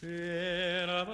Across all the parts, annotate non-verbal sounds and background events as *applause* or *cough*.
Sera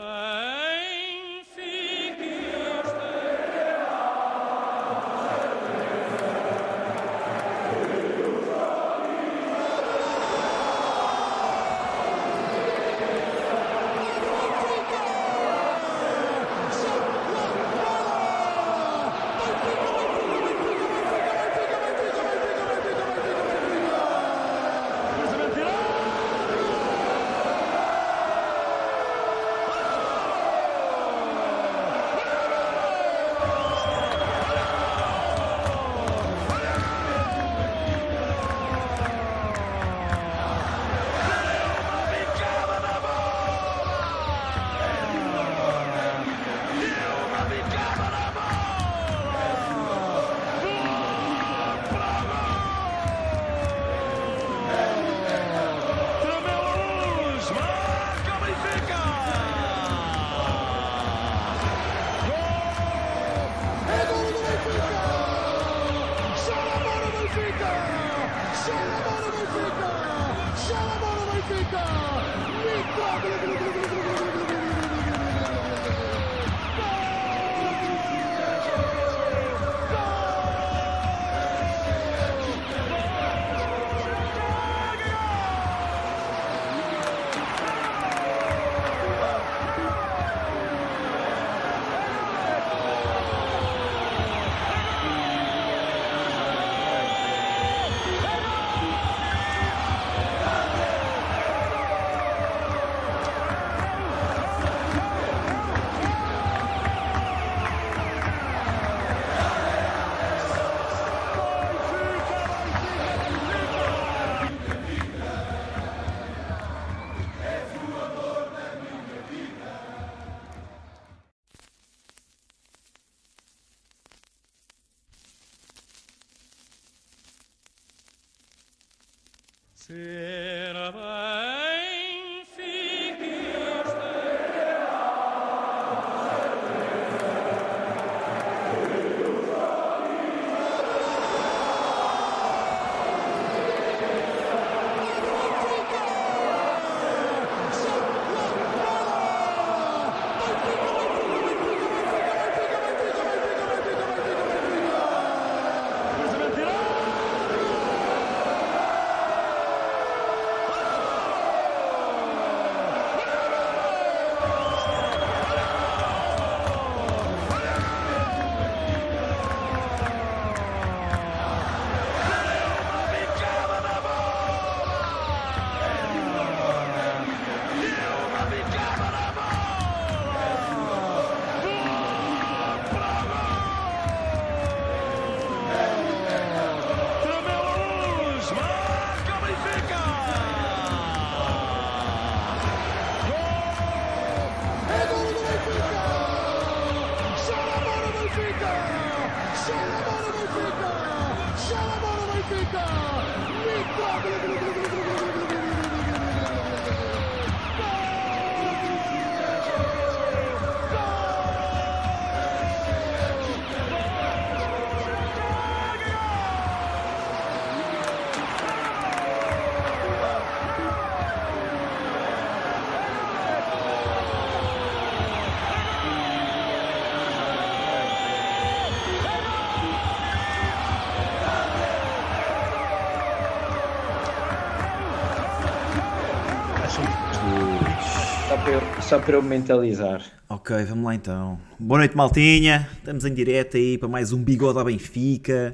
só para eu mentalizar. Ok, vamos lá então. Boa noite, Maltinha. Estamos em direto aí para mais um Bigode à Benfica.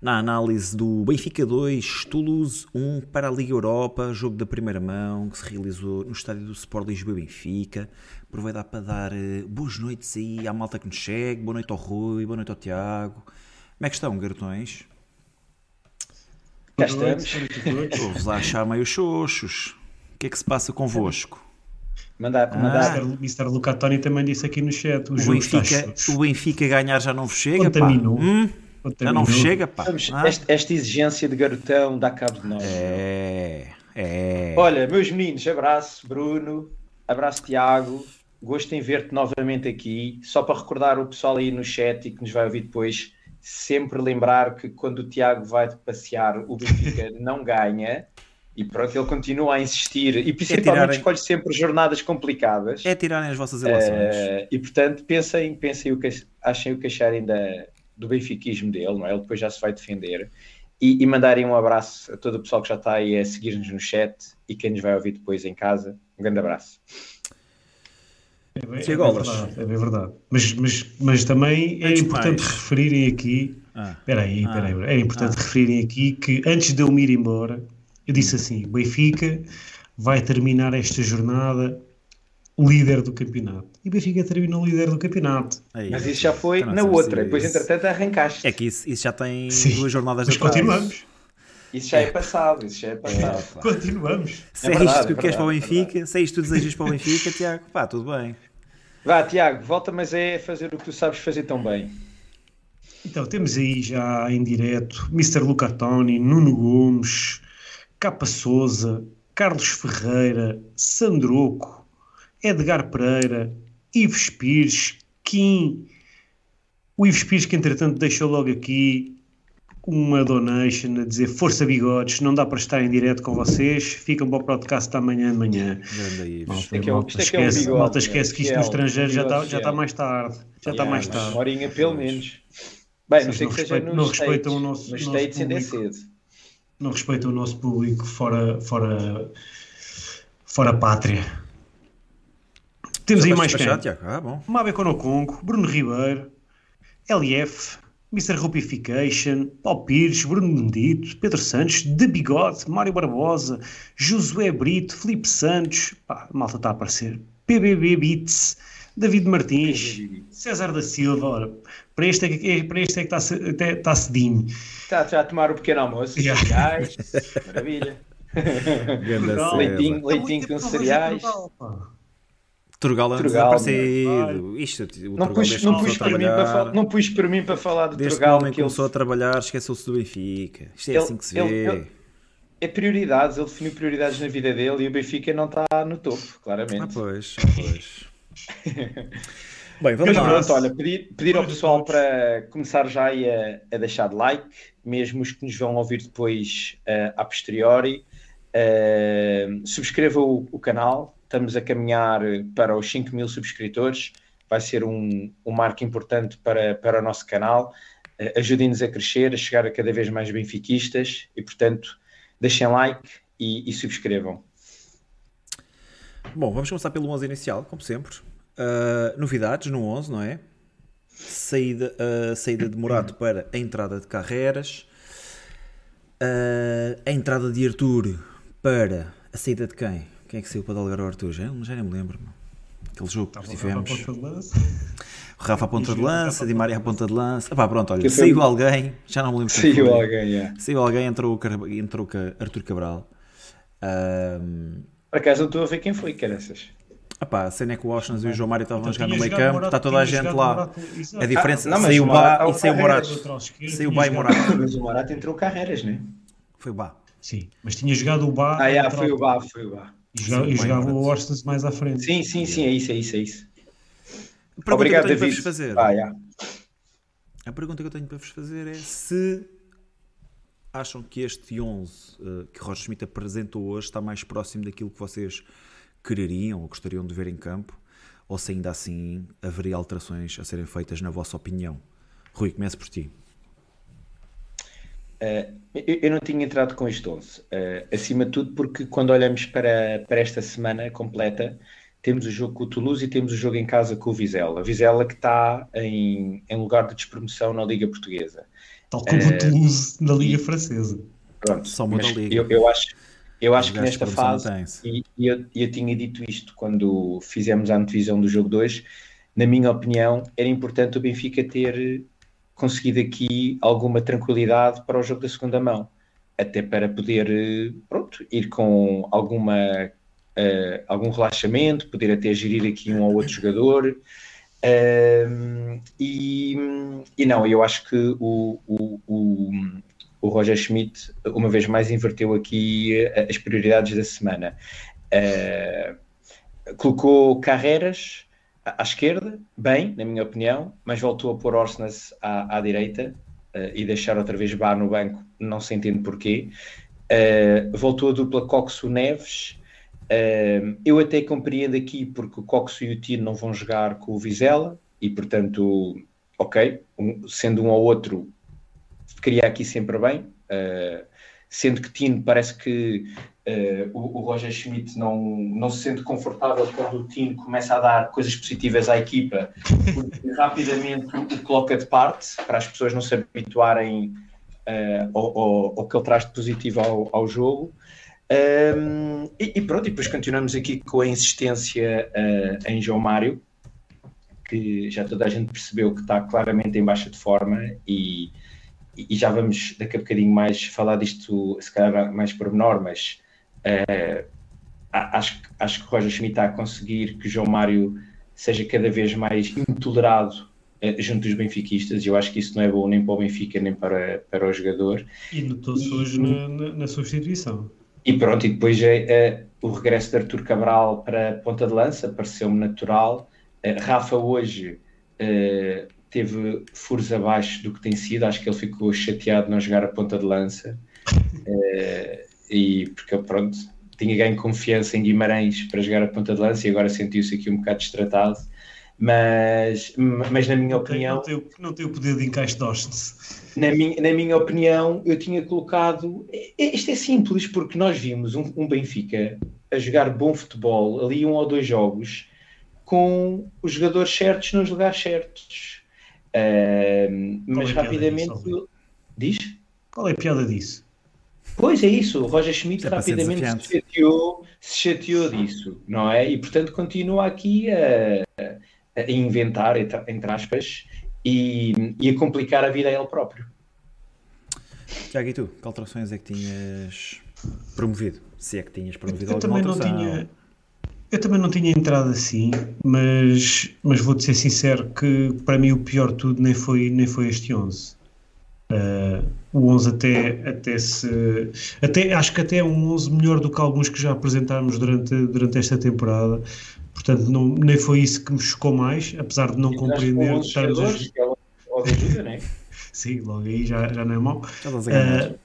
Na análise do Benfica 2, Toulouse 1 para a Liga Europa, jogo da primeira mão que se realizou no estádio do Sport Lisboa Benfica. Aproveitar para dar uh, boas noites aí à malta que nos segue. Boa noite ao Rui, boa noite ao Tiago. Como é que estão, garotões? Cá estamos. Estou-vos a achar meio xoxos. O que é que se passa convosco? Mandar, ah. mandar. Ah. Mr. Lucatoni também disse aqui no chat. O, o Benfica, o Benfica ganhar já não vos chega, Contaminou. pá. Hum? Já não vos chega, pá. ah. esta, esta, exigência de garotão dá cabo de nós. É, é. Olha, meus meninos, abraço, Bruno. Abraço, Tiago. Gosto em ver-te novamente aqui. Só para recordar o pessoal aí no chat e que nos vai ouvir depois, sempre lembrar que quando o Tiago vai passear, o Benfica *laughs* não ganha E pronto, ele continua a insistir e principalmente é tirarem... escolhe sempre jornadas complicadas. É tirarem as vossas eleições. Uh, e portanto, pensem, pensem o que achem o que acharem da, do benfiquismo dele, não é? Ele depois já se vai defender. E, e mandarem um abraço a todo o pessoal que já está aí a seguir-nos no chat e quem nos vai ouvir depois em casa. Um grande abraço. É, é, é verdade, é verdade. Mas, mas, mas também é importante mais. referirem aqui. Ah. Espera aí, espera aí. É importante ah. referirem aqui que antes de eu me ir embora, eu disse assim: Benfica vai terminar esta jornada líder do campeonato. E o Benfica terminou líder do campeonato. Aí, mas isso já foi na outra. Depois, entretanto, arrancaste. É que isso, isso já tem Sim, duas jornadas mas continuamos. Isso já é passado, isso já é passado. É, continuamos. Se é, é isto que é queres para o Benfica, se é isto que tu desejas para o Benfica, Tiago, pá, tudo bem. Vá, Tiago, volta, mas é fazer o que tu sabes fazer tão bem. Então, temos aí já em direto Mr. Lucatoni, Nuno Gomes, Capa Souza, Carlos Ferreira, Sandroco, Edgar Pereira, Ives Pires, Kim, o Ives Pires que entretanto deixou logo aqui uma donation a dizer força bigodes, não dá para estar em direto com vocês, ficam para o podcast da manhã de manhã. Malta, é malta, é esquece, é malta esquece que isto no estrangeiro já está, já está mais tarde. Já está mais tarde. Uma horinha pelo menos. Bem, não sei que seja nos não respeitam o nosso, nos States ainda é cedo não respeitam o nosso público fora, fora, fora pátria. Temos aí mais quem? Ah, bom. Mabe Congo, Bruno Ribeiro, LF, Mr. Rupification, Paulo Pires, Bruno Mendito, Pedro Santos, De Bigode, Mário Barbosa, Josué Brito, Felipe Santos, pá, a malta está a aparecer, PBB Beats, David Martins, César da Silva, ora, para este é que, para este é que está, está cedinho. Está já a tomar o pequeno almoço, yeah. cereais, *laughs* maravilha. leitinho, leitinho com cereais. Turgal antes Turgal, desaparecido. Isto, o não, pus, não, pus para mim para não pus para mim para falar do desde Turgal. Desde que começou ele... a trabalhar, esqueceu-se do Benfica. Isto é ele, assim que se vê. Ele, é prioridades, ele definiu prioridades na vida dele e o Benfica não está no topo, claramente. Ah, pois, ah, pois. *laughs* Bem, vamos lá. Pronto, olha, pedir, pedir ao pessoal para começar já a, a deixar de like, mesmo os que nos vão ouvir depois uh, a posteriori. Uh, subscreva o, o, canal, estamos a caminhar para os 5 mil subscritores, vai ser um, um marco importante para, para o nosso canal. Uh, Ajudem-nos a crescer, a chegar a cada vez mais benfiquistas e, portanto, deixem like e, e subscrevam. Bom, vamos começar pelo 11 inicial, como sempre. Uh, novidades no 11, não é? Saída, uh, saída de Morato para a entrada de Carreras. Uh, a entrada de Arthur para a saída de quem? Quem é que saiu para dar lugar ao Arthur? Já, já nem me lembro. Aquele jogo que tivemos. O Rafa à ponta de lança, Di Maria à ponta de lança. Pá, pronto, olha, saiu alguém, já não me lembro. Saiu alguém, yeah. Saiu alguém, entrou, entrou Arthur Cabral. Por acaso não estou a ver quem foi, caraças. Epá, a cena é que o Washington e o João Mário estavam então, a jogar no meio campo, está toda a gente lá. A diferença, ah, não, saiu o Bá e saiu o Morato. Saiu o Bá e Morato. Mas o Morato entrou carreiras, não é? Foi o Bá. Sim, mas tinha jogado o Bá. Ah, yeah, foi o Bá, foi o Bá. E jogava, sim, jogava o Washington mais à frente. Sim, sim, sim, é isso, é isso, é isso. A Obrigado, que eu tenho David. para vos fazer. Ah, yeah. A pergunta que eu tenho para vos fazer é se acham que este 11 uh, que Roger Schmidt apresentou hoje está mais próximo daquilo que vocês quereriam ou gostariam de ver em campo, ou se ainda assim haveria alterações a serem feitas na vossa opinião. Rui, comece por ti. Uh, eu, eu, não tinha entrado com este 11, uh, acima de tudo porque quando olhamos para, para esta semana completa, temos o jogo com o Toulouse e temos o jogo em casa com o Vizela. A Vizela que está em, em lugar de despromoção na Liga Portuguesa. Tal como o Toulouse na Liga Francesa. Pronto, Só muda a Liga. Eu, eu acho, eu acho que nesta fase, e, e eu, eu, tinha dito isto quando fizemos a antevisão do jogo 2, na minha opinião, era importante o Benfica ter conseguido aqui alguma tranquilidade para o jogo da segunda mão, até para poder pronto, ir com alguma, uh, algum relaxamento, poder até gerir aqui um ou outro jogador. Uh, e, e não, eu acho que o, o, o, o Roger Schmidt, uma vez mais, inverteu aqui as prioridades da semana. Uh, colocou Carreiras à esquerda, bem, na minha opinião, mas voltou a pôr Orsnes à, à direita uh, e deixar outra vez Bar no banco, não se entende porquê. Uh, voltou a dupla Coxo Neves. Uh, eu até compreendo aqui porque o Coxo e o Tino não vão jogar com o Vizela e, portanto, ok, um, sendo um ou outro, ficaria aqui sempre bem. Uh, sendo que Tino parece que Uh, o, o, Roger Schmidt não, não se sente confortável quando o Tino começa a dar coisas positivas à equipa, porque rapidamente o coloca de parte para as pessoas não se habituarem uh, ao, ao, ao, que ele traz de positivo ao, ao jogo. Um, e, e, pronto, e depois continuamos aqui com a insistência uh, em João Mário, que já toda a gente percebeu que está claramente em baixa de forma e, e já vamos daqui a bocadinho mais falar disto, se calhar mais por menor, mas Uh, acho, acho que o Roger Schmidt está a conseguir que o João Mário seja cada vez mais intolerado uh, junto dos benfiquistas. Eu acho que isso não é bom nem para o Benfica nem para, para o jogador. E notou-se hoje na, na, na, substituição. E pronto, e depois é, é, o regresso de Artur Cabral para a ponta de lança, pareceu-me natural. Uh, Rafa hoje teve furos abaixo do que tem sido, acho que ele ficou chateado de não jogar a ponta de lança. e porque pronto, tinha ganho confiança em Guimarães para jogar a ponta de lança e agora sentiu-se aqui um bocado destratado. Mas, mas na minha opinião. Não tem, não tem o poder de encaixe de na minha, na minha opinião, eu tinha colocado. Isto é simples, porque nós vimos um, um Benfica a jogar bom futebol, ali um ou dois jogos, com os jogadores certos nos lugares certos. Uh, mas é rapidamente. Disso, diz? Qual é a piada disso? Pois é isso, o Roger Schmidt é rapidamente se chateou, se chateou disso, não é? E portanto continua aqui a, a inventar, entre aspas, e, e, a complicar a vida a ele próprio. Tiago, e tu? Que alterações é que tinhas promovido? Se é que tinhas promovido eu, eu também não tinha Eu também não tinha entrado assim, mas, mas vou-te ser sincero que para mim o pior de tudo nem foi, nem foi este 11. Uh, o 11 até, até se. Até, acho que até é um 11 melhor do que alguns que já apresentámos durante, durante esta temporada. Portanto, não, nem foi isso que me chocou mais, apesar de não e compreender. Estarmos a... ajuda, né? *laughs* Sim, logo aí já, já não é mau. Uh,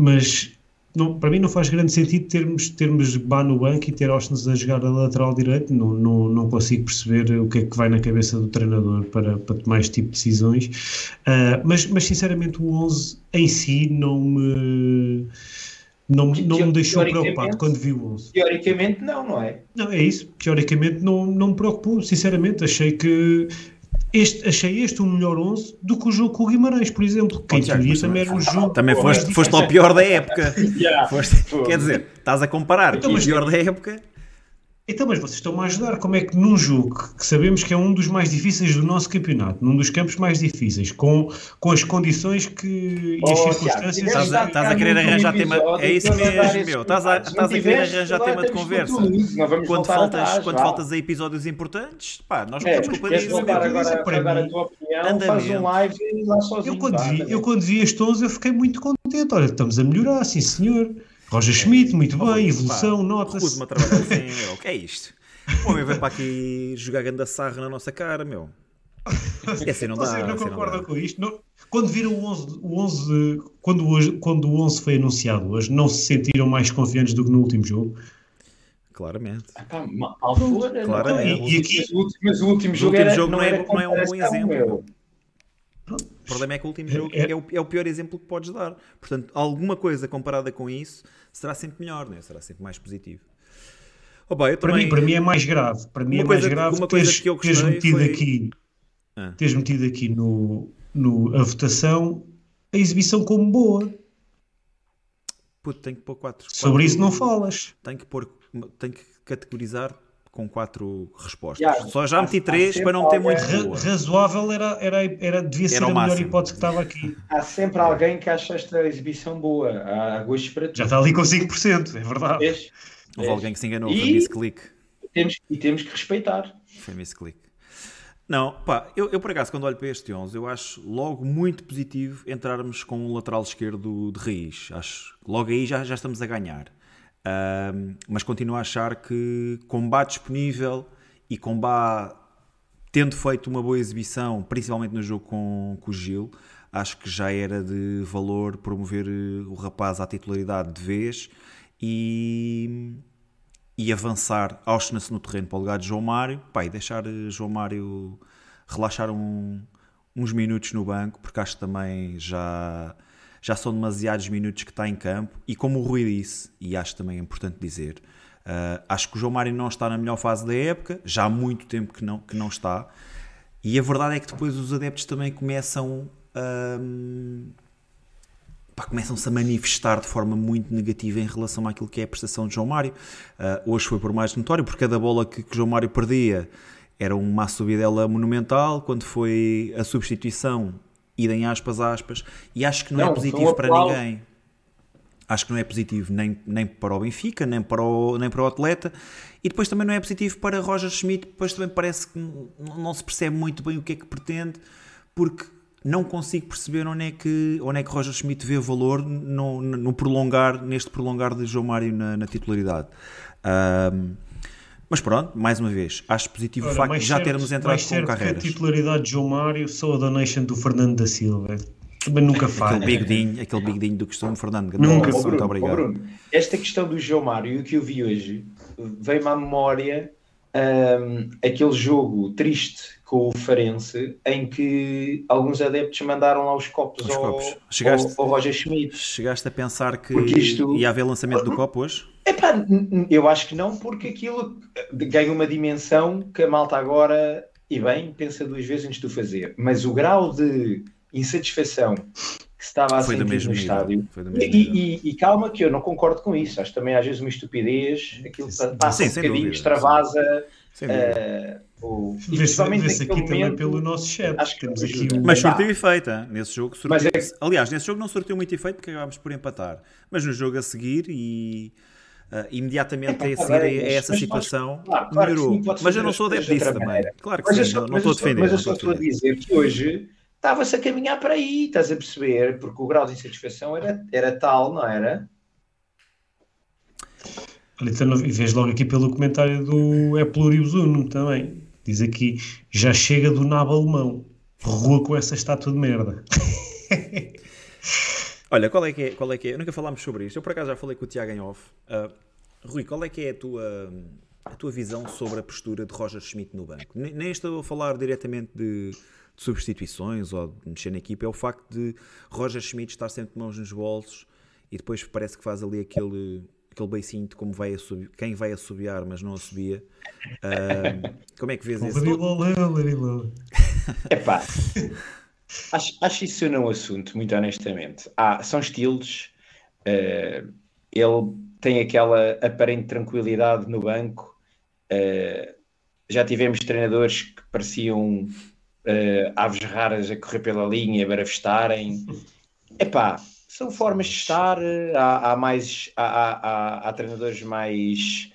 mas não, para mim não faz grande sentido termos, termos Bá no banco e ter Austin a jogar a lateral direito. Não, não, não consigo perceber o que é que vai na cabeça do treinador para, para tomar este tipo de decisões. Uh, mas, mas sinceramente o 11 em si não me não, não me deixou preocupado quando vi o 11. Teoricamente não, não é? Não, é isso. Teoricamente não, não me preocupou, sinceramente. Achei que este, achei este um melhor 11 do que o jogo com o Guimarães, por exemplo. Que em teoria também era um jogo. Também foste, foste ao pior da época. *laughs* yeah. foste, quer dizer, estás a comparar então, o pior da época então, mas vocês estão-me a ajudar. Como é que num jogo que sabemos que é um dos mais difíceis do nosso campeonato, num dos campos mais difíceis, com, com as condições que, e as oh, circunstâncias. Estás a, estás a querer arranjar tema. É isso mesmo, meu. Estás a, estás a querer arranjar tema de conversa. Quando faltas, quando faltas a episódios importantes, pá, nós não é, temos culpa disso. Agora, agora, agora a tua opinião, faz um live lá sozinho. Eu quando, vi, eu quando vi este 11 eu fiquei muito contente. Olha, estamos a melhorar, sim senhor. Roger Schmidt, muito bem, evolução, nota-se. Recuso-me a trabalhar assim, *laughs* meu. O que é isto? O homem vem para aqui jogar ganda sarra na nossa cara, meu. É assim não dá. Vocês não assim concordam com isto? Não, quando viram o 11, o 11 quando, hoje, quando o 11 foi anunciado hoje, não se sentiram mais confiantes do que no último jogo? Claramente. Ah, altura, Claramente. E, e aqui, mas, o último, mas o último jogo, o último era, jogo não, é, não é um bom exemplo. Meu. O problema é que o último jogo é, é, o, é, o, pior exemplo que podes dar. Portanto, alguma coisa comparada com isso será sempre melhor, né? será sempre mais positivo. Oh, bem, para, mim, para mim é mais grave. Para mim é mais grave uma teres, que eu teres metido foi... aqui, ah. teres metido aqui no, no, a votação a exibição como boa. Puto, tenho que pôr quatro. Sobre quatro, isso não falas. Tenho que, pôr, tenho que categorizar com quatro respostas. Yeah, Só já meti três para não ter muito. Ra razoável era, era, era, devia ser a melhor hipótese que estava aqui. *laughs* Há sempre alguém que acha esta exibição boa. Há gostos para Já está ali com 5%, é verdade. Vês? Houve alguém que se enganou, e foi misclick. Temos, e temos que respeitar. Foi misclick. Não, pá, eu, eu por acaso quando olho para este 11, eu acho logo muito positivo entrarmos com um lateral esquerdo de raiz. Acho logo aí já, já estamos a ganhar. Um, mas continuo a achar que com Bá disponível e com Bá tendo feito uma boa exibição, principalmente no jogo com, com o Gil, acho que já era de valor promover o rapaz à titularidade de vez e, e avançar. Auschwitz no terreno para o lugar de João Mário. Pá, e deixar João Mário relaxar um, uns minutos no banco, porque acho que também já, já são demasiados minutos que está em campo. E como o Rui disse, e acho também importante dizer, uh, acho que o João Mário não está na melhor fase da época, já há muito tempo que não, que não está. E a verdade é que depois os adeptos também começam a. começam-se a manifestar de forma muito negativa em relação àquilo que é a prestação de João Mário. Uh, hoje foi por mais notório, porque cada bola que, que João Mário perdia era uma subidela monumental, quando foi a substituição, idem aspas, aspas, e acho que não, é não é positivo para ninguém. Acho que não é positivo nem, nem para o Benfica, nem para o, nem para o atleta, e depois também não é positivo para Roger Schmidt, depois também parece que não, não se percebe muito bem o que é que pretende, porque não consigo perceber onde é que, onde é que Roger Schmidt vê valor no, no prolongar, neste prolongar de João Mário na, na titularidade. Um, mas pronto, mais uma vez, acho positivo Ora, o facto de já certo, termos entrado com carreiras. Que a titularidade de João Mário sou a donation do Fernando da Silva. Também nunca falha. Aquele bigodinho, aquele bigodinho do costume, Fernando. Nunca. Oh, Bruno, muito obrigado. Oh, Bruno, esta questão do João Mário e o que eu vi hoje veio-me à memória um, aquele jogo triste com o Farense em que alguns adeptos mandaram lá os copos, os ao, copos. Chegaste, ao, ao Roger Schmidt. Chegaste a pensar que isto... ia haver lançamento do copo hoje? Epá, eu acho que não, porque aquilo ganha uma dimensão que a malta agora, e bem, pensa duas vezes antes de o fazer. Mas o grau de insatisfação que se estava a Foi sentir no estádio. E, e, e, calma que eu não concordo com isso. Acho também às vezes uma estupidez, aquilo sim, passa sim, um bocadinho, dúvida, extravasa. Sim. Uh, Vê-se aqui momento, também pelo nosso chat. Acho que temos aqui um... Mas surtiu efeito, nesse jogo. Surtiu... É... Aliás, nesse jogo não surtiu muito efeito porque acabámos por empatar. Mas no jogo a seguir e Uh, imediatamente é, a seguir a, essa mas, situação claro, claro melhorou. Mas eu não sou adepto disso também. Claro que mas sim, não, não estou a defender. Mas eu só estou a dizer que hoje estava-se a caminhar para aí, estás a perceber? Porque o grau de insatisfação era, era tal, não era? Olha, então, e vês logo aqui pelo comentário do É Plurius Unum também. Diz aqui, já chega do nabo alemão. Rua com essa estátua de merda. *laughs* Olha, qual é que é? Qual é, que é? Nunca falámos sobre isto. Eu por acaso já falei com o Tiago em off. Uh, Rui, qual é que é a tua, a tua visão sobre a postura de Roger Schmidt no banco? Nem estou a falar diretamente de, de substituições ou de mexer na equipa, é o facto de Roger Schmidt estar sempre de mãos nos bolsos e depois parece que faz ali aquele, aquele beicinho de como vai a subir, quem vai assobiar, mas não assobia. Uh, como é que vês isso? *laughs* *laughs* Epá. Acho, acho isso não um assunto, muito honestamente. Ah, são estilos. Uh, ele tem aquela aparente tranquilidade no banco. Uh, já tivemos treinadores que pareciam uh, aves raras a correr pela linha, a barafestarem. Epá, são formas de estar. Há, há mais, há, há, há, treinadores mais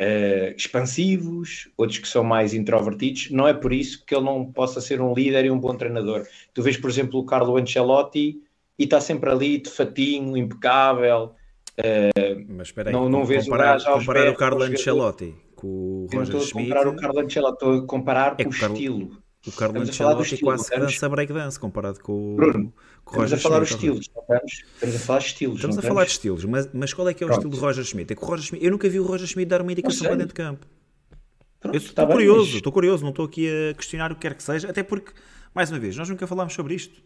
uh, expansivos, outros que são mais introvertidos. Não é por isso que ele não possa ser um líder e um bom treinador. Tu vês, por exemplo, o Carlo Ancelotti e está sempre ali de fatinho, impecável. Uh, Mas espera aí, não, não vês comparar, o, comparar o Carlo Ancelotti com o Roger Schmidt. Estou a comparar o Carlo Ancelotti, estou a comparar é o estilo. O Carlo Ancelotti quase que dança breakdance comparado com, Bruno, com o Roger Schmidt. Estamos a falar dos estilos, estamos, estamos a falar de estilos. Estamos a estamos? falar de estilos, mas, mas qual é que é o Pronto. estilo de Roger Schmidt? É que o Roger Schmidt, eu nunca vi o Roger Schmidt dar uma indicação para dentro de campo. Estou tá curioso, mas... estou curioso, não estou aqui a questionar o que quer que seja, até porque, mais uma vez, nós nunca falámos sobre isto.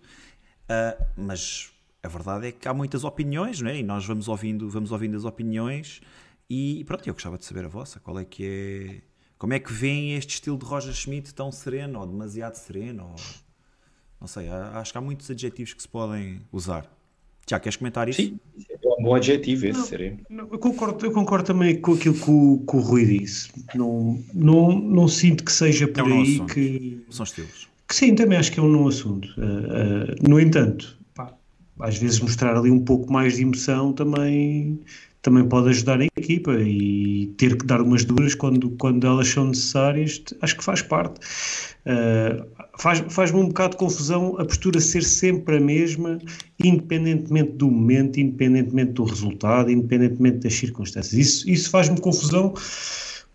Uh, mas a verdade é que há muitas opiniões, não é? E nós vamos ouvindo, vamos ouvindo as opiniões e pronto, eu gostava de saber a vossa, qual é que é como é que veem este estilo de Roger Schmidt tão sereno ou demasiado sereno? Ou... Não sei, acho que há muitos adjetivos que se podem usar. Já queres comentar isso? Sim, é um bom adjetivo esse, não, sereno. Não, eu, concordo, eu concordo também com aquilo que o, que o Rui disse. Não, não, não sinto que seja por é um aí que. São estilos. Que sim, também acho que é um não assunto. Uh, uh, no entanto, pá, às vezes mostrar ali um pouco mais de emoção também também pode ajudar a equipa e ter que dar umas duras quando, quando elas são necessárias, acho que faz parte. Uh, Faz-me faz um bocado de confusão a postura ser sempre a mesma, independentemente do momento, independentemente do resultado, independentemente das circunstâncias. Isso, isso faz-me confusão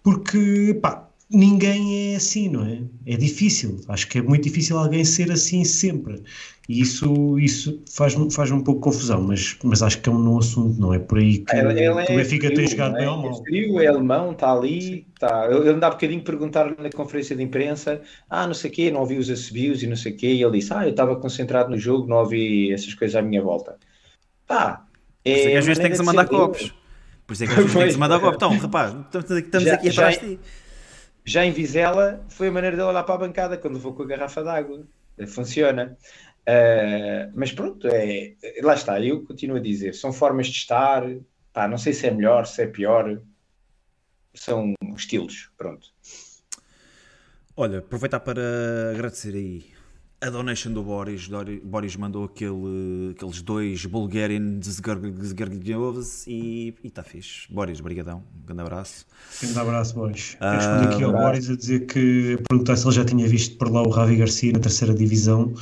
porque, pá, ninguém é assim, não é? É difícil. Acho que é muito difícil alguém ser assim sempre. E isso, isso faz-me faz um pouco confusão, mas, mas acho que é um não assunto, não é por aí que, ele, ele que o Benfica é tem jogado é? bem ou mal. É frio, é alemão, está ali, está. Eu, eu há bocadinho perguntar na conferência de imprensa, ah, não sei o quê, não ouvi os assobios e não sei o quê, e ele disse, ah, eu estava concentrado no jogo, não ouvi essas coisas à minha volta. Pá, é, é que às vezes tem que se mandar copos. Por isso é que às vezes tem que se mandar copos. Então, rapaz, estamos, estamos já, aqui atrás de ti. Já em Vizela, foi a maneira dele olhar para a bancada quando vou com a garrafa d'água. Funciona. Uh, mas pronto, é, lá está, eu continuo a dizer, são formas de estar, pá, não sei se é melhor, se é pior, são estilos, pronto. Olha, aproveitar para agradecer aí a donation do Boris. Boris mandou aquele, aqueles dois Bulgarian Zgargiovs e está fixe. Boris, brigadão. Um grande abraço. Um grande abraço, Boris. Uh, Respondi aqui ao Boris a dizer que a perguntar se ele já tinha visto por lá o Ravi Garcia na terceira divisão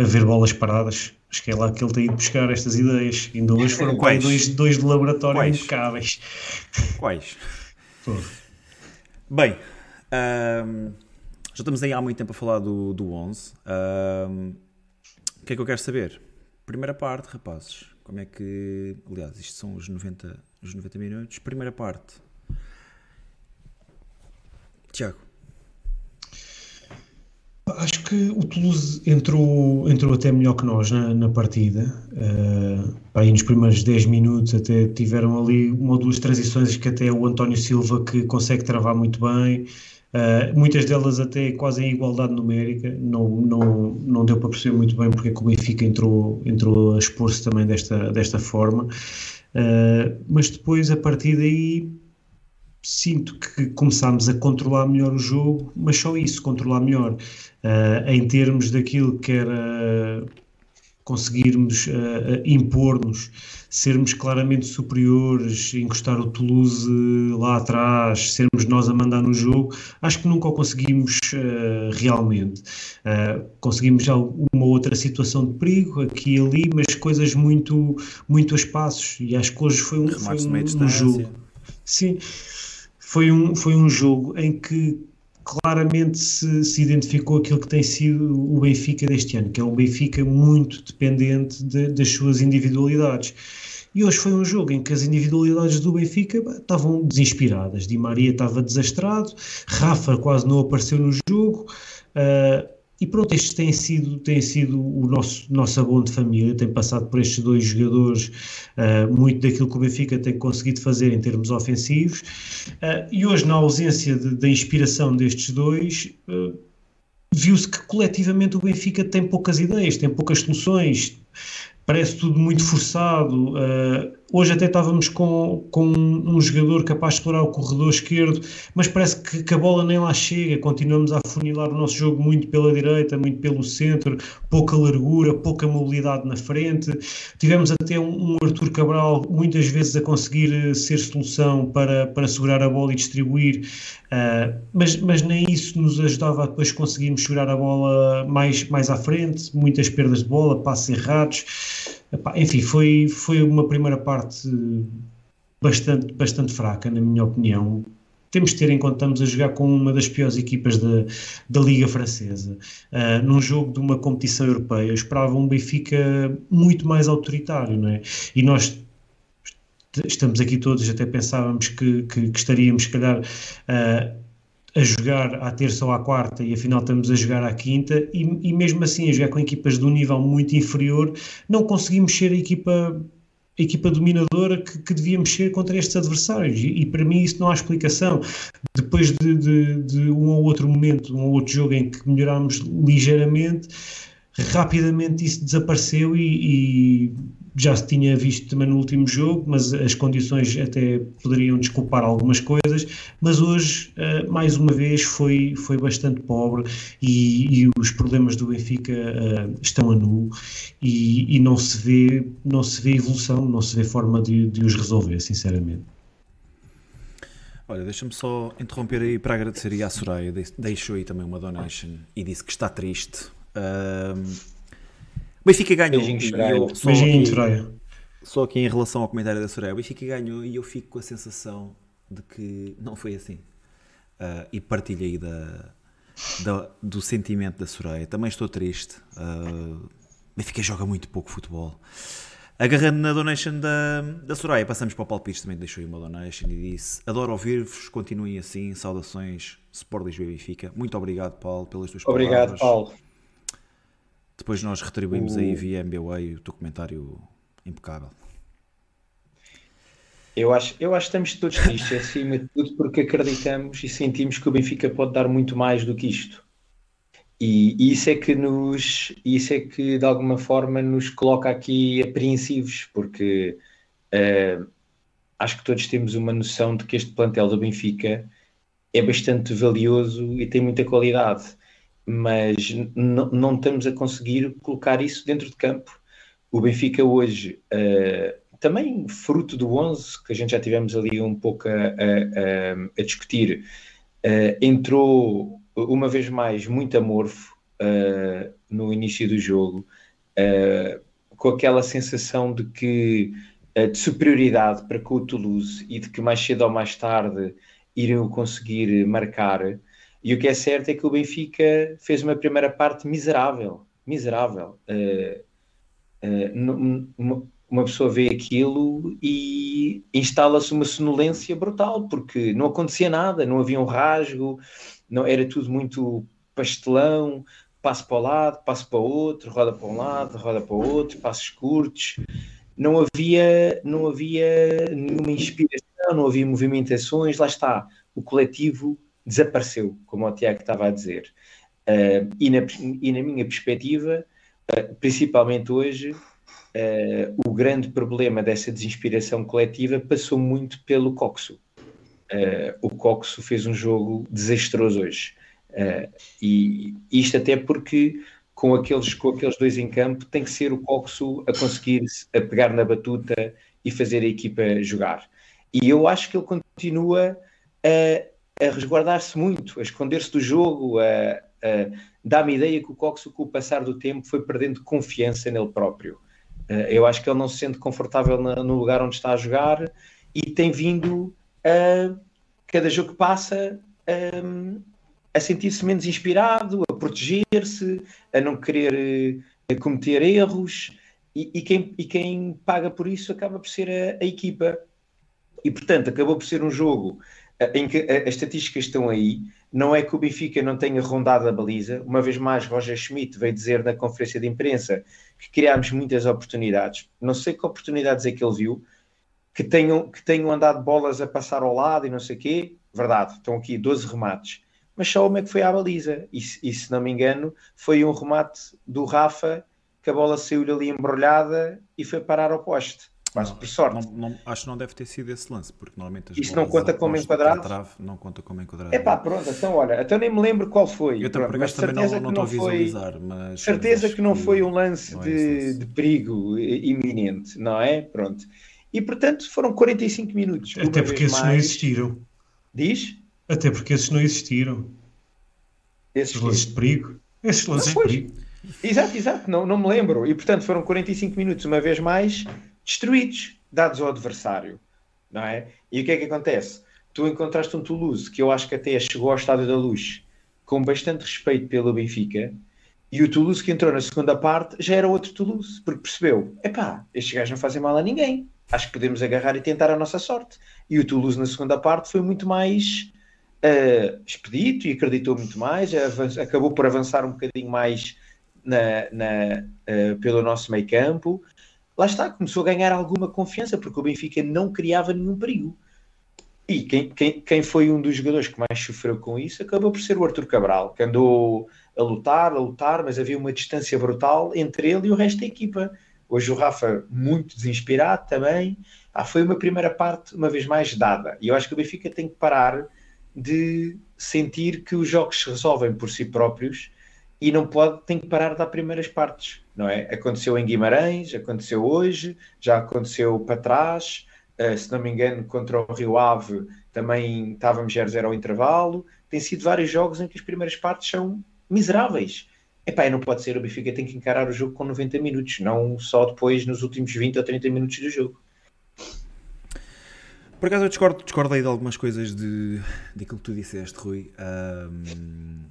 a ver bolas paradas. Acho que é lá que ele tem ido buscar estas ideias. Ainda hoje foram Quais? Dois, dois de laboratório Quais? impecáveis. Quais? Bem, um, já estamos aí há muito tempo a falar do, do 11. Um, o que é que eu quero saber? Primeira parte, rapazes. Como é que. Aliás, isto são os 90, os 90 minutos. Primeira parte. Tiago. Acho que o Toulouse entrou, entrou até melhor que nós na, na partida. Uh, aí nos primeiros 10 minutos até tiveram ali uma ou duas transições que até o António Silva que consegue travar muito bem. Uh, muitas delas até quase em igualdade numérica, não, não, não deu para perceber muito bem porque é o Benfica entrou, entrou a expor-se também desta, desta forma, uh, mas depois a partir daí sinto que começámos a controlar melhor o jogo, mas só isso, controlar melhor, uh, em termos daquilo que era conseguirmos uh, impor-nos, sermos claramente superiores, encostar o Toulouse lá atrás, sermos nós a mandar no jogo, acho que nunca o conseguimos uh, realmente. Uh, conseguimos já uma outra situação de perigo aqui e ali, mas coisas muito, muito a espaços, e acho que hoje foi um, foi um, um jogo. Sim, foi um, foi um jogo em que claramente se, se, identificou aquilo que tem sido o Benfica deste ano, que é um Benfica muito dependente de, das suas individualidades. E hoje foi um jogo em que as individualidades do Benfica estavam desinspiradas. Di Maria estava desastrado, Rafa quase não apareceu no jogo. Uh, e pronto, estes têm sido, têm sido o nosso, nosso abono de família, tem passado por estes dois jogadores uh, muito daquilo que o Benfica tem conseguido fazer em termos ofensivos. Uh, e hoje, na ausência da inspiração destes dois, uh, viu-se que coletivamente o Benfica tem poucas ideias, tem poucas soluções, parece tudo muito forçado. Hoje até estávamos com, com um jogador capaz de explorar o corredor esquerdo, mas parece que, que, a bola nem lá chega. Continuamos a funilar o nosso jogo muito pela direita, muito pelo centro, pouca largura, pouca mobilidade na frente. Tivemos até um, um Arthur Cabral muitas vezes a conseguir eh, ser solução para, para segurar a bola e distribuir, uh, mas, mas nem isso nos ajudava a depois conseguirmos segurar a bola mais, mais à frente, muitas perdas de bola, passos errados. Enfim, foi, foi uma primeira parte bastante, bastante fraca, na minha opinião. Temos de ter em conta estamos a jogar com uma das piores equipas da, da Liga Francesa. Uh, num jogo de uma competição europeia, eu esperava um Benfica muito mais autoritário, não é? E nós estamos aqui todos, até pensávamos que, que, que estaríamos, se calhar, uh, a jogar à terça ou à quarta e afinal estamos a jogar à quinta e, e mesmo assim a jogar com equipas de um nível muito inferior não conseguimos ser a equipa a equipa dominadora que, que devíamos ser contra estes adversários. E, e, para mim isso não há explicação. Depois de, de, de, um ou outro momento um ou outro jogo em que melhorámos ligeiramente rapidamente isso desapareceu e, e já se tinha visto também no último jogo, mas as condições até poderiam desculpar algumas coisas, mas hoje, eh, mais uma vez, foi, foi bastante pobre e, e os problemas do Benfica uh, estão a nu e, e, não, se vê, não se vê evolução, não se vê forma de, de os resolver, sinceramente. Olha, deixa-me só interromper aí para agradecer aí à Soraya, deixou aí também uma donation e disse que está triste. Uh, o Benfica ganhou. Beijinho, só, aqui, só aqui em relação ao comentário da Soraya. O Benfica ganhou e eu fico com a sensação de que não foi assim. Uh, e partilho aí da, da, do sentimento da Soraya. Também estou triste. Uh, Benfica joga muito pouco futebol. Agarrando na donation da, da Soraya, passamos para o Palpites, também deixou aí uma donation e disse: Adoro ouvir-vos, continuem assim, saudações, Sport Lisboa e Benfica. Muito obrigado, Paulo, pelas tuas obrigado, palavras. Obrigado, Paulo. Depois nós retribuímos o... aí via MBWay o teu comentário impecável. Eu acho, eu acho que estamos todos tristes, acima de tudo, porque acreditamos e sentimos que o Benfica pode dar muito mais do que isto. E, isso é que nos, isso é que de alguma forma nos coloca aqui apreensivos, porque uh, acho que todos temos uma noção de que este plantel do Benfica é bastante valioso e tem muita qualidade, mas não estamos a conseguir colocar isso dentro de campo. O Benfica hoje, uh, também fruto do 11, que a gente já tivemos ali um pouco a, a, a discutir, uh, entrou uma vez mais, muito amorfo uh, no início do jogo, com aquela sensação de que de superioridade para com o Toulouse e de que mais cedo ou mais tarde iriam conseguir marcar. E o que é certo é que o Benfica fez uma primeira parte miserável, miserável. uma pessoa vê aquilo e instala-se uma sonolência brutal, porque não acontecia nada, não havia um rasgo, não era tudo muito pastelão, passo para o lado, passo para o outro, roda para um lado, roda para o outro, passos curtos. Não havia, não havia nenhuma inspiração, não havia movimentações. Lá está, o coletivo desapareceu, como o Tiago estava a dizer. Uh, e, na, e na minha perspectiva, uh, principalmente hoje, uh, o grande problema dessa desinspiração coletiva passou muito pelo Coxo o Coxo fez um jogo desastroso hoje. E isto até porque com aqueles, com aqueles dois em campo tem que ser o Coxo a conseguir a pegar na batuta e fazer a equipa jogar. E eu acho que ele continua a, a resguardar-se muito, a esconder-se do jogo, a, a dá-me ideia que o Coxo, com o passar do tempo, foi perdendo confiança nele próprio. Uh, eu acho que ele não se sente confortável no lugar onde está a jogar e tem vindo a cada jogo que passa um, a sentir-se menos inspirado, a proteger-se, a não querer a eh, cometer erros e, e, quem, e quem paga por isso acaba por ser a, a equipa. E portanto acabou por ser um jogo eh, em que as estatísticas estão aí. Não é que o Benfica não tenha rondado a baliza. Uma vez mais, Roger Schmidt veio dizer na conferência de imprensa que criámos muitas oportunidades. Não sei que oportunidades é que ele viu, que tenham, que tenham andado bolas a passar ao lado e não sei o quê, verdade, estão aqui 12 remates, mas só uma é que foi à baliza, e, e se não me engano, foi um remate do Rafa que a bola saiu ali embrulhada e foi parar ao poste. Mas sorte. Não, não, acho que não deve ter sido esse lance, porque normalmente as Isso não conta como enquadrado? Trave, não conta como enquadrado. É pá, pronto, então olha, até nem me lembro qual foi. Eu pronto, mas certeza não, não, que não foi, mas certeza que não foi um lance é de, de perigo iminente, não é? Pronto. E portanto foram 45 minutos. Até porque esses mais... não existiram. Diz? Até porque esses não existiram. Esses, esses lances de perigo. Esses lances de perigo. Exato, exato, não, não me lembro. E portanto foram 45 minutos, uma vez mais, destruídos, dados ao adversário. Não é? E o que é que acontece? Tu encontraste um Toulouse que eu acho que até chegou ao Estádio da Luz com bastante respeito pelo Benfica. E o Toulouse que entrou na segunda parte já era outro Toulouse, porque percebeu: epá, estes gajos não fazem mal a ninguém acho que podemos agarrar e tentar a nossa sorte. E o Toulouse na segunda parte foi muito mais uh, expedito e acreditou muito mais, acabou por avançar um bocadinho mais na, na, uh, pelo nosso meio campo. Lá está, começou a ganhar alguma confiança, porque o Benfica não criava nenhum perigo. E quem, quem, quem foi um dos jogadores que mais sofreu com isso acabou por ser o Arthur Cabral, que andou a lutar, a lutar, mas havia uma distância brutal entre ele e o resto da equipa Hoje o Rafa, muito desinspirado também. Ah, foi uma primeira parte, uma vez mais, dada. E eu acho que o Benfica tem que parar de sentir que os jogos se resolvem por si próprios e não pode, tem que parar de dar primeiras partes, não é? Aconteceu em Guimarães, aconteceu hoje, já aconteceu para trás, uh, se não me engano, contra o Rio Ave também estávamos 0-0 ao intervalo. Tem sido vários jogos em que as primeiras partes são miseráveis. Epá, não pode ser, o Benfica tem que encarar o jogo com 90 minutos, não só depois nos últimos 20 ou 30 minutos do jogo. Por acaso eu discordo, discordo aí de algumas coisas de, daquilo que tu disseste, Rui. Um,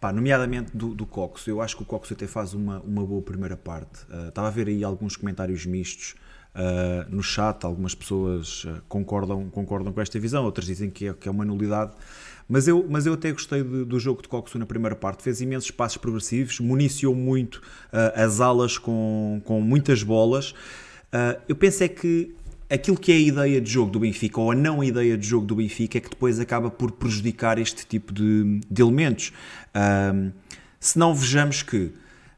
Pá, nomeadamente do, do Coxo, eu acho que o Coxo até faz uma, uma boa primeira parte. Uh, estava a ver aí alguns comentários mistos uh, no chat, algumas pessoas uh, concordam, concordam com esta visão, outras dizem que é, que é uma nulidade. Mas eu, mas eu até gostei de, do jogo de Coxo na primeira parte, fez imensos passos progressivos, municiou muito as alas com, com muitas bolas. eu penso é que aquilo que é a ideia de jogo do Benfica ou a não ideia de jogo do Benfica é que depois acaba por prejudicar este tipo de, de elementos. Um, se não vejamos que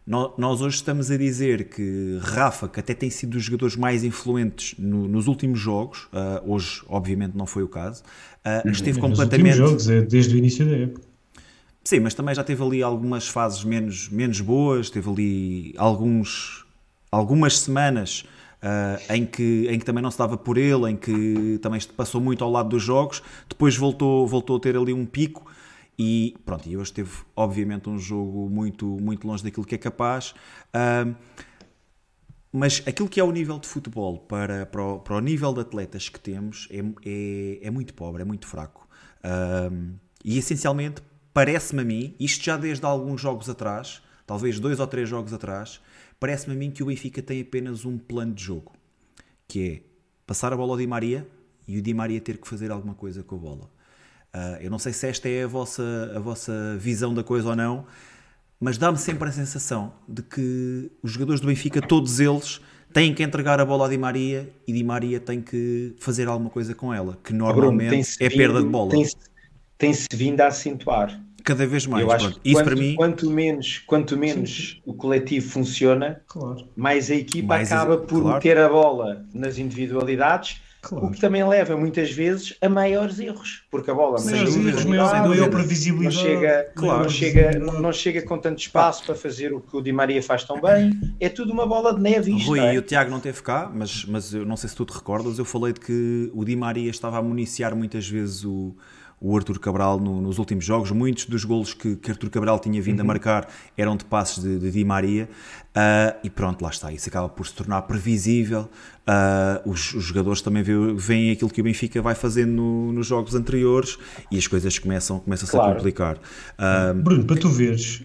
nós hoje estamos a dizer que Rafa, que até tem sido dos jogadores mais influentes no, nos últimos jogos, uh, hoje obviamente não foi o caso, uh, esteve nos completamente. Nos jogos, é desde o início da época. Sim, mas também já teve ali algumas fases menos, menos boas, teve ali alguns, algumas semanas uh, em, que, em que também não se dava por ele, em que também passou muito ao lado dos jogos, depois voltou, voltou a ter ali um pico e pronto, e hoje teve obviamente um jogo muito, muito longe daquilo que é capaz. Uh, mas aquilo que é o nível de futebol para, para, o, para o nível de atletas que temos é, é, é muito pobre, é muito fraco. Uh, e essencialmente, parece-me a mim, isto já desde alguns jogos atrás, talvez dois ou três jogos atrás, parece-me a mim que o Benfica tem apenas um plano de jogo, que é passar a bola ao Di Maria e o Di Maria ter que fazer alguma coisa com a bola. Uh, eu não sei se esta é a vossa, a vossa visão da coisa ou não, mas dá-me sempre a sensação de que os jogadores do Benfica, todos eles, têm que entregar a bola ao Di Maria e Di Maria tem que fazer alguma coisa com ela, que normalmente Bruno, é perda de bola. Tem-se tem vindo a acentuar. Cada vez mais. Eu acho Isso quanto, para mim. Quanto menos, quanto menos sim. o coletivo funciona, claro. mais a equipa mais acaba por claro. meter a bola nas individualidades. Claro. O que também leva muitas vezes a maiores erros, porque a bola maiores erros, maior previsibilidade, não chega, claro. não, chega, não chega com tanto espaço para fazer o que o Di Maria faz tão bem. É tudo uma bola de neve. Isto, Rui, é? e o Tiago não teve cá, mas, mas eu não sei se tu te recordas, eu falei de que o Di Maria estava a municiar muitas vezes o, o Arthur Cabral no, nos últimos jogos. Muitos dos golos que, que Arthur Cabral tinha vindo uhum. a marcar eram de passes de, de Di Maria. Uh, e pronto, lá está. Isso acaba por se tornar previsível. Uh, os, os, jogadores também veem aquilo que o Benfica vai fazendo no, nos jogos anteriores e as coisas começam, começam -se claro. a complicar. Uh, Bruno, para tu veres,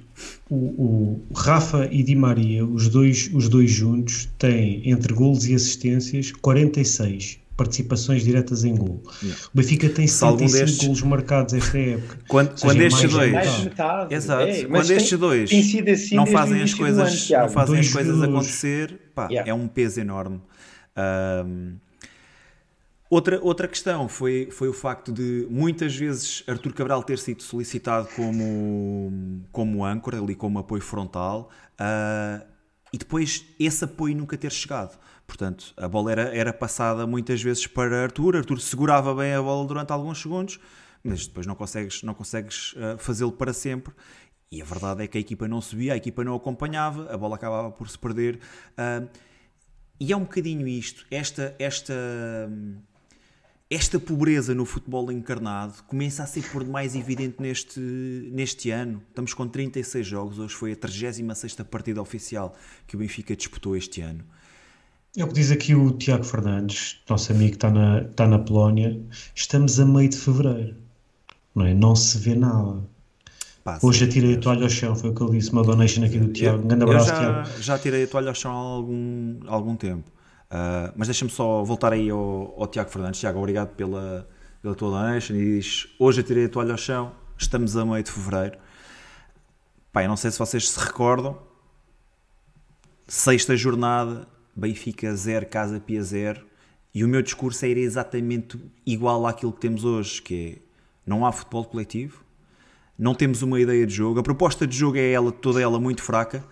o, o, Rafa e Di Maria, os dois, os dois juntos, têm entre golos e assistências 46 participações diretas em gol. O Benfica tem 75 destes... golos marcados esta época. Quando, quando estes dois, metade, exato, é, quando tem, estes dois assim não fazem as coisas, ano, não fazem as coisas acontecer, pá, yeah. é um peso enorme. Um, outra, outra questão foi, foi o facto de muitas vezes Artur Cabral ter sido solicitado como, como âncora, ali como apoio frontal, uh, e depois esse apoio nunca ter chegado. Portanto, a bola era, era passada muitas vezes para Arthur, Arthur segurava bem a bola durante alguns segundos, mas depois não consegues, não consegues uh, fazê-lo para sempre. E a verdade é que a equipa não subia, a equipa não acompanhava, a bola acabava por se perder. Uh, e é um bocadinho isto, esta, esta, esta pobreza no futebol encarnado começa a ser por demais evidente neste, neste ano. Estamos com 36 jogos, hoje foi a 36 partida oficial que o Benfica disputou este ano. É o que diz aqui o Tiago Fernandes, nosso amigo que está na, está na Polónia. Estamos a meio de fevereiro, não é? Não se vê nada. Pá, Hoje tirei a toalha ao chão, foi o que ele disse, uma donation aqui do Tiago. Um grande abraço, já, Tiago. Já tirei a toalha ao chão há algum, algum tempo. Uh, mas deixa-me só voltar aí ao, ao, Tiago Fernandes. Tiago, obrigado pela, pela tua donation. E diz: Hoje eu tirei a toalha ao chão, estamos a meio de fevereiro. Pá, eu não sei se vocês se recordam. Sexta jornada, Benfica 0, Casa Pia 0, e o meu discurso era exatamente igual àquilo que temos hoje, que é, não há futebol coletivo, não temos uma ideia de jogo, a proposta de jogo é ela, toda ela muito fraca,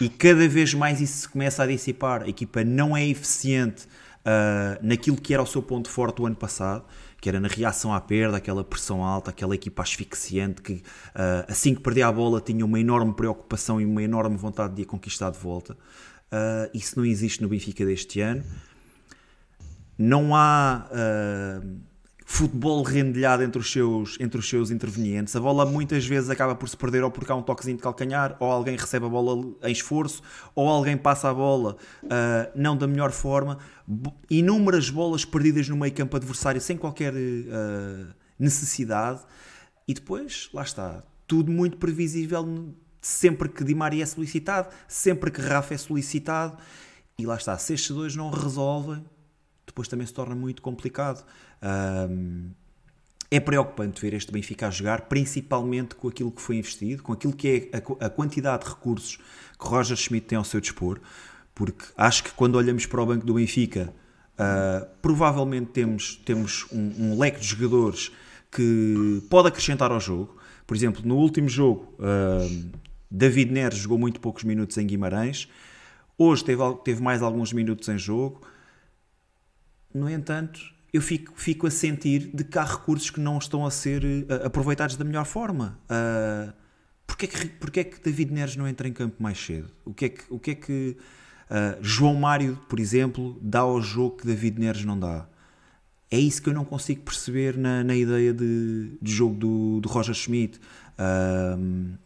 e cada vez mais isso se começa a dissipar. A equipa não é eficiente uh, naquilo que era o seu ponto forte o ano passado, que era na reação à perda, aquela pressão alta, aquela equipa asfixiante que uh, assim que perdia a bola tinha uma enorme preocupação e uma enorme vontade de a conquistar de volta. Uh, isso não existe no Benfica deste ano. Não há uh, futebol rendilhado entre os, seus, entre os seus intervenientes. A bola muitas vezes acaba por se perder ou porque há um toquezinho de calcanhar, ou alguém recebe a bola em esforço, ou alguém passa a bola uh, não da melhor forma. Inúmeras bolas perdidas no meio campo adversário sem qualquer necessidade. E depois, lá está, tudo muito previsível sempre que Di Maria é solicitado, sempre que Rafa é solicitado. E lá está, se estes dois não resolvem, depois também se torna muito complicado. Um, é preocupante ver este Benfica a jogar, principalmente com aquilo que foi investido, com aquilo que é a, a quantidade de recursos que Roger Schmidt tem ao seu dispor, porque acho que quando olhamos para o banco do Benfica, uh, provavelmente temos, temos um, um, leque de jogadores que pode acrescentar ao jogo. Por exemplo, no último jogo, uh, David Neres jogou muito poucos minutos em Guimarães, hoje teve, teve mais alguns minutos em jogo. No entanto, eu fico, fico a sentir de que há recursos que não estão a ser uh, aproveitados da melhor forma. Uh, porquê, que, porquê é que David Neres não entra em campo mais cedo? O que é que, o que, é que uh, João Mário, por exemplo, dá ao jogo que David Neres não dá? É isso que eu não consigo perceber na, na ideia de, de jogo do, do Roger Schmidt. Uh,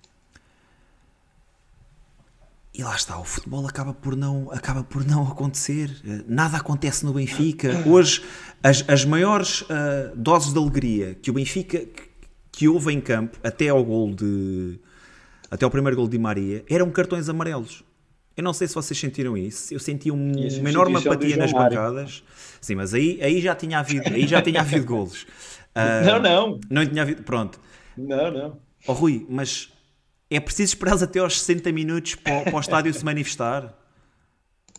e lá está, o futebol acaba por não, acaba por não acontecer. Eh, nada acontece no Benfica. *coughs* Hoje, as, as maiores uh, doses de alegria que o Benfica que, que houve em campo, até ao gol de. Até ao primeiro gol de Maria, eram cartões amarelos. Eu não sei se vocês sentiram isso. Eu senti um, uma enorme apatia nas bancadas. Sim, mas aí, aí já tinha havido, aí já tinha havido golos. Uh, *laughs* não, não. Não tinha havido. Pronto. Não, não. Oh, Rui, mas é preciso esperar até aos 60 minutos para, para o estádio se manifestar.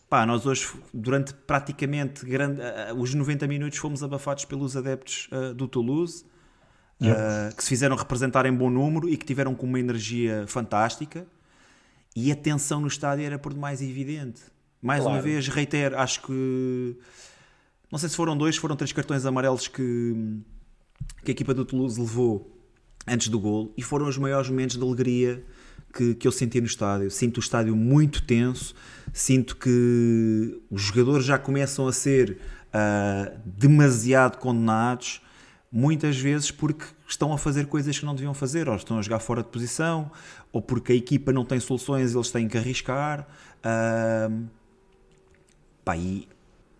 Pá, nós hoje, durante praticamente grande, uh, os 90 minutos, fomos abafados pelos adeptos uh, do Toulouse, uh, que se fizeram representar em bom número e que tiveram com uma energia fantástica. E a tensão no estádio era por demais evidente. Mais claro. uma vez, reitero, acho que. Não sei se foram dois, foram três cartões amarelos que, que a equipa do Toulouse levou antes do gol e foram os maiores momentos de alegria que, que eu senti no estádio. Sinto o estádio muito tenso, sinto que os jogadores já começam a ser uh, demasiado condenados, muitas vezes porque estão a fazer coisas que não deviam fazer, ou estão a jogar fora de posição, ou porque a equipa não tem soluções, eles têm que arriscar. Uh, pá, e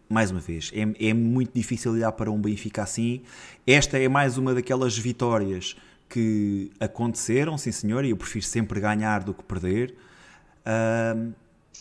mais uma vez, é, é muito difícil olhar para um Benfica assim. Esta é mais uma daquelas vitórias que aconteceram, sim senhor, e eu prefiro sempre ganhar do que perder. Uh,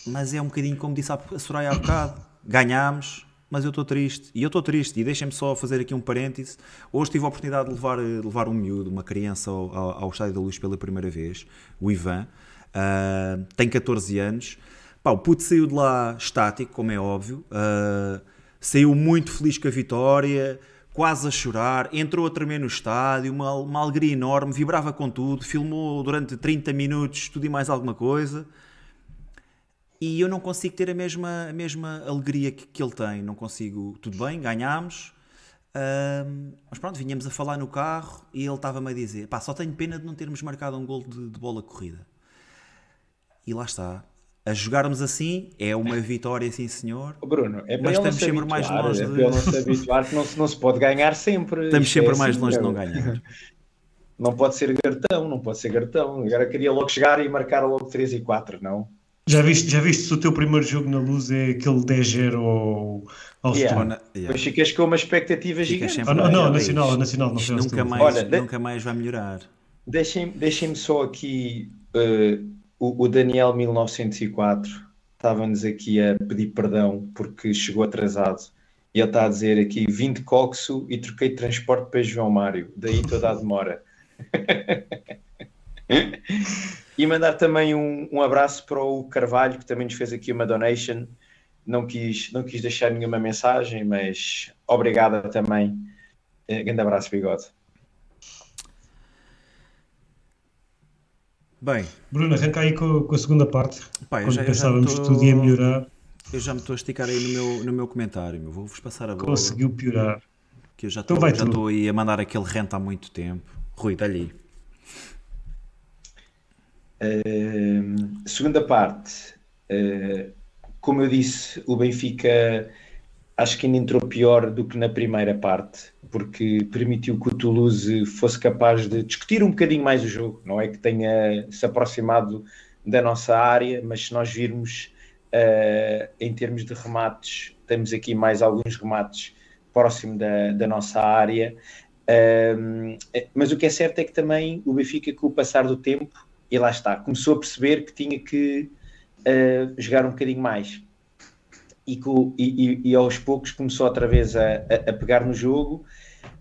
mas é um bocadinho como disse a Soraya há bocado: ganhámos, mas eu estou triste. E eu estou triste. E deixem-me só fazer aqui um parêntese. Hoje tive a oportunidade de levar, de levar um miúdo, uma criança, ao, ao, ao Estádio da Luz pela primeira vez, o Ivan. Uh, tem 14 anos. Pá, o puto saiu de lá estático, como é óbvio. Uh, saiu muito feliz com a vitória quase a chorar, entrou a tremer no estádio, uma, uma alegria enorme, vibrava com tudo, filmou durante 30 minutos tudo e mais alguma coisa. E eu não consigo ter a mesma, a mesma alegria que, que ele tem. Não consigo. Tudo bem, ganhámos. mas pronto, vinhamos a falar no carro e ele estava-me a dizer: pá, só tenho pena de não termos marcado um gol de, de bola corrida. E lá está a jogarmos assim é uma vitória, sim senhor. Bruno, é para mas estamos sempre habituar, mais longe é de... não se habituar que não se, não se pode ganhar sempre. Estamos sempre é mais assim, longe de não ganhar. *laughs* Não pode ser gartão, não pode ser gartão. Agora queria logo chegar e marcar logo 3 e 4, não? Já viste, já viste se o teu primeiro jogo na luz é aquele 10-0 ao, ao yeah. yeah. Depois ficas com uma expectativa gigante. Ah, não, não, nacional, nacional não nunca mais, Olha, nunca mais vai melhorar. Deixem-me deixem só aqui uh, o, o Daniel 1904 estava-nos aqui a pedir perdão porque chegou atrasado. E ele está a dizer aqui: vim de Coxo e troquei de transporte para João Mário, daí toda a demora. *laughs* e mandar também um, um, abraço para o Carvalho, que também nos fez aqui uma donation. Não quis, não quis deixar nenhuma mensagem, mas obrigada também. Eh, grande abraço, bigode. Bem. Bruno, arranca aí com, com a segunda parte. Pá, quando já, pensávamos que tudo ia melhorar. Eu já me estou a esticar aí no meu, no meu comentário. Vou-vos passar a bola. Conseguiu piorar. Que eu já estou então já estou aí a mandar aquele rento há muito tempo. Rui, dá-lhe aí. Uh, segunda parte. Uh, como eu disse, o Benfica acho que ainda entrou pior do que na primeira parte porque permitiu que o Toulouse fosse capaz de discutir um bocadinho mais o jogo. Não é que tenha se aproximado da nossa área, mas se nós virmos uh, em termos de remates, temos aqui mais alguns remates próximo da, da nossa área. Um, mas o que é certo é que também o Benfica, com o passar do tempo, e lá está, começou a perceber que tinha que uh, jogar um bocadinho mais. E, e, e, aos poucos começou outra vez a, a, pegar no jogo,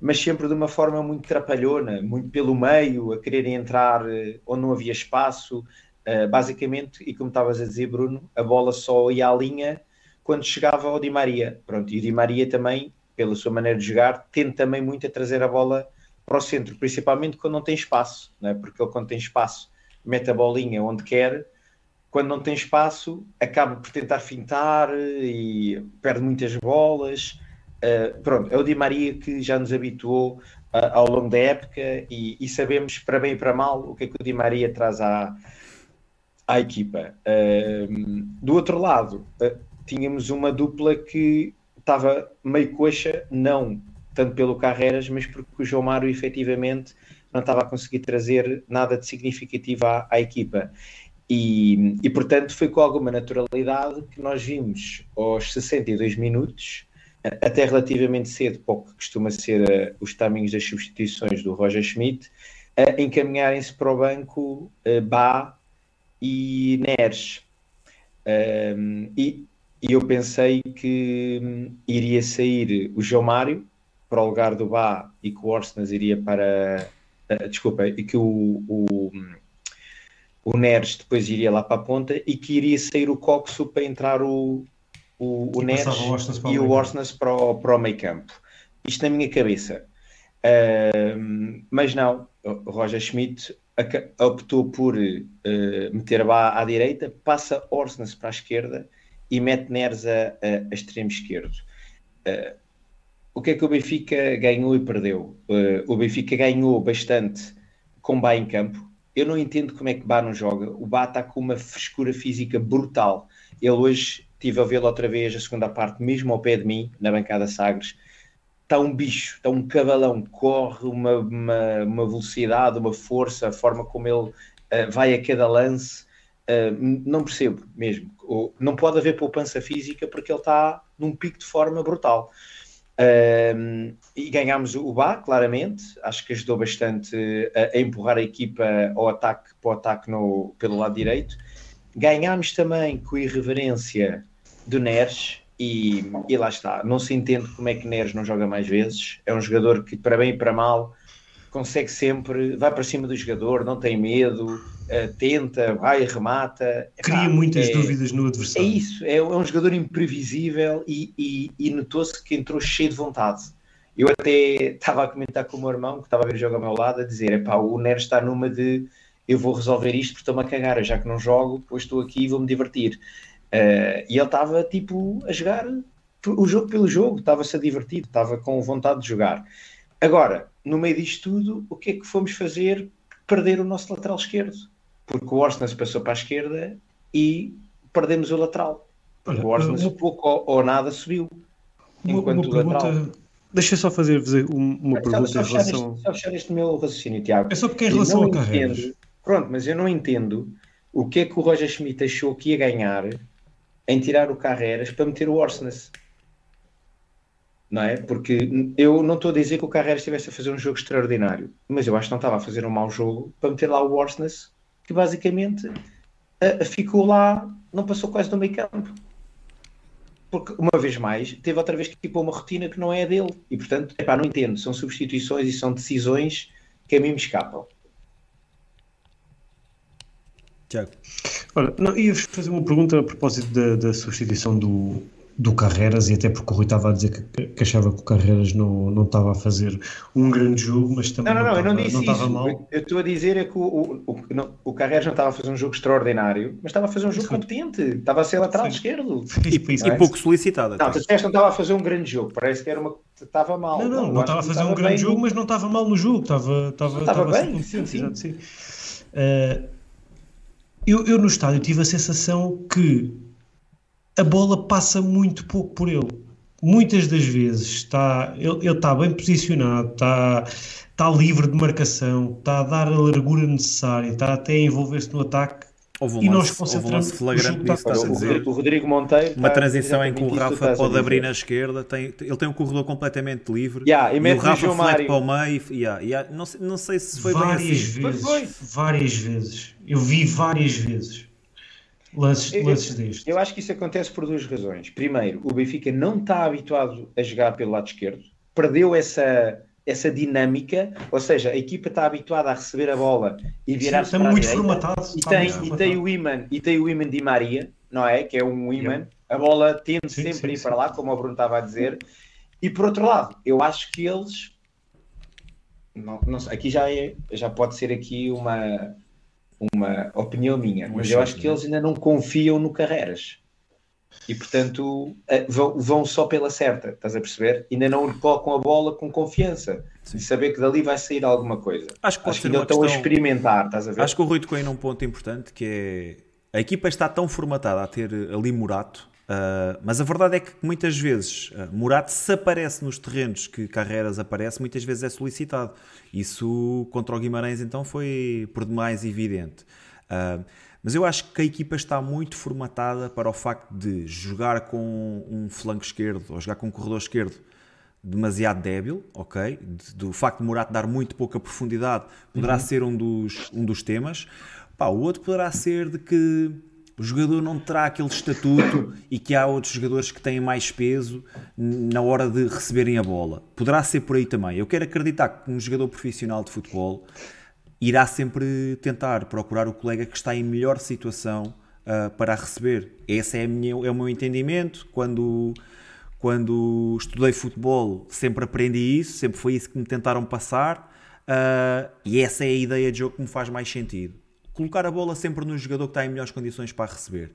mas sempre de uma forma muito trapalhona, muito pelo meio, a querer entrar uh, onde não havia espaço. Uh, basicamente, e como estavas a dizer, Bruno, a bola só ia à linha quando chegava ao Di Maria. Pronto, e o Di Maria também, pela sua maneira de jogar, tende também muito a trazer a bola para o centro, principalmente quando não tem espaço, é? porque ele quando tem espaço mete a bolinha onde quer, quando não tem espaço acaba por tentar fintar e perde muitas bolas. Uh, pronto, é o Di Maria que já nos habituou uh, ao longo da época e, e, sabemos para bem e para mal o que é que o Di Maria traz à, à equipa. Uh, do outro lado, tínhamos uma dupla que estava meio coxa, não tanto pelo Carreiras, mas porque o João Mário efetivamente não estava a conseguir trazer nada de significativo à, à equipa. E, e, portanto foi com alguma naturalidade que nós vimos aos 62 minutos, até relativamente cedo, para o que costuma ser uh, os timings das substituições do Roger Schmidt, uh, encaminharem-se para o banco uh, Bá e Neres. Um, e e eu pensei que hum, iria sair o João Mário para o lugar do Bá e que o Orsnas iria para. Uh, desculpa, e que o, o, o Neres depois iria lá para a ponta e que iria sair o Coxo para entrar o, o, o Neres o e o Orsnas para o, para o meio campo. Isto na minha cabeça. Uh, mas não, o Roger Schmidt optou por uh, meter Bá à direita, passa Orsnas para a esquerda e mete Neres a, a, a extremo esquerdo. Uh, o que é que o Benfica ganhou e perdeu? Uh, o Benfica ganhou bastante com Bá em campo. Eu não entendo como é que Bá não joga. O Bá está com uma frescura física brutal. Ele hoje, estive a vê-lo outra vez, a segunda parte, mesmo ao pé de mim, na bancada Sagres. Está um bicho, está um cavalão, corre uma, uma, uma velocidade, uma força, a forma como ele uh, vai a cada lance. Uh, não percebo mesmo não pode haver poupança física porque ele está num pico de forma brutal. Um, e ganhámos o Bá, claramente, acho que ajudou bastante a, a, empurrar a equipa ao ataque, para o ataque no, pelo lado direito. Ganhámos também com a irreverência do Neres, e, e, lá está. Não se entende como é que Neres não joga mais vezes. É um jogador que, para bem e para mal, consegue sempre, vai para cima do jogador, não tem medo, uh, tenta, vai, remata. Cria muitas é, dúvidas no adversário. É isso, é, é um jogador imprevisível e, e, e notou-se que entrou cheio de vontade. Eu até estava a comentar com o meu irmão, que estava a ver o jogo ao meu lado, a dizer: epá, o Neres está numa de eu vou resolver isto porque estou-me a cagar, já que não jogo, depois estou aqui e vou-me divertir. Uh, e ele estava tipo a jogar o jogo pelo jogo, estava-se a divertir, estava com vontade de jogar. Agora, no meio disto tudo, o que é que fomos fazer? Perder o nosso lateral esquerdo porque o Orsnes passou para a esquerda e perdemos o lateral. Olha, o Orsnes uma, pouco ou, ou, nada subiu. Uma, enquanto uma pergunta, lateral. Deixa eu só fazer, fazer uma pergunta só, só em relação. Este, só fechar este meu raciocínio, Tiago. É só porque é em relação a carreiras. Pronto, mas eu não entendo o que é que o Roger Schmidt achou que ia ganhar em tirar o Carreiras para meter o Orsnes. Não é? Porque eu não estou a dizer que o Carreiras estivesse a fazer um jogo extraordinário, mas eu acho que não estava a fazer um mau jogo para meter lá o Orsnes que basicamente uh, ficou lá, não passou quase do meio campo. Porque, uma vez mais, teve outra vez que tipo uma rotina que não é dele. E, portanto, epá, não entendo. São substituições e são decisões que a mim me escapam. Tiago. Ora, não, ia fazer uma pergunta a propósito da, da substituição do, do Carreiras, e até porque o Rui estava a dizer que, que, achava que o Carreiras não, não estava a fazer um grande jogo, mas também não, não, não, não, estava, eu não disse não isso. Mal. Eu estou a dizer é que o, o, o, o Carreiras não estava a fazer um jogo extraordinário, mas estava a fazer um jogo competente, estava a ser lateral Sim. esquerdo. E, e, é? pouco solicitado. Não, tu não estava a fazer um grande jogo, parece que era uma estava mal. Não, não, não, estava a fazer um grande jogo, mas não estava mal no jogo, estava, estava, estava, estava bem. Sim, sim. sim. Uh, eu, eu no estádio tive a sensação que a bola passa muito pouco por ele. Muitas das vezes está, ele, ele está bem posicionado, está, está livre de marcação, está a dar a largura necessária, está até a envolver-se no ataque Houve um e lance, nós houve um lance flagrante nisso, está a dizer. O Rodrigo Monteiro. Uma transição em que o Rafa pode abrir na esquerda, tem, ele tem um corredor completamente livre. Yeah, e, e o Rafa flete para o meio. Yeah, yeah, não, sei, não sei se foi várias bem assim. Vezes, foi. Várias vezes. Eu vi várias vezes lances, eu, lances. Eu acho que isso acontece por duas razões. Primeiro, o Benfica não está habituado a jogar pelo lado esquerdo, perdeu essa essa dinâmica, ou seja, a equipa está habituada a receber a bola e virar-se para muito direita, formatado, e tem, e tem o imã e tem o imã de Maria, não é? Que é um imã, a bola tende sim, sempre a ir para lá, como o Bruno estava a dizer. E por outro lado, eu acho que eles não, não aqui já é, já pode ser aqui uma uma opinião minha, mas eu acho que eles ainda não confiam no Carreras e portanto eh, vão, vão só pela certa, estás a perceber? Ainda não colocam a bola com confiança Sim. e saber que dali vai sair alguma coisa. Acho que, pode acho que ainda estão questão... a experimentar, estás a ver? Acho que o Rui tocou em um ponto importante que é a equipa está tão formatada a ter ali Murato, uh, mas a verdade é que muitas vezes uh, Murato se aparece nos terrenos que Carreiras aparece, muitas vezes é solicitado. Isso contra o Guimarães então foi por demais evidente. Uh, mas eu acho que a equipa está muito formatada para o facto de jogar com um flanco esquerdo ou jogar com um corredor esquerdo demasiado débil, ok? Do facto de Morato dar muito pouca profundidade poderá uhum. ser um dos, um dos temas. Pá, o outro poderá ser de que o jogador não terá aquele estatuto e que há outros jogadores que têm mais peso na hora de receberem a bola. Poderá ser por aí também. Eu quero acreditar que um jogador profissional de futebol irá sempre tentar procurar o colega que está em melhor situação uh, para receber. Esse é, minha, é o meu entendimento. Quando, quando estudei futebol, sempre aprendi isso, sempre foi isso que me tentaram passar. Uh, e essa é a ideia de jogo que me faz mais sentido. Colocar a bola sempre no jogador que está em melhores condições para receber.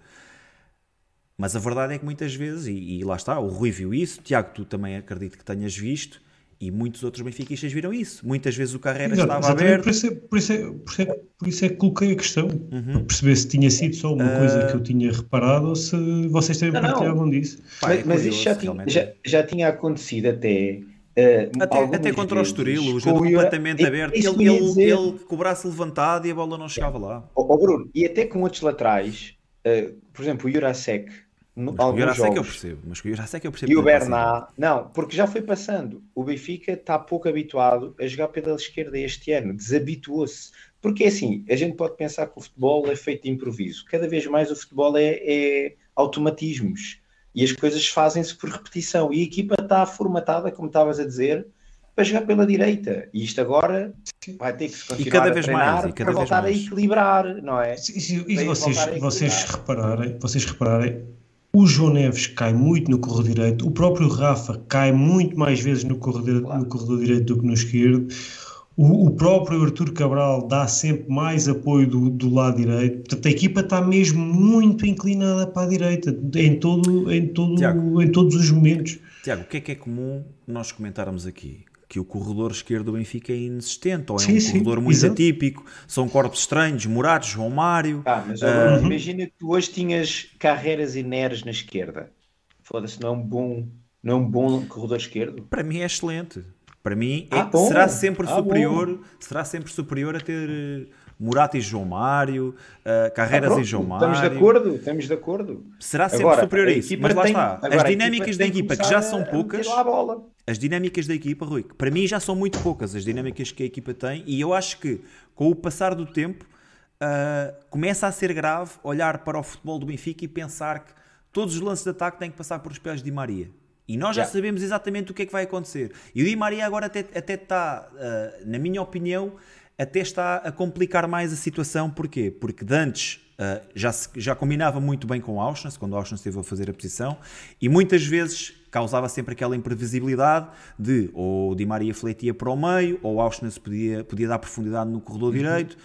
Mas a verdade é que muitas vezes, e, e lá está, o Rui viu isso, Tiago, tu também acredito que tenhas visto, e muitos outros benfiquistas viram isso. Muitas vezes o Carreira Exato, estava aberto. Por isso, é, por, isso é, por, isso é, por isso é que coloquei a questão, uhum. para perceber se tinha sido só uma uh... coisa que eu tinha reparado ou se vocês também partilhavam disso. Mas, é mas isso já já, já tinha acontecido até. Uh, até, até contra o Estoril, o jogo completamente aberto, ele, ele, ele, com o braço levantado e a bola não chegava lá. Oh, oh Bruno, e até com outros laterais, uh, por exemplo, o Jurasek, no, alguns jogos. que eu percebo, mas o Jurasek eu percebo. E o Bernat, não, porque já foi passando. O Benfica está pouco habituado a jogar pela esquerda este ano, desabituou-se. Porque é assim, a gente pode pensar que o futebol é feito de improviso. Cada vez mais o futebol é, é automatismos e as coisas fazem-se por repetição. E a equipa está formatada, como estavas a dizer, para jogar pela direita. E isto agora vai ter que se continuar e cada vez mais, e cada para voltar mais. a equilibrar, não é? E, e vocês, vocês repararem, vocês repararem, o João Neves cai muito no corredor direito, o próprio Rafa cai muito mais vezes no corredor, claro. no corredor direito do que no esquerdo. O, o, próprio Artur Cabral dá sempre mais apoio do, do, lado direito. Portanto, a equipa está mesmo muito inclinada para a direita em, todo, em, todo, Tiago, em todos os momentos. Tiago, o que é que é comum nós comentarmos aqui? que o corredor esquerdo do Benfica é inexistente, ou é sim, um sim, corredor muito exato. atípico, são corpos estranhos, Moratos, João Mário. Ah, mas uh, imagina que tu hoje tinhas carreiras e Neres na esquerda. Foda-se, não é um bom, não é um bom corredor esquerdo? Para mim é excelente. Para mim é, ah, será sempre ah, superior, bom. será sempre superior a ter eh, Murata e João Mário, uh, Carreiras ah, e João Mário. Estamos de acordo, estamos de acordo. Será sempre agora, superior a isso, mas lá tem, está. As dinâmicas da equipa que já são poucas. As dinâmicas da equipa, Rui, que para mim já são muito poucas as dinâmicas que a equipa tem, e eu acho que com o passar do tempo uh, começa a ser grave olhar para o futebol do Benfica e pensar que todos os lances de ataque têm que passar por os pés de Maria. E nós já yeah. sabemos exatamente o que é que vai acontecer. E o Di Maria agora até, até está, uh, na minha opinião, até está a complicar mais a situação. Porquê? Porque de antes uh, já, se, já combinava muito bem com o Auschwitz, quando o Auschwitz esteve a fazer a posição, e muitas vezes causava sempre aquela imprevisibilidade de ou o Di Maria fletia para o meio, ou o Auschwitz podia, podia dar profundidade no corredor uhum. direito.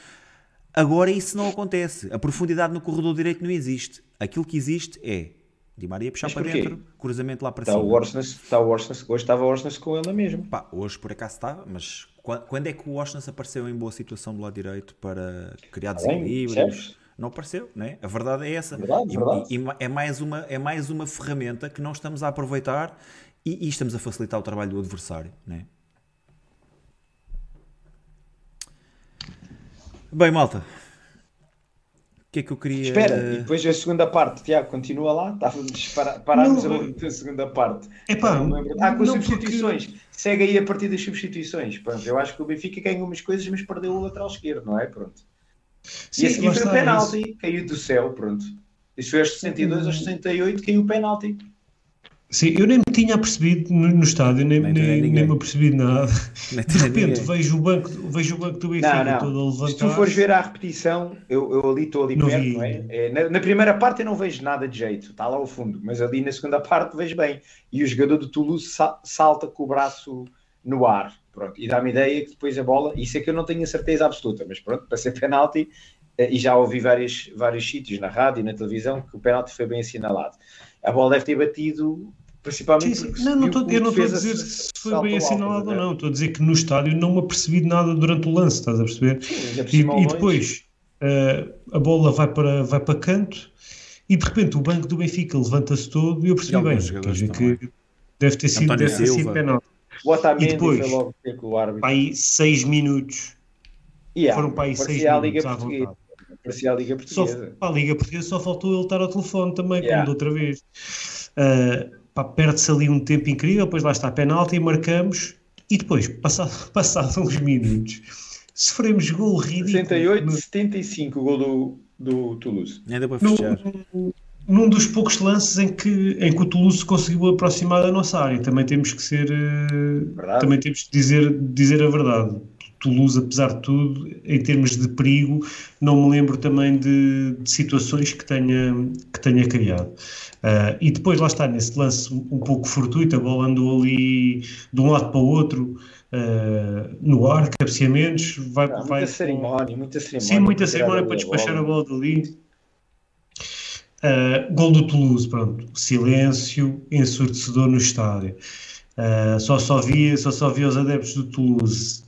Agora isso não acontece. A profundidade no corredor direito não existe. Aquilo que existe é Di Maria puxar para dentro, cruzamento lá para está cima. O Orsnes, está o Orsnes, hoje estava o Orsnes com ele mesmo. Pá, hoje por acaso estava, mas quando é que o Orsnes apareceu em boa situação do lado direito para criar desequilíbrios? Não apareceu, né? A verdade é essa. Verdade, e, verdade. E, e, é, mais uma, é mais uma ferramenta que não estamos a aproveitar e, e estamos a facilitar o trabalho do adversário, né? Bem, malta, que é que eu queria. Espera, e depois a segunda parte, Tiago, continua lá, estávamos parados a segunda parte. Epá, ah, com as substituições, porque... segue aí a partir das substituições. Pronto, eu acho que o Benfica ganhou umas coisas, mas perdeu o lateral esquerdo, não é? Pronto. Sim, e a seguir foi o penalti, isso. caiu do céu, pronto. Isso foi aos 62, aos 68, caiu o penalti. Sim, eu nem me tinha apercebido no, no estádio, nem, nem, nem, nem me apercebi de nada. *laughs* De repente vejo o, banco, vejo o banco do Benfica não, não. todo a levantar. Se tu fores ver a repetição, eu, eu ali estou ali não perto, não é? é na, na, primeira parte eu não vejo nada de jeito, está lá ao fundo, mas ali na segunda parte vejo bem. E o jogador do Toulouse salta com o braço no ar, pronto, e dá-me ideia que depois a bola, isso é que eu não tenho a certeza absoluta, mas pronto, para ser *laughs* penalti, eh, e já ouvi vários, vários sítios na rádio e na televisão que o penalti foi bem assinalado a bola deve ter batido principalmente. Sim, sim. Não, não tô, eu não estou a dizer se foi bem assinalado ou não, estou a dizer que no estádio não me apercebi de nada durante o lance, estás a perceber? Sim, e, e, depois uh, a bola vai para, vai para canto e de repente o banco do Benfica levanta-se todo e eu percebi bem, quer dizer que deve ter sido, deve ter sido penal. E depois, logo o árbitro. aí seis minutos. Yeah, foram para aí seis minutos à vontade. Parecia a Liga Portuguesa. Só, a Liga Portuguesa só faltou ele estar ao telefone também, yeah. como da outra vez. Uh, perde-se ali um tempo incrível, depois lá está a penalti e marcamos, e depois, passado, *laughs* passado uns minutos, sofremos gol ridículo. 68, 75 o gol do, do Toulouse. Ainda para fechar. Num, num dos poucos lances em que, em que o Toulouse conseguiu aproximar da nossa área. Também temos que ser. Verdade. Também temos que dizer, dizer a verdade. Toulouse, apesar de tudo, em termos de perigo, não me lembro também de, de situações que tenha, que tenha criado. Uh, e depois lá está, nesse lance um pouco fortuito, a bola andou ali de um lado para o outro, uh, no ar, cabeceamentos. Vai, não, vai, muita cerimónia, muita cerimónia. Sim, muita cerimónia para despachar a bola dali. Uh, gol do Toulouse, pronto, silêncio ensurdecedor no estádio. Uh, só, só, via, só só via os adeptos do Toulouse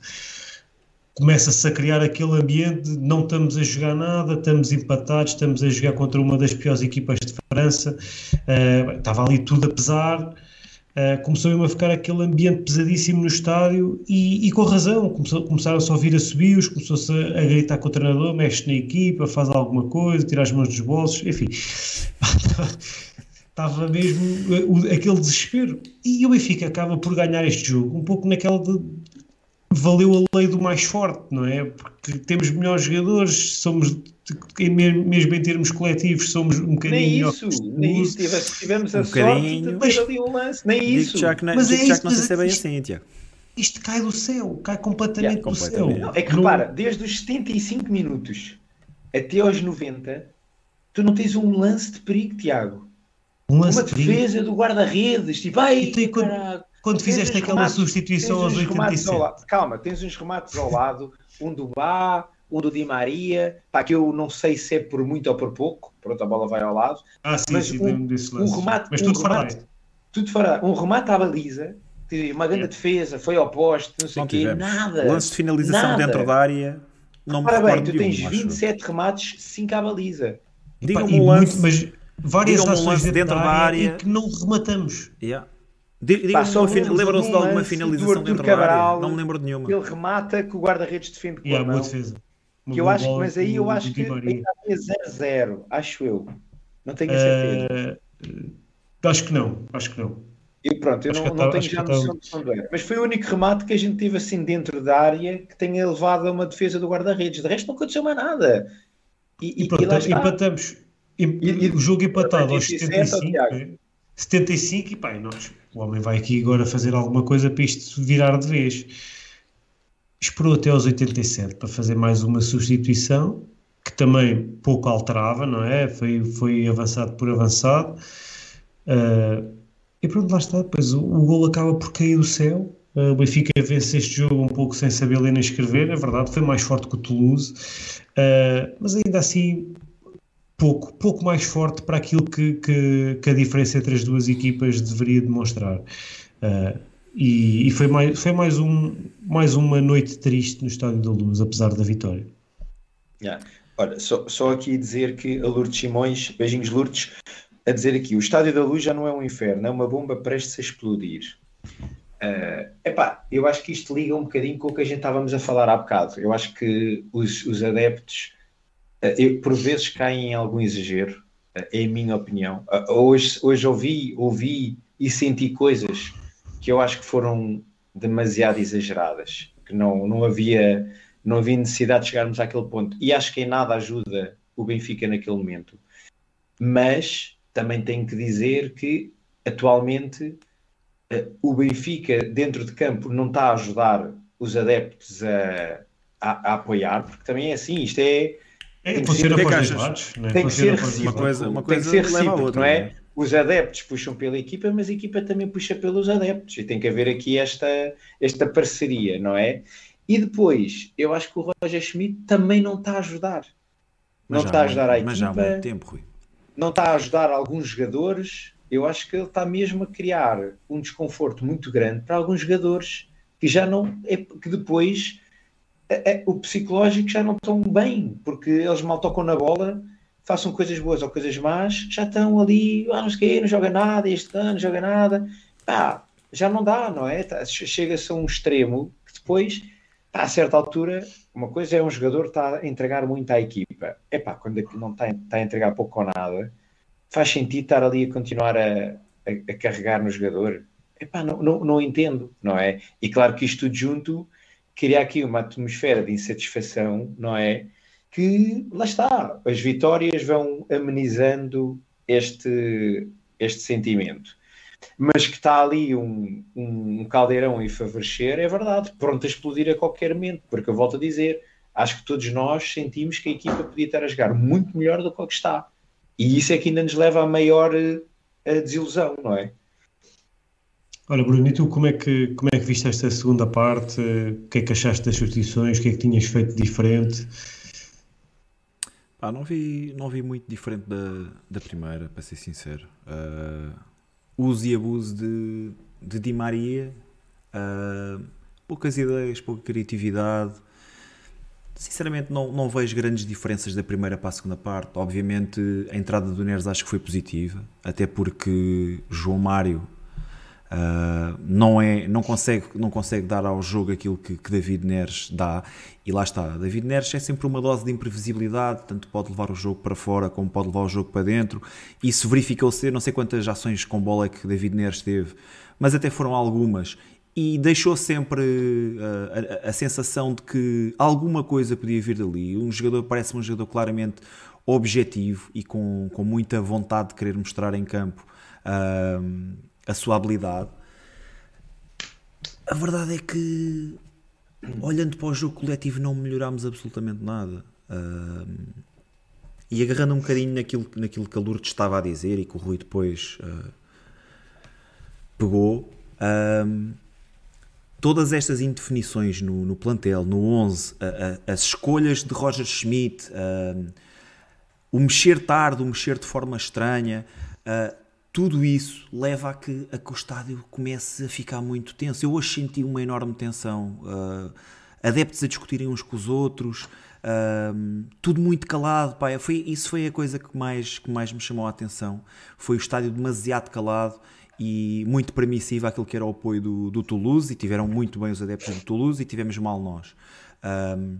começa-se a criar aquele ambiente de não estamos a jogar nada, estamos empatados, estamos a jogar contra uma das piores equipas de França, uh, estava ali tudo a pesar, uh, começou a ficar aquele ambiente pesadíssimo no estádio e, e com razão, começou, começaram-se a ouvir assobios, começou-se a, a gritar com o treinador, mexe na equipa, faz alguma coisa, tira as mãos dos bolsos, enfim... *laughs* estava mesmo uh, aquele desespero. E o Benfica acaba por ganhar este jogo, um pouco naquela de, valeu a lei do mais forte, não é? Porque temos melhores jogadores, somos, mesmo em termos coletivos, somos um bocadinho. Nem isso, nem isso. Tivemos a um sorte de ter ali um lance, nem isso. Já que, não, mas é já que não sei se é bem assim, Tiago. Isto cai do céu, cai completamente yeah, do completamente. céu. Não, é que repara, desde os 75 minutos até aos 90, tu não tens um lance de perigo, Tiago. Um lance Uma de defesa perigo. do guarda-redes, tipo, ai, quando, quando fizeste aquela remates, substituição aos 87. calma, tens uns remates ao lado, um do Bá, um do Di Maria, pá, que eu não sei se é por muito ou por pouco, pronto, a bola vai ao lado. Ah, sim, mas sim, um, desse um remate, mas tudo um remate, tudo fará. Um remate à baliza, uma grande é. defesa, foi ao poste, não sei o quê, nada. Lance de finalização nada. dentro da área, não me Ora bem, tu tens 27 remates, 5 à baliza. Diga-me um lance, muito, mas várias ações dentro, dentro da área, e que não rematamos. Yeah. Lembram-se de alguma finalização dentro Cabral, da área? Não me lembro de nenhuma. Ele remata que o guarda-redes defende com yeah, a mão. Boa defesa. Que eu acho, que, mas aí eu acho que ainda havia 0-0, acho eu. Não tenho a certeza. Uh, acho que não, acho que não. E pronto, eu não, não tenho já noção de onde era. Mas foi o único remate que a gente teve assim dentro da área que tenha levado a uma defesa do guarda-redes. De resto não aconteceu mais nada. E, e, pronto, e lá está. empatamos. E, e, o jogo empatado aos 75. 75 e pá, nós, o homem vai aqui agora fazer alguma coisa para isto virar de vez. Esperou até aos 87 para fazer mais uma substituição, que também pouco alterava, não é? Foi, foi avançado por avançado. Uh, e pronto, lá está. Depois o, o gol acaba por cair do céu. Uh, o Benfica vence este jogo um pouco sem saber ler nem escrever, é verdade, foi mais forte que o Toulouse, uh, mas ainda assim pouco, pouco mais forte para aquilo que, que, que, a diferença entre as duas equipas deveria demonstrar. Uh, e, e foi, mais, foi mais, um, mais uma noite triste no Estádio da Luz, apesar da vitória. Yeah. Olha, só, só aqui dizer que a Lourdes Simões, beijinhos Lourdes, a dizer aqui, o Estádio da Luz já não é um inferno, é uma bomba prestes a explodir. Uh, epá, eu acho que isto liga um bocadinho com o que a gente estávamos a falar há bocado. Eu acho que os, os adeptos eu, por vezes caem em algum exagero, em minha opinião. Hoje, hoje ouvi, ouvi e senti coisas que eu acho que foram demasiado exageradas, que não, não, havia, não havia necessidade de chegarmos àquele ponto. E acho que em nada ajuda o Benfica naquele momento. Mas também tenho que dizer que atualmente o Benfica dentro de campo não está a ajudar os adeptos a, a, a apoiar, porque também é assim, isto é. É, tem que ser, lados, é? tem que ser recíproco, uma coisa, uma coisa tem que ser recíproco, outra, não é? é? Os adeptos puxam pela equipa, mas a equipa também puxa pelos adeptos e tem que haver aqui esta, esta parceria, não é? E depois, eu acho que o Roger Schmidt também não está a ajudar. Não está a ajudar a equipa. Mas já há muito tempo, Rui não está a ajudar alguns jogadores. Eu acho que ele está mesmo a criar um desconforto muito grande para alguns jogadores que já não é que depois é, é, o psicológico já não estão bem, porque eles mal tocam na bola, façam coisas boas ou coisas más, já estão ali, ah, não sei quê, não joga nada, este ano não joga nada, pá, já não dá, não é? Tá, chega-se a um extremo que depois, pá, a certa altura, uma coisa é um jogador estar a entregar muito à equipa. Epá, quando não está, está a entregar pouco ou nada, faz sentido estar ali a continuar a, a, a carregar no jogador? Epá, não, não, não entendo, não é? E claro que isto tudo junto cria aqui uma atmosfera de insatisfação, não é? Que lá está, as vitórias vão amenizando este, este sentimento mas que está ali um, um caldeirão a favorecer, é verdade, pronto a explodir a qualquer momento, porque eu volto a dizer, acho que todos nós sentimos que a equipa podia estar a jogar muito melhor do que o que está. E isso é que ainda nos leva a maior a eh, desilusão, não é? Olha, Bruno, e tu como é, que, como é que viste esta segunda parte? O que é que achaste das substituições? O que é que tinhas feito diferente? Ah, não vi, não vi muito diferente da, da primeira, para ser sincero. Uh, uso e abuso de, de Di Maria, uh, poucas ideias, pouca criatividade. Sinceramente, não, não vejo grandes diferenças da primeira para a segunda parte. Obviamente, a entrada do Neres acho que foi positiva, até porque João Mário Uh, não, é, não, consegue, não consegue dar ao jogo aquilo que, que, David Neres dá, e lá está. David Neres é sempre uma dose de imprevisibilidade, tanto pode levar o jogo para fora como pode levar o jogo para dentro. Isso verificou-se, não sei quantas ações com bola é que David Neres teve, mas até foram algumas. E deixou sempre uh, a, a, sensação de que alguma coisa podia vir dali. Um jogador parece um jogador claramente objetivo e com, com muita vontade de querer mostrar em campo. Uh, a sua habilidade. A verdade é que, olhando para o jogo coletivo, não melhorámos absolutamente nada. Uh, e agarrando um bocadinho naquilo, naquilo que a Lourdes estava a dizer e que o Rui depois uh, pegou, uh, todas estas indefinições no, no plantel, no 11, as escolhas de Roger Schmidt, o mexer tarde, o mexer de forma estranha, tudo isso leva a que, a que o estádio comece a ficar muito tenso. Eu hoje senti uma enorme tensão. Uh, adeptos a discutirem uns com os outros, uh, tudo muito calado. Pá. Foi, isso foi a coisa que mais, que mais me chamou a atenção. Foi o estádio demasiado calado e muito permissivo àquilo que era o apoio do, do Toulouse. E tiveram muito bem os adeptos do Toulouse e tivemos mal nós. Uh,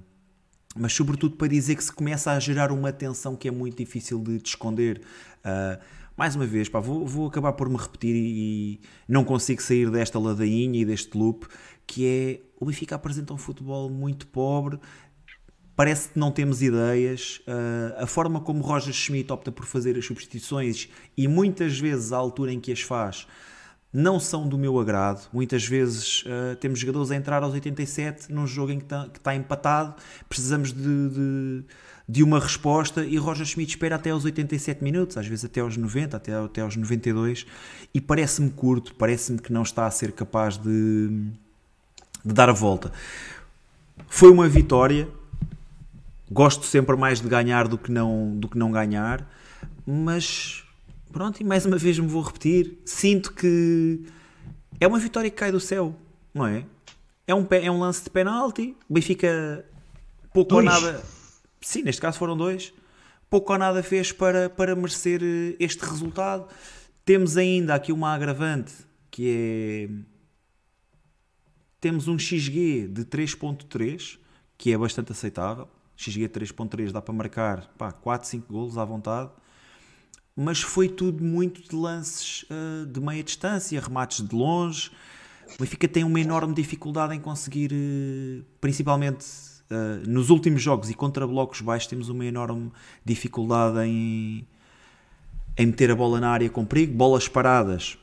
mas sobretudo para dizer que se começa a gerar uma tensão que é muito difícil de, de esconder. Uh, mais uma vez, pá, vou, vou acabar por me repetir e, e, não consigo sair desta ladainha e deste loop, que é o Benfica apresenta um futebol muito pobre, parece que não temos ideias, uh, a forma como Roger Schmidt opta por fazer as substituições e muitas vezes a altura em que as faz não são do meu agrado. Muitas vezes uh, temos jogadores a entrar aos 87 num jogo em que está, está empatado, precisamos de, de de uma resposta e Roger Schmidt espera até aos 87 minutos, às vezes até aos 90, até, até aos 92, e parece-me curto, parece-me que não está a ser capaz de, de dar a volta. Foi uma vitória, gosto sempre mais de ganhar do que não, do que não ganhar, mas pronto, e mais uma vez me vou repetir, sinto que é uma vitória que cai do céu, não é? É um, é um lance de penalti, o Benfica pouco ou nada sim, neste caso foram dois, pouco ou nada fez para, para merecer eh, este resultado. Temos ainda aqui uma agravante que é. Temos um XG de 3.3, que é bastante aceitável. XG 3.3 dá para marcar pá, 4, 5 golos à vontade, mas foi tudo muito de lances uh, de meia distância, remates de longe. O Benfica tem uma enorme dificuldade em conseguir, uh, principalmente uh, nos últimos jogos e contra blocos baixos, temos uma enorme dificuldade em, em meter a bola na área com perigo, bolas paradas.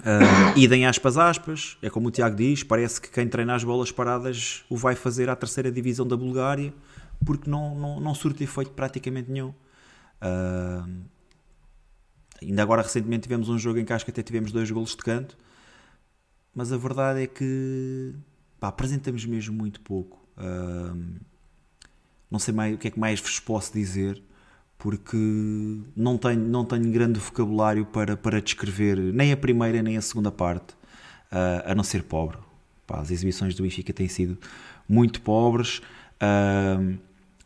Uh, idem aspas aspas, é como o Tiago diz, parece que quem treina as bolas paradas o vai fazer à terceira divisão da Bulgária porque não, não, não surte efeito praticamente nenhum. Uh, ainda agora recentemente tivemos um jogo em que acho que até tivemos dois golos de canto, mas a verdade é que pá, apresentamos mesmo muito pouco. Não sei mais o que é que mais vos posso dizer porque não tenho, não tenho grande vocabulário para, para descrever nem a primeira nem a segunda parte, uh, a não ser pobre. Pá, as exibições do Benfica têm sido muito pobres. Uh,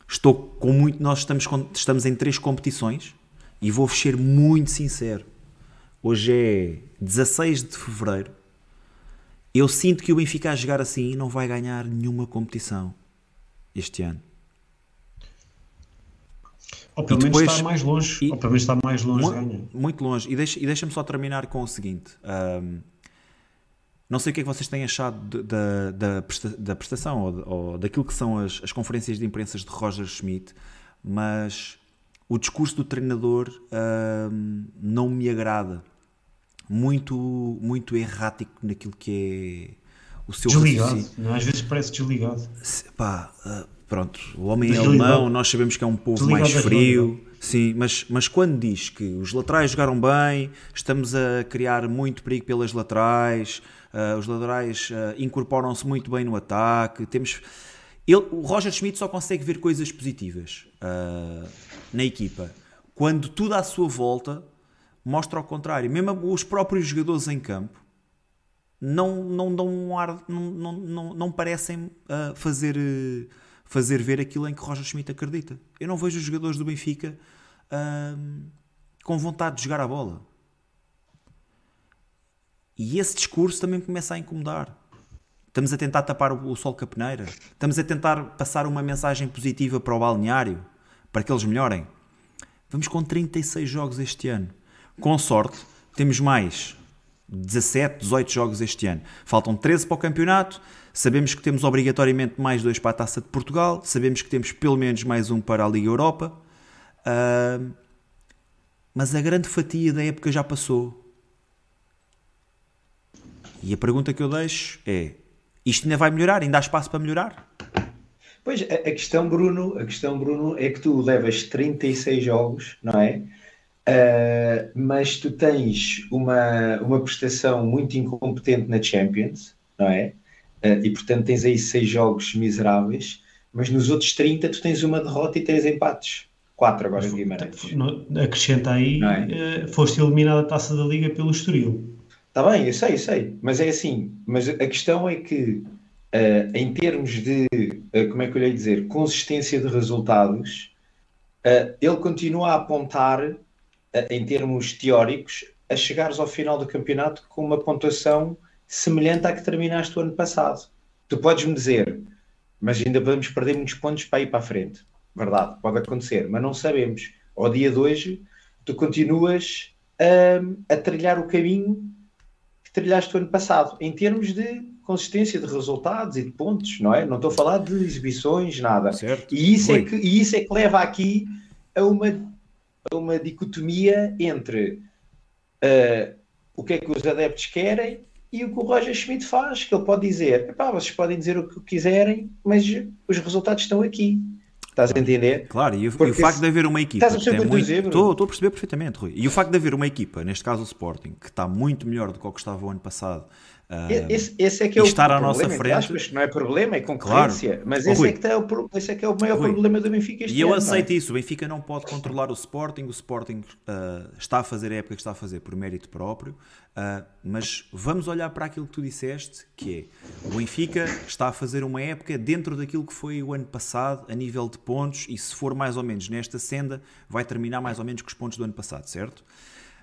estou com muito. Nós estamos, estamos em três competições e vou-vos ser muito sincero. Hoje é 16 de fevereiro. Eu sinto que o Benfica a jogar assim não vai ganhar nenhuma competição este ano. Ou pelo menos está mais longe. E, ou pelo menos está mais longe muito. Muito longe. E deixa-me deixa só terminar com o seguinte. Um, não sei o que é que vocês têm achado da, da, da prestação ou, ou, daquilo que são as, as conferências de imprensa de Roger Schmidt, mas o discurso do treinador hum, não me agrada. Muito, muito errático naquilo que é o seu Desligado, não, às vezes parece desligado. Pá, uh, pronto, o homem é alemão, nós sabemos que é um povo desligado mais frio. Sim, mas, mas quando diz que os laterais jogaram bem, estamos a criar muito perigo pelas laterais, uh, os laterais uh, incorporam-se muito bem no ataque, temos. Ele, o Roger Schmidt só consegue ver coisas positivas uh, na equipa. Quando tudo à sua volta mostra ao contrário. Mesmo os próprios jogadores em campo não, não dão um ar, não, não, não, não parecem fazer fazer ver aquilo em que Roger Schmidt acredita. Eu não vejo os jogadores do Benfica hum, com vontade de jogar a bola. E esse discurso também começa a incomodar. Estamos a tentar tapar o, sol com a peneira. Estamos a tentar passar uma mensagem positiva para o balneário, para que eles melhorem. Vamos com 36 jogos este ano. Com sorte, temos mais 17, 18 jogos este ano. Faltam 13 para o campeonato. Sabemos que temos obrigatoriamente mais dois para a Taça de Portugal. Sabemos que temos pelo menos mais um para a Liga Europa. Uh, mas a grande fatia da época já passou. E a pergunta que eu deixo é: isto ainda vai melhorar? Ainda há espaço para melhorar? Pois, a, questão, Bruno, a questão, Bruno, é que tu levas 36 jogos, não é? Uh, mas tu tens uma, uma prestação muito incompetente na Champions, não é? Uh, e portanto tens aí seis jogos miseráveis, mas nos outros 30 tu tens uma derrota e três empates. Quatro agora em Guimarães. Acrescenta aí, é? uh, foste eliminado da taça da Liga pelo Estoril. Está bem, eu sei, eu sei, mas é assim. Mas a questão é que, em termos de, como é que eu lhe dizer, consistência de resultados, ele continua a apontar em termos teóricos, a chegares ao final do campeonato com uma pontuação semelhante à que terminaste o ano passado. Tu podes-me dizer, mas ainda podemos perder muitos pontos para ir para a frente. Verdade, pode acontecer, mas não sabemos. Ao dia de hoje, tu continuas a, a trilhar o caminho que trilhaste o ano passado, em termos de consistência de resultados e de pontos, não é? Não estou a falar de exibições, nada. Certo. E, isso é que, e isso é que leva aqui a uma uma dicotomia entre uh, o que é que os adeptos querem e o que o Roger Schmidt faz, que ele pode dizer, vocês podem dizer o que quiserem, mas os resultados estão aqui. Estás a entender? Claro, e o, o facto de haver uma equipa. Estás a perceber muito... estou, estou a perceber perfeitamente, Rui. E o facto de haver uma equipa, neste caso o Sporting, que está muito melhor do que o que estava o ano passado, esse, esse, é que é o estar à nossa frente. Aspas, não é problema, é concorrência. Claro. Mas esse, é que tá esse é que é o maior Rui. problema do Benfica este E eu ano, aceito é? isso. O Benfica não pode controlar o Sporting. O Sporting uh, está a fazer a época que está a fazer por mérito próprio. Uh, mas vamos olhar para aquilo que tu disseste, que é o Benfica está a fazer uma época dentro daquilo que foi o ano passado, a nível de pontos, e se for mais ou menos nesta senda, vai terminar mais ou menos com os pontos do ano passado, certo?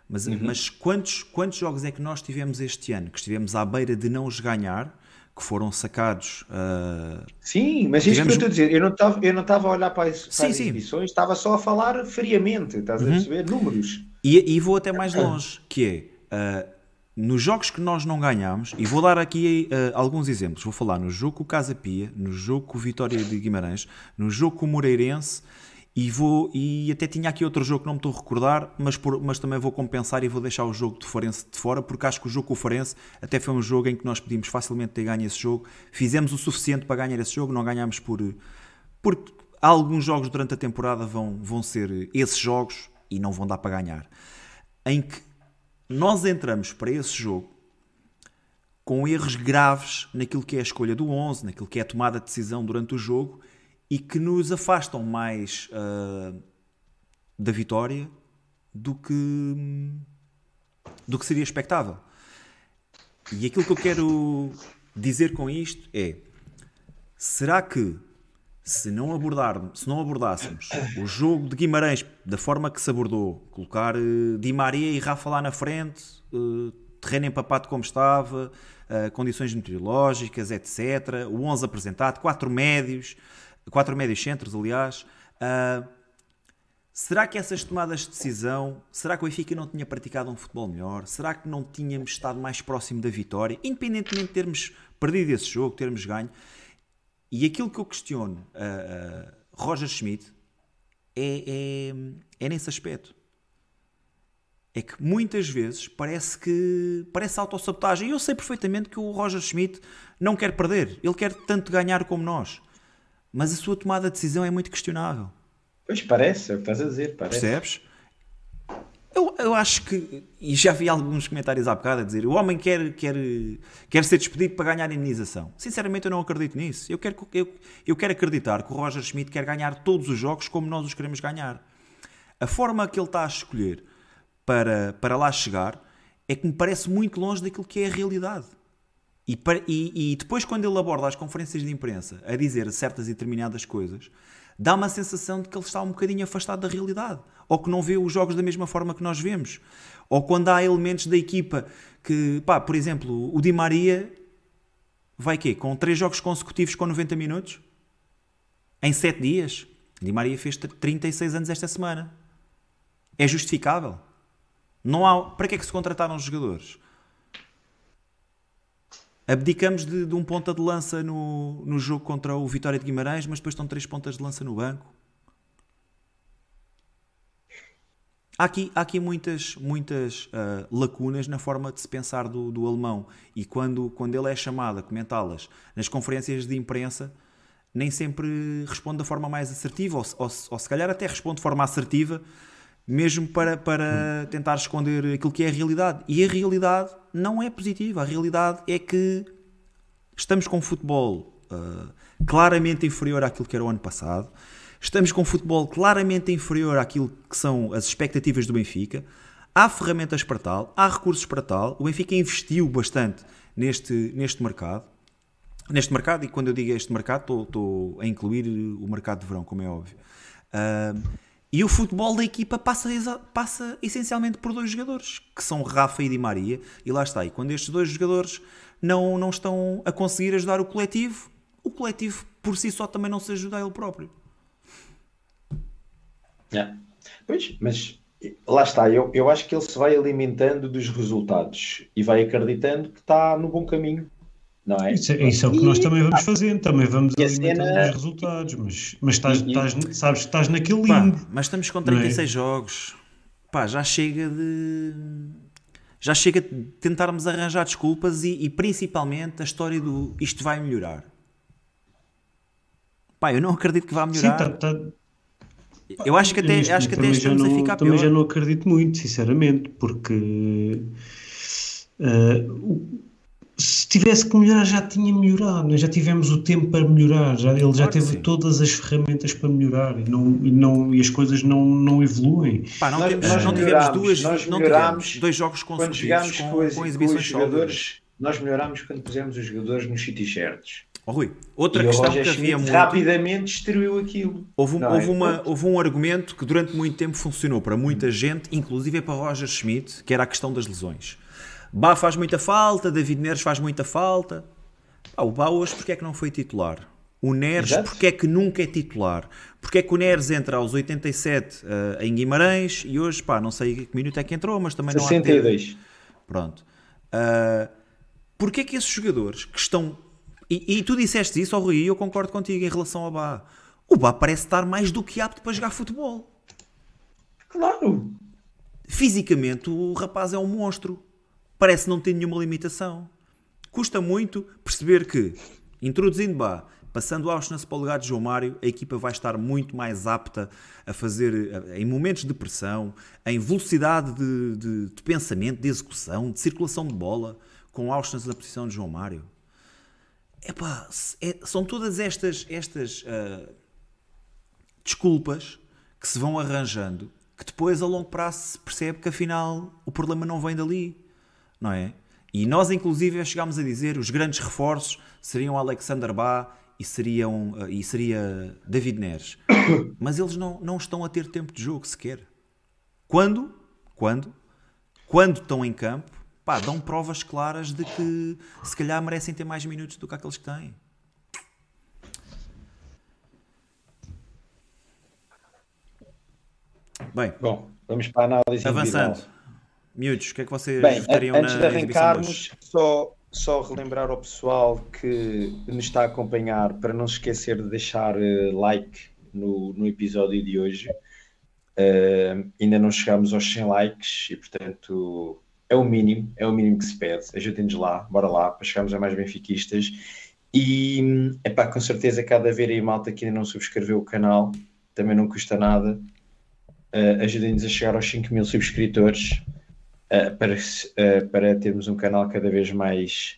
Mas, uhum. mas quantos, quantos jogos é que nós tivemos este ano que estivemos à beira de não os ganhar, que foram sacados. Uh, sim, mas isso que eu estou a dizer, eu não estava, eu não estava a olhar para as, para sim, as exibições, estava só a falar friamente, estás uhum. a perceber? Números. E, e, vou até mais longe, que é. Uh, nos jogos que nós não ganhámos, e vou dar aqui uh, alguns exemplos, vou falar no jogo com o Casa Pia, no jogo com o Vitória de Guimarães, no jogo com o Moreirense e vou e até tinha aqui outro jogo que não me estou a recordar, mas, por, mas também vou compensar e vou deixar o jogo do Forense de fora, porque acho que o jogo com o Forense até foi um jogo em que nós pedimos facilmente ter ganho esse jogo. Fizemos o suficiente para ganhar esse jogo, não ganhámos por. Porque alguns jogos durante a temporada vão, vão ser esses jogos e não vão dar para ganhar. Em que nós entramos para esse jogo com erros graves naquilo que é a escolha do 11, naquilo que é a tomada de decisão durante o jogo e que nos afastam mais uh, da vitória do que, do que seria expectável. E aquilo que eu quero dizer com isto é: será que se não, abordar, se não abordássemos o jogo de Guimarães da forma que se abordou, colocar uh, Di Maria e Rafa lá na frente, uh, terreno empapado como estava, uh, condições meteorológicas, etc., o 11 apresentado, quatro médios, quatro médios centros, aliás. Uh, será que essas tomadas de decisão, será que o Benfica não tinha praticado um futebol melhor? Será que não tínhamos estado mais próximo da vitória, independentemente de termos perdido esse jogo, termos ganho? E aquilo que eu questiono uh, uh, Roger Schmidt é, é, é nesse aspecto é que muitas vezes parece que parece autossabotagem. E eu sei perfeitamente que o Roger Schmidt não quer perder, ele quer tanto ganhar como nós mas a sua tomada de decisão é muito questionável. Pois parece, é o que estás a dizer, parece. Percebes? Eu, eu acho que, e já vi alguns comentários há bocado a dizer, o homem quer, quer, quer ser despedido para ganhar a indenização. Sinceramente, eu não acredito nisso. Eu quero, eu, eu quero acreditar que o Roger Schmidt quer ganhar todos os jogos como nós os queremos ganhar. A forma que ele está a escolher para, para lá chegar é que me parece muito longe daquilo que é a realidade. E, e, e, depois, quando ele aborda as conferências de imprensa a dizer certas e determinadas coisas, dá uma sensação de que ele está um bocadinho afastado da realidade. Ou que não vê os jogos da mesma forma que nós vemos. Ou quando há elementos da equipa que, pá, por exemplo, o Di Maria vai quê? Com três jogos consecutivos com 90 minutos? Em 7 dias? Di Maria fez 36 anos esta semana. É justificável? Não há... Para que é que se contrataram os jogadores? Abdicamos de, de, um ponta de lança no, no jogo contra o Vitória de Guimarães, mas depois estão três pontas de lança no banco. Há aqui, há aqui muitas, muitas uh, lacunas na forma de se pensar do, do alemão e quando, quando ele é chamado a comentá-las nas conferências de imprensa, nem sempre responde da forma mais assertiva, ou, ou, ou se calhar até responde de forma assertiva, mesmo para, para tentar esconder aquilo que é a realidade. E a realidade não é positiva. A realidade é que estamos com um futebol uh, claramente inferior àquilo que era o ano passado. Estamos com um futebol claramente inferior àquilo que são as expectativas do Benfica. Há ferramentas para tal, há recursos para tal. O Benfica investiu bastante neste, neste mercado. Neste mercado, e quando eu digo este mercado, estou, estou a incluir o mercado de verão, como é óbvio. Uh, e o futebol da equipa passa, passa essencialmente por dois jogadores, que são Rafa e Di Maria, e lá está. E quando estes dois jogadores não, não estão a conseguir ajudar o coletivo, o coletivo por si só também não se ajuda a ele próprio. É. Pois, mas lá está, eu, eu acho que ele se vai alimentando dos resultados e vai acreditando que está no bom caminho não é? Isso, é, isso é o que nós também vamos fazendo, também vamos alimentando cena... os resultados, mas, mas estás, e, estás, sabes, estás naquele limbo. Pá, mas estamos com 36 é? jogos, pá, já chega de. Já chega de tentarmos arranjar desculpas e, e principalmente a história do isto vai melhorar. Pá, eu não acredito que vá melhorar. Sim, tá, tá... Eu acho que até, Isto, acho que até estamos não, a ficar também pior. Também já não acredito muito, sinceramente, porque uh, tivesse que melhorar já tinha melhorado, né? já tivemos o tempo para melhorar, já, ele já teve todas as ferramentas para melhorar e, não, e, não, e as coisas não, não evoluem. Pá, não, nós, temos, nós não tivemos duas, nós não tivemos dois jogos consecutivos com, com, com exibições com jogadores, Nós melhorámos quando pusemos os jogadores nos sítios certos. Oh, Rui, outra e questão que havia muito... rapidamente destruiu aquilo. Houve, um, houve, é? uma, houve um argumento que durante muito tempo funcionou para muita gente, inclusive para Roger Schmidt, que era a questão das lesões. Bá faz muita falta, David Neres faz muita falta. Ah, o Bauas porque é que não foi titular? O Neres Exato. porque é que nunca é titular? Porque é que o Neres entra aos 87 uh, em Guimarães e hoje, pá, não sei que minuto é que entrou, mas também 62. não há... 62. Pronto. Uh, porque é que esses jogadores que estão... E, e tu disseste isso ao Rui e eu concordo contigo em relação ao Bá. O Bá parece estar mais do que apto para jogar futebol. Claro. Fisicamente o rapaz é um monstro. Parece não ter nenhuma limitação. Custa muito perceber que, introduzindo Bá, passando Auschwitz para o lugar de João Mário, a equipa vai estar muito mais apta a fazer, em momentos de pressão, em velocidade de, de, de pensamento, de execução, de circulação de bola, com Auschwitz na posição de João Mário. Epá, é, são todas estas, estas uh, desculpas que se vão arranjando que depois a longo prazo se percebe que afinal o problema não vem dali, não é? E nós, inclusive, chegámos a dizer os grandes reforços seriam Alexander Bá e, seriam, uh, e seria David Neres. *coughs* Mas eles não, não estão a ter tempo de jogo sequer. Quando? Quando? Quando estão em campo, pá, dão provas claras de que se calhar merecem ter mais minutos do que aqueles que têm. Bem, bom, vamos para a análise Avançando. Individual. Miúdos, o que é que vocês Bem, votariam antes de arrancarmos, só, só relembrar ao pessoal que nos está a acompanhar para não se esquecer de deixar uh, like no, no episódio de hoje. Uh, ainda não chegámos aos 100 likes e, portanto, é o mínimo, é o mínimo que se pede. Ajudem-nos lá, bora lá, para chegarmos a mais benfiquistas. E, epá, com certeza, cada vez aí malta que ainda não subscreveu o canal, também não custa nada. Uh, Ajudem-nos a chegar aos 5 mil subscritores uh, para, uh, para termos um canal cada vez mais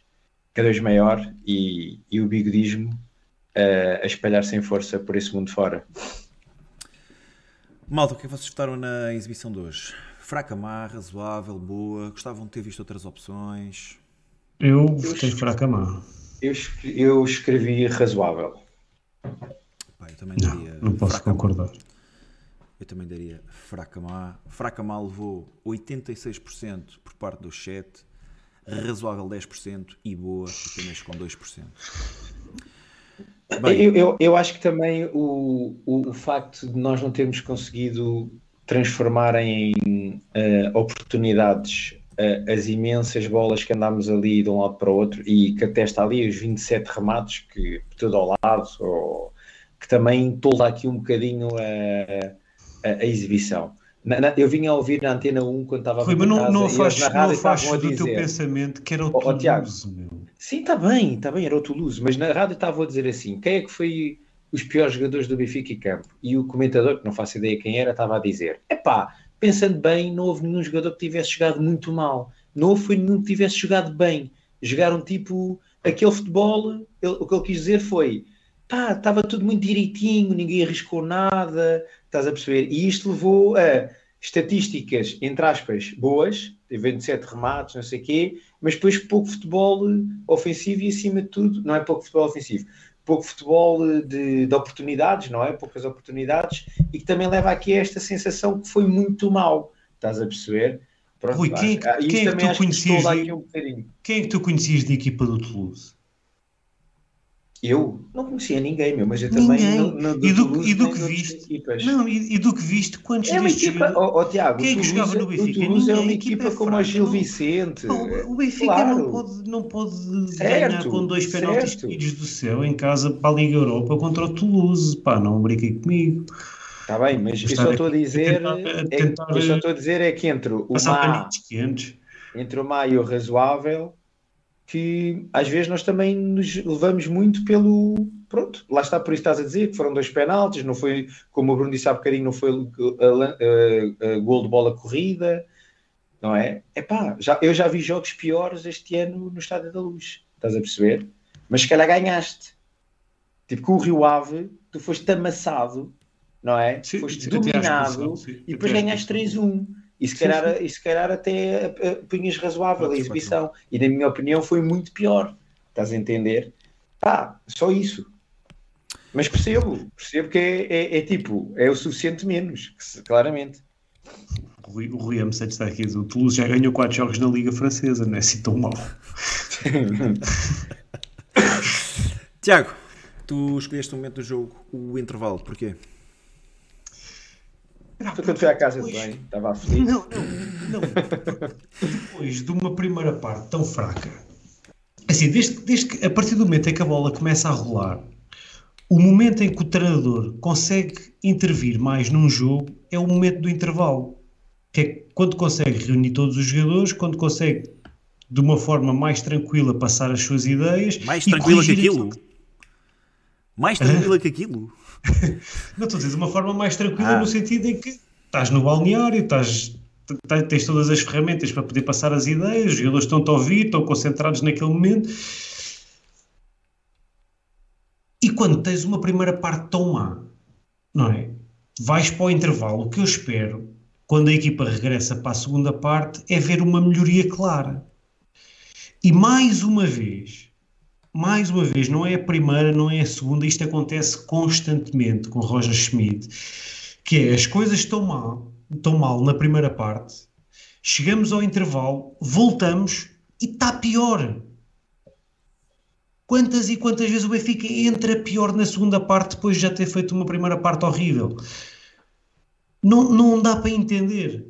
cada vez maior e, e o bigodismo uh, a espalhar-se em força por esse mundo fora. Malta, o que é que vocês votaram na exibição de hoje? Fraca, má, razoável, boa? Gostavam de ter visto outras opções? Eu votei fraca, má. Eu, eu escrevi razoável. Pá, eu também não, não posso concordar. Má. Eu também daria fraca má. Fraca má levou 86% por parte do chat, razoável 10% e boa apenas com 2%. Bem, eu, eu, eu, acho que também o, o, o, facto de nós não termos conseguido transformar em uh, oportunidades uh, as imensas bolas que andámos ali de um lado para o outro e que até está ali os 27 remates que todo ao lado, ou, que também tolda aqui um bocadinho a a, a exibição. Na, na, eu vinha a ouvir na Antena 1 quando estava a ver mas não, não não faz do dizer, teu pensamento que era o Toulouse, Tiago, Sim, está bem, está bem, era o Toulouse, mas na rádio estava a dizer assim, quem é que foi os piores jogadores do Benfica e campo? E o comentador, que não faço ideia quem era, estava a dizer, epá, pensando bem, não houve nenhum jogador que tivesse jogado muito mal, não houve nenhum que tivesse jogado bem, jogaram tipo, aquele futebol, ele, o que ele quis dizer foi, pá, estava tudo muito direitinho, ninguém arriscou nada, estás a perceber? E isto levou a estatísticas, entre aspas, boas, 27 remates, não sei o quê, mas depois pouco futebol ofensivo e acima de tudo, não é pouco futebol ofensivo, pouco futebol de, de oportunidades, não é? Poucas oportunidades, e que também leva aqui a esta sensação que foi muito mal, estás a perceber? Pronto, Rui, quem, é quem, é que tu conhecias de, um quem é que tu conhecias de equipa do Toulouse? Eu não conhecia ninguém, meu, mas eu também não, não, e, do, e do que viste, não, e, e, do que viste, quantos é uma equipa, oh, oh, Tiago, quem é que jogava no Benfica? O Toulouse é uma equipa, como a Gil Vicente. Não, o Benfica claro. não pode, não pode certo, ganhar com dois penaltis seguidos do céu em casa para a Liga Europa contra o Toulouse. Pá, não brinquem comigo. Está bem, mas eu só estou a dizer, tentar, tentar, é, eu só estou a dizer é que entre o má, entre o má e o razoável que às vezes nós também nos levamos muito pelo. Pronto, lá está, por isso estás a dizer que foram dois penaltis, não foi, como o Bruno disse há bocadinho, não foi a, a, a gol de bola corrida, não é? É pá, já, eu já vi jogos piores este ano no Estádio da Luz, estás a perceber? Mas se calhar ganhaste. Tipo, com o Rio Ave, tu foste amassado, não é? Sim, foste dominado e depois ganhaste 3-1. E se, calhar, sim, sim. e se calhar até punhas razoável a exibição. E na minha opinião foi muito pior. Estás a entender? Pá, só isso. Mas percebo, percebo que é, é, é tipo, é o suficiente menos, claramente. O Rui, o Rui M7 está aqui. O Toulouse já ganhou 4 jogos na Liga Francesa, não é assim tão mal. *laughs* Tiago, tu escolheste o momento do jogo, o intervalo, porquê? Foi quando fui à casa de bem, *laughs* estava aflito. Não, não, não. Depois de uma primeira parte tão fraca, assim, desde, desde que a partir do momento em que a bola começa a rolar, o momento em que o treinador consegue intervir mais num jogo é o momento do intervalo. Que é quando consegue reunir todos os jogadores, quando consegue de uma forma mais tranquila passar as suas ideias. Mais tranquila que aquilo? Mais tranquila que aquilo? Não estou a dizer de uma forma mais tranquila ah. no sentido em que estás no balneário, estás, tens todas as ferramentas para poder passar as ideias, os jogadores estão-te a ouvir, estão concentrados naquele momento. E quando tens uma primeira parte tão má, não é? Vais para o intervalo, o que eu espero, quando a equipa regressa para a segunda parte, é ver uma melhoria clara. E mais uma vez, mais uma vez, não é a primeira, não é a segunda, isto acontece constantemente com Roger Schmidt, que é as coisas estão mal, estão mal na primeira parte, chegamos ao intervalo, voltamos e está pior. Quantas e quantas vezes o Benfica entra pior na segunda parte depois de já ter feito uma primeira parte horrível? Não, não dá para entender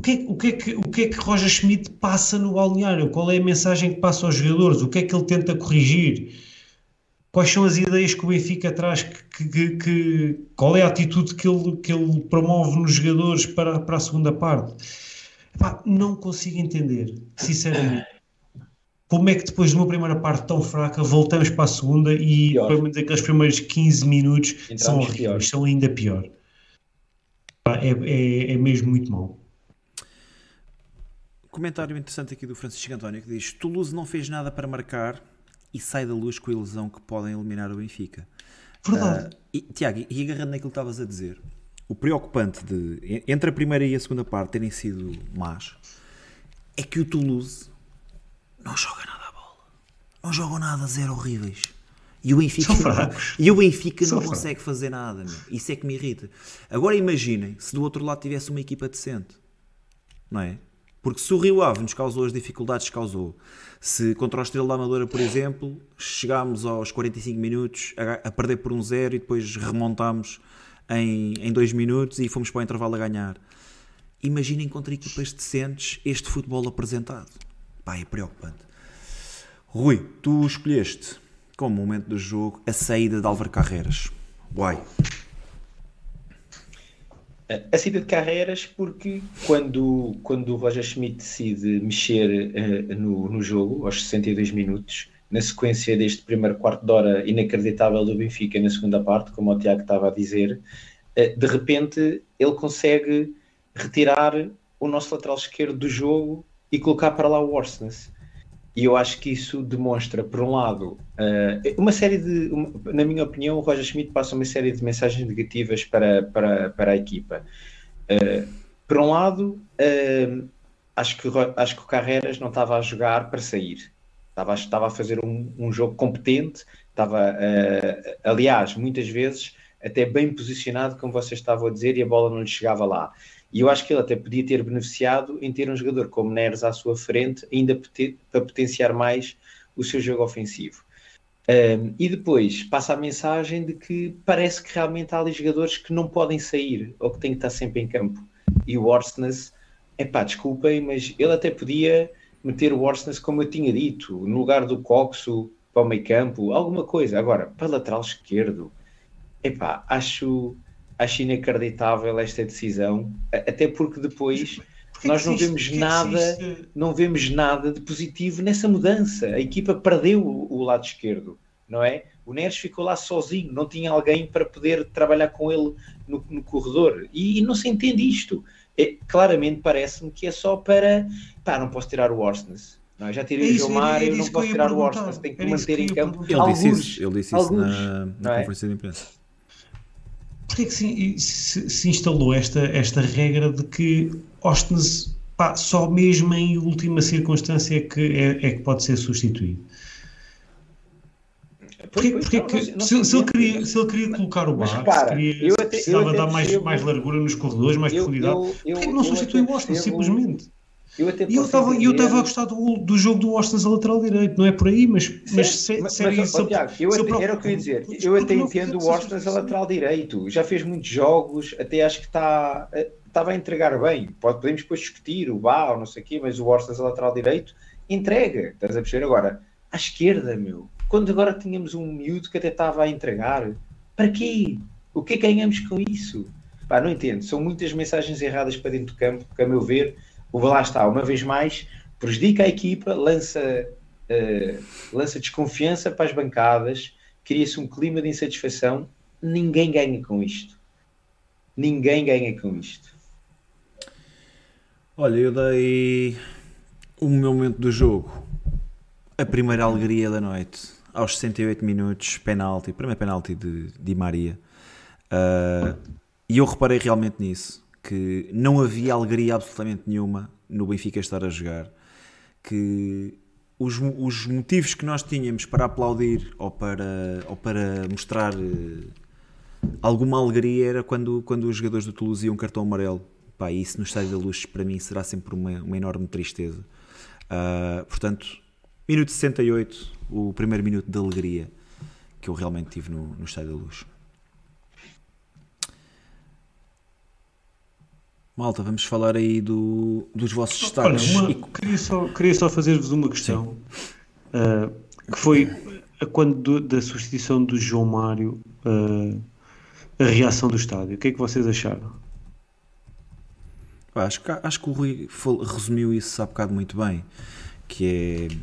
que, o, que é que, o que é que Roger Schmidt passa no balneário? Qual é a mensagem que passa aos jogadores? O que é que ele tenta corrigir? Quais são as ideias que o Benfica traz? Que, que, que, qual é a atitude que ele, que ele promove nos jogadores para, para a segunda parte? Epá, não consigo entender, sinceramente. Como é que depois de uma primeira parte tão fraca voltamos para a segunda e pior. pelo menos aqueles primeiros 15 minutos Entramos são horríveis, são ainda pior. É, é, é mesmo muito mau comentário interessante aqui do Francisco António que diz: Toulouse não fez nada para marcar e sai da luz com a ilusão que podem eliminar o Benfica. Verdade. Uh, e, Tiago, e agarrando naquilo que estavas a dizer, o preocupante de entre a primeira e a segunda parte terem sido más é que o Toulouse não joga nada a bola, não jogam nada, zero horríveis. E o Benfica, e o Benfica não consegue fazer nada. Meu. Isso é que me irrita. Agora imaginem se do outro lado tivesse uma equipa decente, não é? Porque se o Rio Ave nos causou as dificuldades que causou, se contra o Estrela da Amadora, por exemplo, chegámos aos 45 minutos a, a perder por um zero e depois remontámos em, em dois minutos e fomos para o intervalo a ganhar. Imaginem contra equipas decentes este futebol apresentado. Pá, é preocupante. Rui, tu escolheste como momento do jogo a saída de Álvaro Carreiras. Why? A saída de carreiras porque quando, quando o Roger Schmidt decide mexer uh, no, no jogo aos 62 minutos, na sequência deste primeiro quarto de hora inacreditável do Benfica na segunda parte, como o Tiago estava a dizer, uh, de repente ele consegue retirar o nosso lateral esquerdo do jogo e colocar para lá o Orsnes. E eu acho que isso demonstra, por um lado, uh, uma série de. Na minha opinião, o Roger Schmidt passa uma série de mensagens negativas para, para, para a equipa. Uh, por um lado, uh, acho, que, acho que o Carreras não estava a jogar para sair. Estava, estava a fazer um, um jogo competente, estava, aliás, muitas vezes até bem posicionado, como vocês estavam a dizer, e a bola não lhe chegava lá. E eu acho que ele até podia ter beneficiado em ter um jogador como Neres à sua frente, ainda para potenciar mais o seu jogo ofensivo. Um, e depois passa a mensagem de que parece que realmente há ali jogadores que não podem sair ou que têm que estar sempre em campo. E o Orsnes, é pá, desculpem, mas ele até podia meter o Orsnes, como eu tinha dito, no lugar do Coxo para o meio campo, alguma coisa. Agora, para lateral esquerdo, é pá, acho acho inacreditável esta decisão, até porque depois nós não vemos nada, não vemos nada de positivo nessa mudança. A equipa perdeu o, lado esquerdo, não é? O Neres ficou lá sozinho, não tinha alguém para poder trabalhar com ele no, no corredor e, e, não se entende isto. É, claramente parece-me que é só para pá, não posso tirar o Orsnes. Não, é? já tirei é o Gilmar, eu não posso tirar o Orsnes, tenho que manter em campo. Ele disse isso, ele disse isso na, na é? conferência de imprensa porquê que se, se, se, instalou esta, esta regra de que Ostens pá, só mesmo em última circunstância é que, é, é que pode ser substituído? Porquê, porquê que, não, se, se, ele queria, se ele queria colocar o bar, se queria, até, precisava dar mais, mais largura nos corredores, mais eu, profundidade, eu, eu, porquê que não substitui o simplesmente? Eu até e eu estava eu estava a gostar do, do jogo do Austin a lateral direito, não é por aí, mas, mas, se, mas, se, mas isso, Tiago, eu até, era o que eu ia dizer. Eu até entendo o Austin a lateral direito. Já fez muitos jogos, até acho que está estava a entregar bem. Pode, podemos depois discutir o Bá ou não sei o quê, mas o Austin a lateral direito entrega. Estás a perceber agora? À esquerda, meu. Quando agora tínhamos um miúdo que até estava a entregar, para quê? O que é que ganhamos com isso? Pá, não entendo. São muitas mensagens erradas para dentro do campo, que a meu ver o lá está, uma vez mais, prejudica a equipa, lança, uh, lança desconfiança para as bancadas, cria-se um clima de insatisfação. Ninguém ganha com isto. Ninguém ganha com isto. Olha, eu dei o meu momento do jogo, a primeira alegria da noite, aos 68 minutos, penalti, primeiro penalti de Di Maria. Uh, e eu reparei realmente nisso que não havia alegria absolutamente nenhuma no Benfica estar a jogar, que os, os motivos que nós tínhamos para aplaudir ou para, ou para mostrar uh, alguma alegria era quando, quando os jogadores do Toulouse iam um cartão amarelo. Pá, isso no Estádio da Luz para mim será sempre uma, uma enorme tristeza. Uh, portanto, minuto 68, o primeiro minuto de alegria que eu realmente tive no, no Estádio da Luz. Malta, vamos falar aí do, dos vossos destaques. Olha, uma, queria, só, queria só fazer-vos uma questão, uh, que foi a quando do, da substituição do João Mário, uh, a reação do estádio. O que é que vocês acharam? Acho que, acho que o Rui resumiu isso há bocado muito bem, que é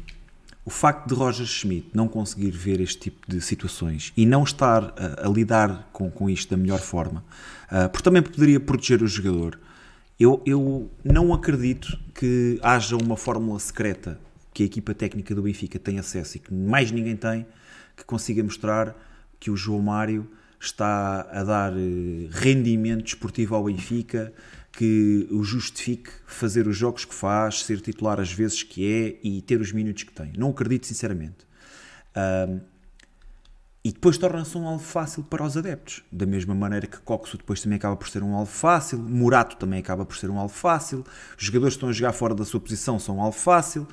o facto de Roger Schmidt não conseguir ver este tipo de situações e não estar a, a lidar com, com isto da melhor forma, uh, porque também poderia proteger o jogador, eu, eu não acredito que haja uma fórmula secreta que a equipa técnica do Benfica tem acesso e que mais ninguém tem que consiga mostrar que o João Mário está a dar eh, rendimento desportivo ao Benfica, que o justifique fazer os jogos que faz, ser titular às vezes que é e ter os minutos que tem. Não acredito sinceramente. E depois torna-se um alvo fácil para os adeptos. Da mesma maneira que Coxo depois também acaba por ser um alvo fácil, Murato também acaba por ser um alvo fácil, os jogadores que estão a jogar fora da sua posição são um alvo fácil.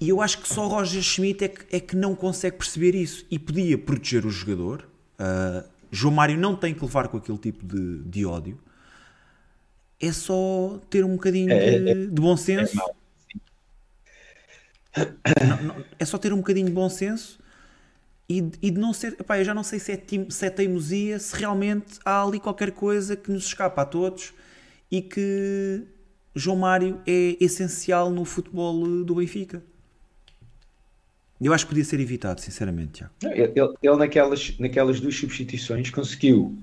E eu acho que só Roger Schmidt é que, é que não consegue perceber isso e podia proteger o jogador. Uh, João Mário não tem que levar com aquele tipo de, de ódio. É só ter um bocadinho é, de, é, de, bom senso. É, não, não, é só ter um bocadinho de bom senso e, e de não ser, epá, eu já não sei se é, tim, se é teimosia, se realmente há ali qualquer coisa que nos escapa a todos e que João Mário é essencial no futebol do Benfica. Eu acho que podia ser evitado, sinceramente, Tiago. Ele, ele, ele naquelas, naquelas duas substituições conseguiu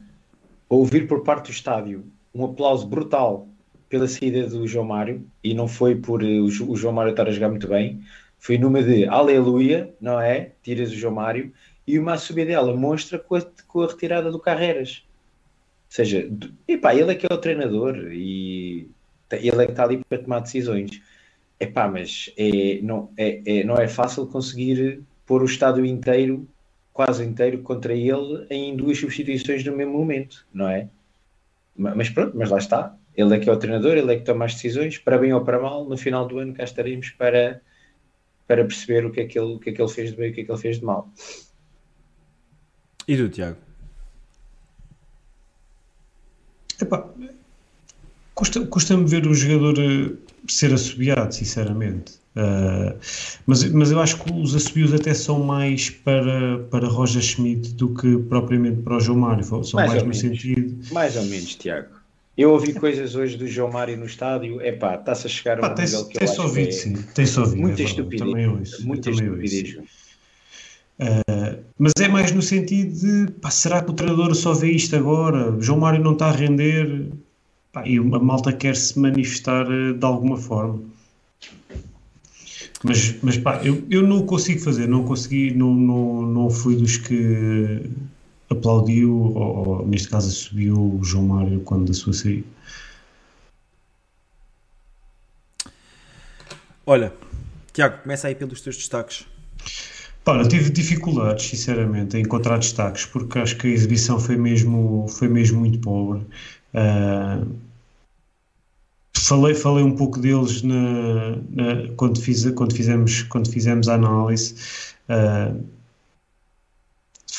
ouvir por parte do estádio um aplauso brutal pela saída do João Mário e não foi por o, o João Mário estar a jogar muito bem, foi numa de Aleluia, não é? Tiras o João Mário, e uma a subir dela mostra com a, com a retirada do Carreiras. Ou seja, epá, ele é que é o treinador e ele é que está ali para tomar decisões. Epá, mas é, não, é, é, não é fácil conseguir pôr o estádio inteiro, quase inteiro, contra ele em duas substituições no mesmo momento, não é? Mas pronto, mas lá está. Ele é que é o treinador, ele é que toma as decisões, para bem ou para mal, no final do ano cá estaremos para para perceber o que, é que ele, o que é que ele fez de bem e o que é que ele fez de mal. E tu, Tiago? Epá, custa-me custa ver o jogador eh, ser assobiado, sinceramente. Uh, mas, mas eu acho que os assobios até são mais para, para Roger Schmidt do que propriamente para o João Mário. São mais, mais no menos. sentido. Mais ou menos, Tiago. Eu ouvi coisas hoje do João Mário no estádio, é pá, está-se a chegar a um tem, nível que tem eu acho ouvido, que é sim. tem ouvido, muita é estupidez. Também ouço, muita estupidez. Uh, mas é mais no sentido de pá, será que o treinador só vê isto agora? O João Mário não está a render pá, e a malta quer se manifestar uh, de alguma forma. Mas, mas pá, eu, eu não consigo fazer, não consegui, não, não, não fui dos que aplaudiu, ou, ou, neste caso subiu o João Mário quando da sua saída. Olha, Tiago, começa aí pelos teus destaques. Olha, tive dificuldades, sinceramente, em encontrar destaques, porque acho que a exibição foi mesmo, foi mesmo muito pobre. Uh, falei, falei um pouco deles na, na, quando, fiz, quando, fizemos, quando fizemos a análise. Uh,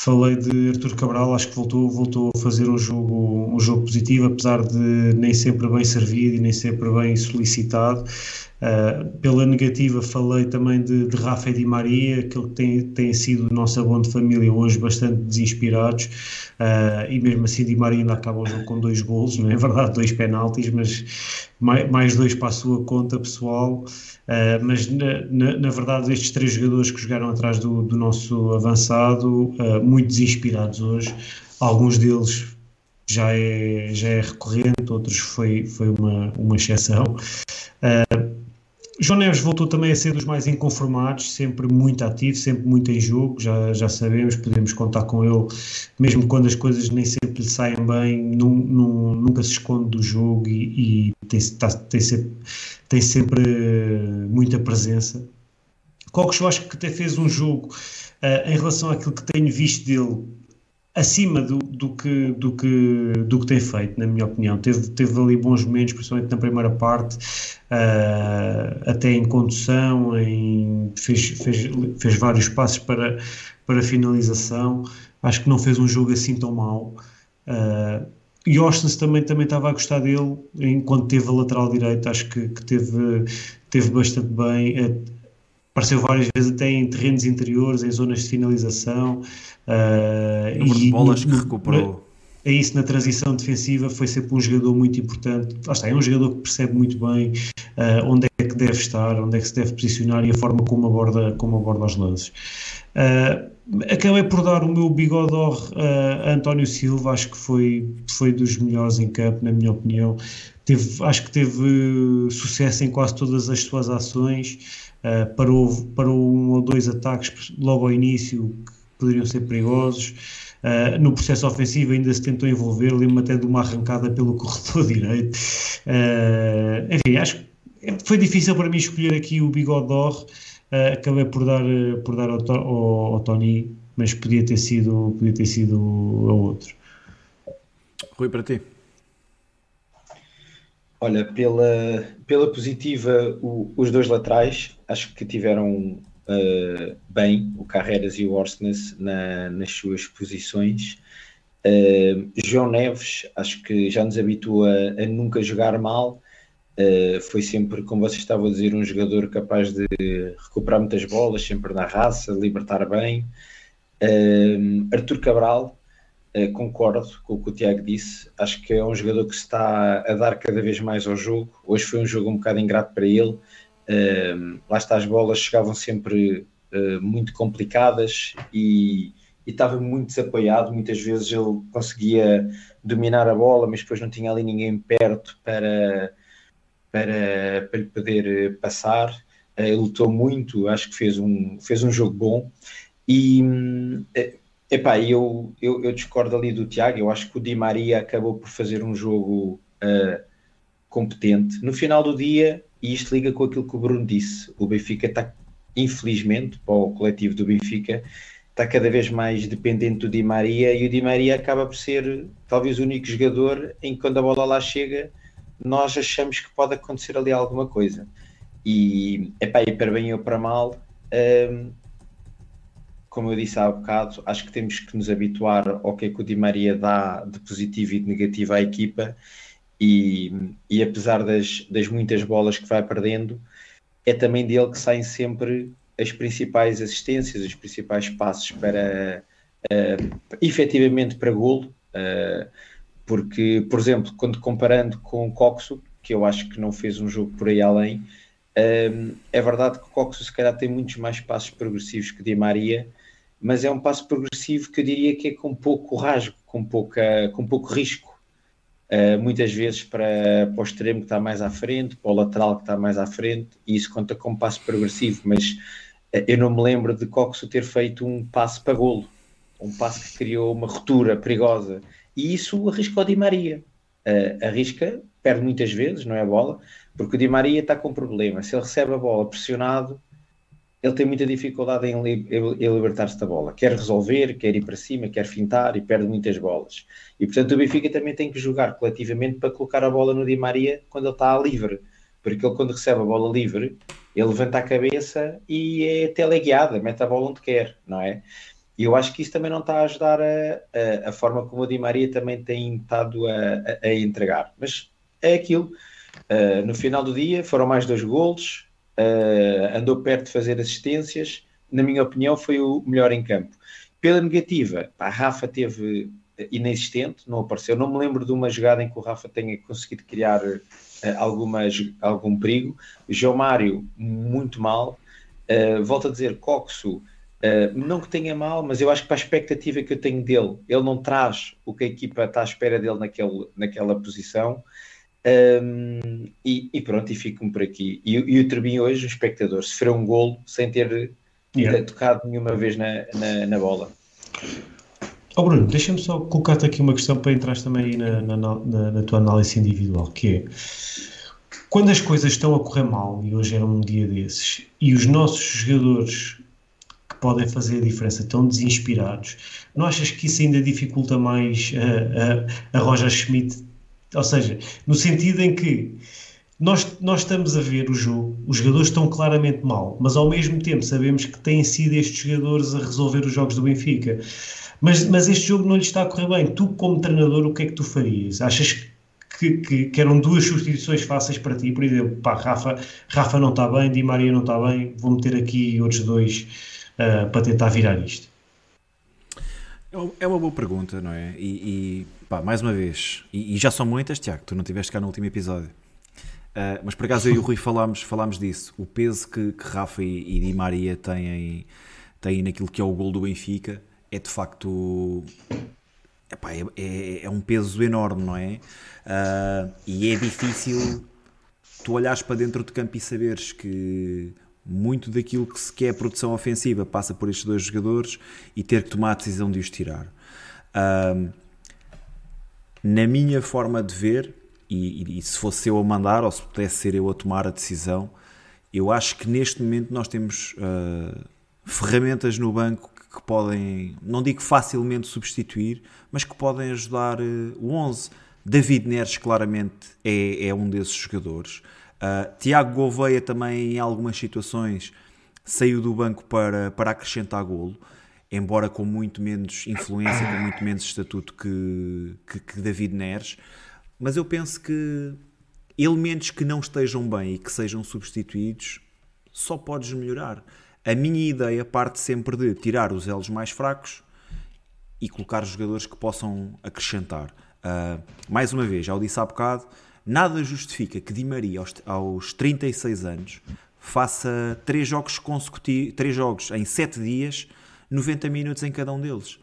falei de Artur Cabral, acho que voltou, voltou a fazer um jogo, um jogo positivo, apesar de nem sempre bem servido e nem sempre bem solicitado. Uh, pela negativa falei também de, de Rafa e Di Maria, que tem, tem sido nosso abono de família hoje bastante desinspirados. Uh, e mesmo assim Di Maria ainda acaba o jogo com dois golos, não é verdade, dois penaltis, mas mais, mais dois para a sua conta pessoal, uh, mas na, na, na, verdade estes três jogadores que jogaram atrás do, do nosso avançado, muito desinspirados hoje, alguns deles já é, já é recorrente, outros foi, foi uma, uma exceção. Uh, João Neves voltou também a ser dos mais inconformados, sempre muito ativo, sempre muito em jogo, já, já sabemos, podemos contar com ele, mesmo quando as coisas nem sempre lhe saem bem, num, num, nunca se esconde do jogo e, e tem, tá, tem, sempre, tem sempre muita presença. Cocos, eu acho que até fez um jogo uh, em relação àquilo que tenho visto dele acima do, do, que, do, que, do que tem feito, na minha opinião. Teve, teve ali bons momentos, principalmente na primeira parte, uh, até em condução, em, fez, fez, fez vários passos para, para finalização. Acho que não fez um jogo assim tão mau. Uh, e Ostens também, também estava a gostar dele enquanto teve a lateral direita, acho que, que teve, teve bastante bem. Apareceu várias vezes até em terrenos interiores, em zonas de finalização. Uh, e bolas no, que recuperou. É isso, na transição defensiva foi sempre um jogador muito importante. Lá está, é um jogador que percebe muito bem uh, onde é que deve estar, onde é que se deve posicionar e a forma como aborda, como aborda os lances. Uh, acabei por dar o meu bigodor uh, a António Silva, acho que foi, foi dos melhores em campo, na minha opinião. Teve, acho que teve sucesso em quase todas as suas ações uh, parou, parou um ou dois ataques logo ao início que poderiam ser perigosos. Uh, no processo ofensivo ainda se tentou envolver, lembro até de uma arrancada pelo *laughs* corredor direito. Uh, enfim, acho que foi difícil para mim escolher aqui o Bigodor. Uh, acabei por dar, por dar ao, ao, ao, Tony, mas podia ter sido, podia ter sido a outro. Rui, para ti. Olha, pela, pela positiva, o, os dois laterais acho que tiveram uh, bem, o Carreras e o Orsnes, na, nas suas posições. Uh, João Neves, acho que já nos habitua a, nunca jogar mal. Uh, foi sempre, como vocês estavam a dizer, um jogador capaz de recuperar muitas bolas, sempre na raça, libertar bem. Arthur Cabral, Uh, concordo com o que o Tiago disse. Acho que é um jogador que está a dar cada vez mais ao jogo. Hoje foi um jogo um bocado ingrato para ele. Uh, lá está, as bolas chegavam sempre uh, muito complicadas e, e estava muito desapoiado. Muitas vezes ele conseguia dominar a bola, mas depois não tinha ali ninguém perto para, para, para lhe poder passar. ele lutou muito, acho que fez um, fez um jogo bom. E Epá, eu, eu, eu discordo ali do Tiago, eu acho que o Di Maria acabou por fazer um jogo uh, competente. No final do dia, e isto liga com aquilo que o Bruno disse, o Benfica está, infelizmente, para o coletivo do Benfica, está cada vez mais dependente do Di Maria e o Di Maria acaba por ser talvez o único jogador em que quando a bola lá chega nós achamos que pode acontecer ali alguma coisa. E, epá, e para bem ou para mal, uh, como eu disse há bocado, acho que temos que nos habituar ao que, é que o Di Maria dá de positivo e de negativo à equipa e, e apesar das, das muitas bolas que vai perdendo, é também dele que saem sempre as principais assistências, os principais passos para uh, efetivamente para golo, uh, porque, por exemplo, quando comparando com o Coxo, que eu acho que não fez um jogo por aí além, uh, é verdade que o Coxo se calhar tem muitos mais passos progressivos que Di Maria, mas é um passo progressivo que eu diria que é com pouco rasgo, com, pouca, com pouco risco. Uh, muitas vezes para, para o extremo que está mais à frente, para o lateral que está mais à frente, e isso conta como passo progressivo, mas uh, eu não me lembro de Coxo ter feito um passo para golo, um passo que criou uma ruptura perigosa, e isso arrisca o Di Maria. Uh, arrisca, perde muitas vezes, não é a bola, porque o Di Maria está com problema. Se ele recebe a bola pressionado, ele tem muita dificuldade em, em libertar-se da bola. Quer resolver, quer ir para cima, quer fintar e perde muitas bolas. E portanto o Benfica também tem que jogar coletivamente para colocar a bola no Di Maria quando ele está livre. Porque ele, quando recebe a bola livre, ele levanta a cabeça e é teleguiada, mete a bola onde quer, não é? E eu acho que isso também não está a ajudar a, a, a forma como o Di Maria também tem estado a, a, a entregar. Mas é aquilo. Uh, no final do dia foram mais dois golos, uh, andou perto de fazer assistências. Na minha opinião, foi o melhor em campo. Pela negativa, a Rafa teve inexistente, não apareceu. Não me lembro de uma jogada em que o Rafa tenha conseguido criar uh, alguma, algum perigo. João Mário, muito mal. Uh, volto a dizer, Coxo, Uh, não que tenha mal, mas eu acho que para a expectativa que eu tenho dele, ele não traz o que a equipa está à espera dele naquele, naquela posição. Um, e, e, pronto, e fico-me por aqui. E, e o Turbin hoje, o espectador, sofreu um golo sem ter yeah. tocado nenhuma vez na, na, na bola. Oh Bruno, deixa-me só colocar-te aqui uma questão para entrar também aí na, na, na, na tua análise individual, que é quando as coisas estão a correr mal, e hoje era um dia desses, e os nossos jogadores podem fazer a diferença, tão desinspirados. Não achas que isso ainda dificulta mais a, a, a Roger Schmidt? Ou seja, no sentido em que nós, nós estamos a ver o jogo, os jogadores estão claramente mal, mas ao mesmo tempo sabemos que têm sido estes jogadores a resolver os jogos do Benfica. Mas, mas este jogo não lhe está a correr bem. Tu, como treinador, o que é que tu farias? Achas que, que, que, eram duas substituições fáceis para ti? Por exemplo, pá, Rafa, Rafa não está bem, Di Maria não está bem, vou meter aqui outros dois uh, para tentar virar isto? É, uma boa pergunta, não é? E, e pá, mais uma vez, e, e, já são muitas, Tiago, tu não estiveste cá no último episódio. Uh, mas por acaso eu e o Rui falámos, falámos disso. O peso que, que Rafa e, e Di Maria têm, têm naquilo que é o gol do Benfica é de facto. Epá, é, é, é um peso enorme, não é? Uh, e é difícil tu olhares para dentro de campo e saberes que muito daquilo que se quer produção ofensiva passa por estes dois jogadores e ter que tomar a decisão de os tirar. Um, na minha forma de ver, e, e, se fosse eu a mandar, ou se pudesse ser eu a tomar a decisão, eu acho que neste momento nós temos uh, ferramentas no banco que, que, podem, não digo facilmente substituir, mas que podem ajudar uh, o 11. David Neres claramente é, é um desses jogadores. Uh, Tiago Gouveia também, em algumas situações, saiu do banco para, para acrescentar golo, embora com muito menos influência, com muito menos estatuto que, que, que David Neres. Mas eu penso que elementos que não estejam bem e que sejam substituídos só podes melhorar. A minha ideia parte sempre de tirar os elos mais fracos e colocar jogadores que possam acrescentar. Uh, mais uma vez, já o disse há bocado, Nada justifica que Di Maria, aos, aos 36 anos, faça 3 jogos consecutivos, 3 jogos em 7 dias, 90 minutos em cada um deles.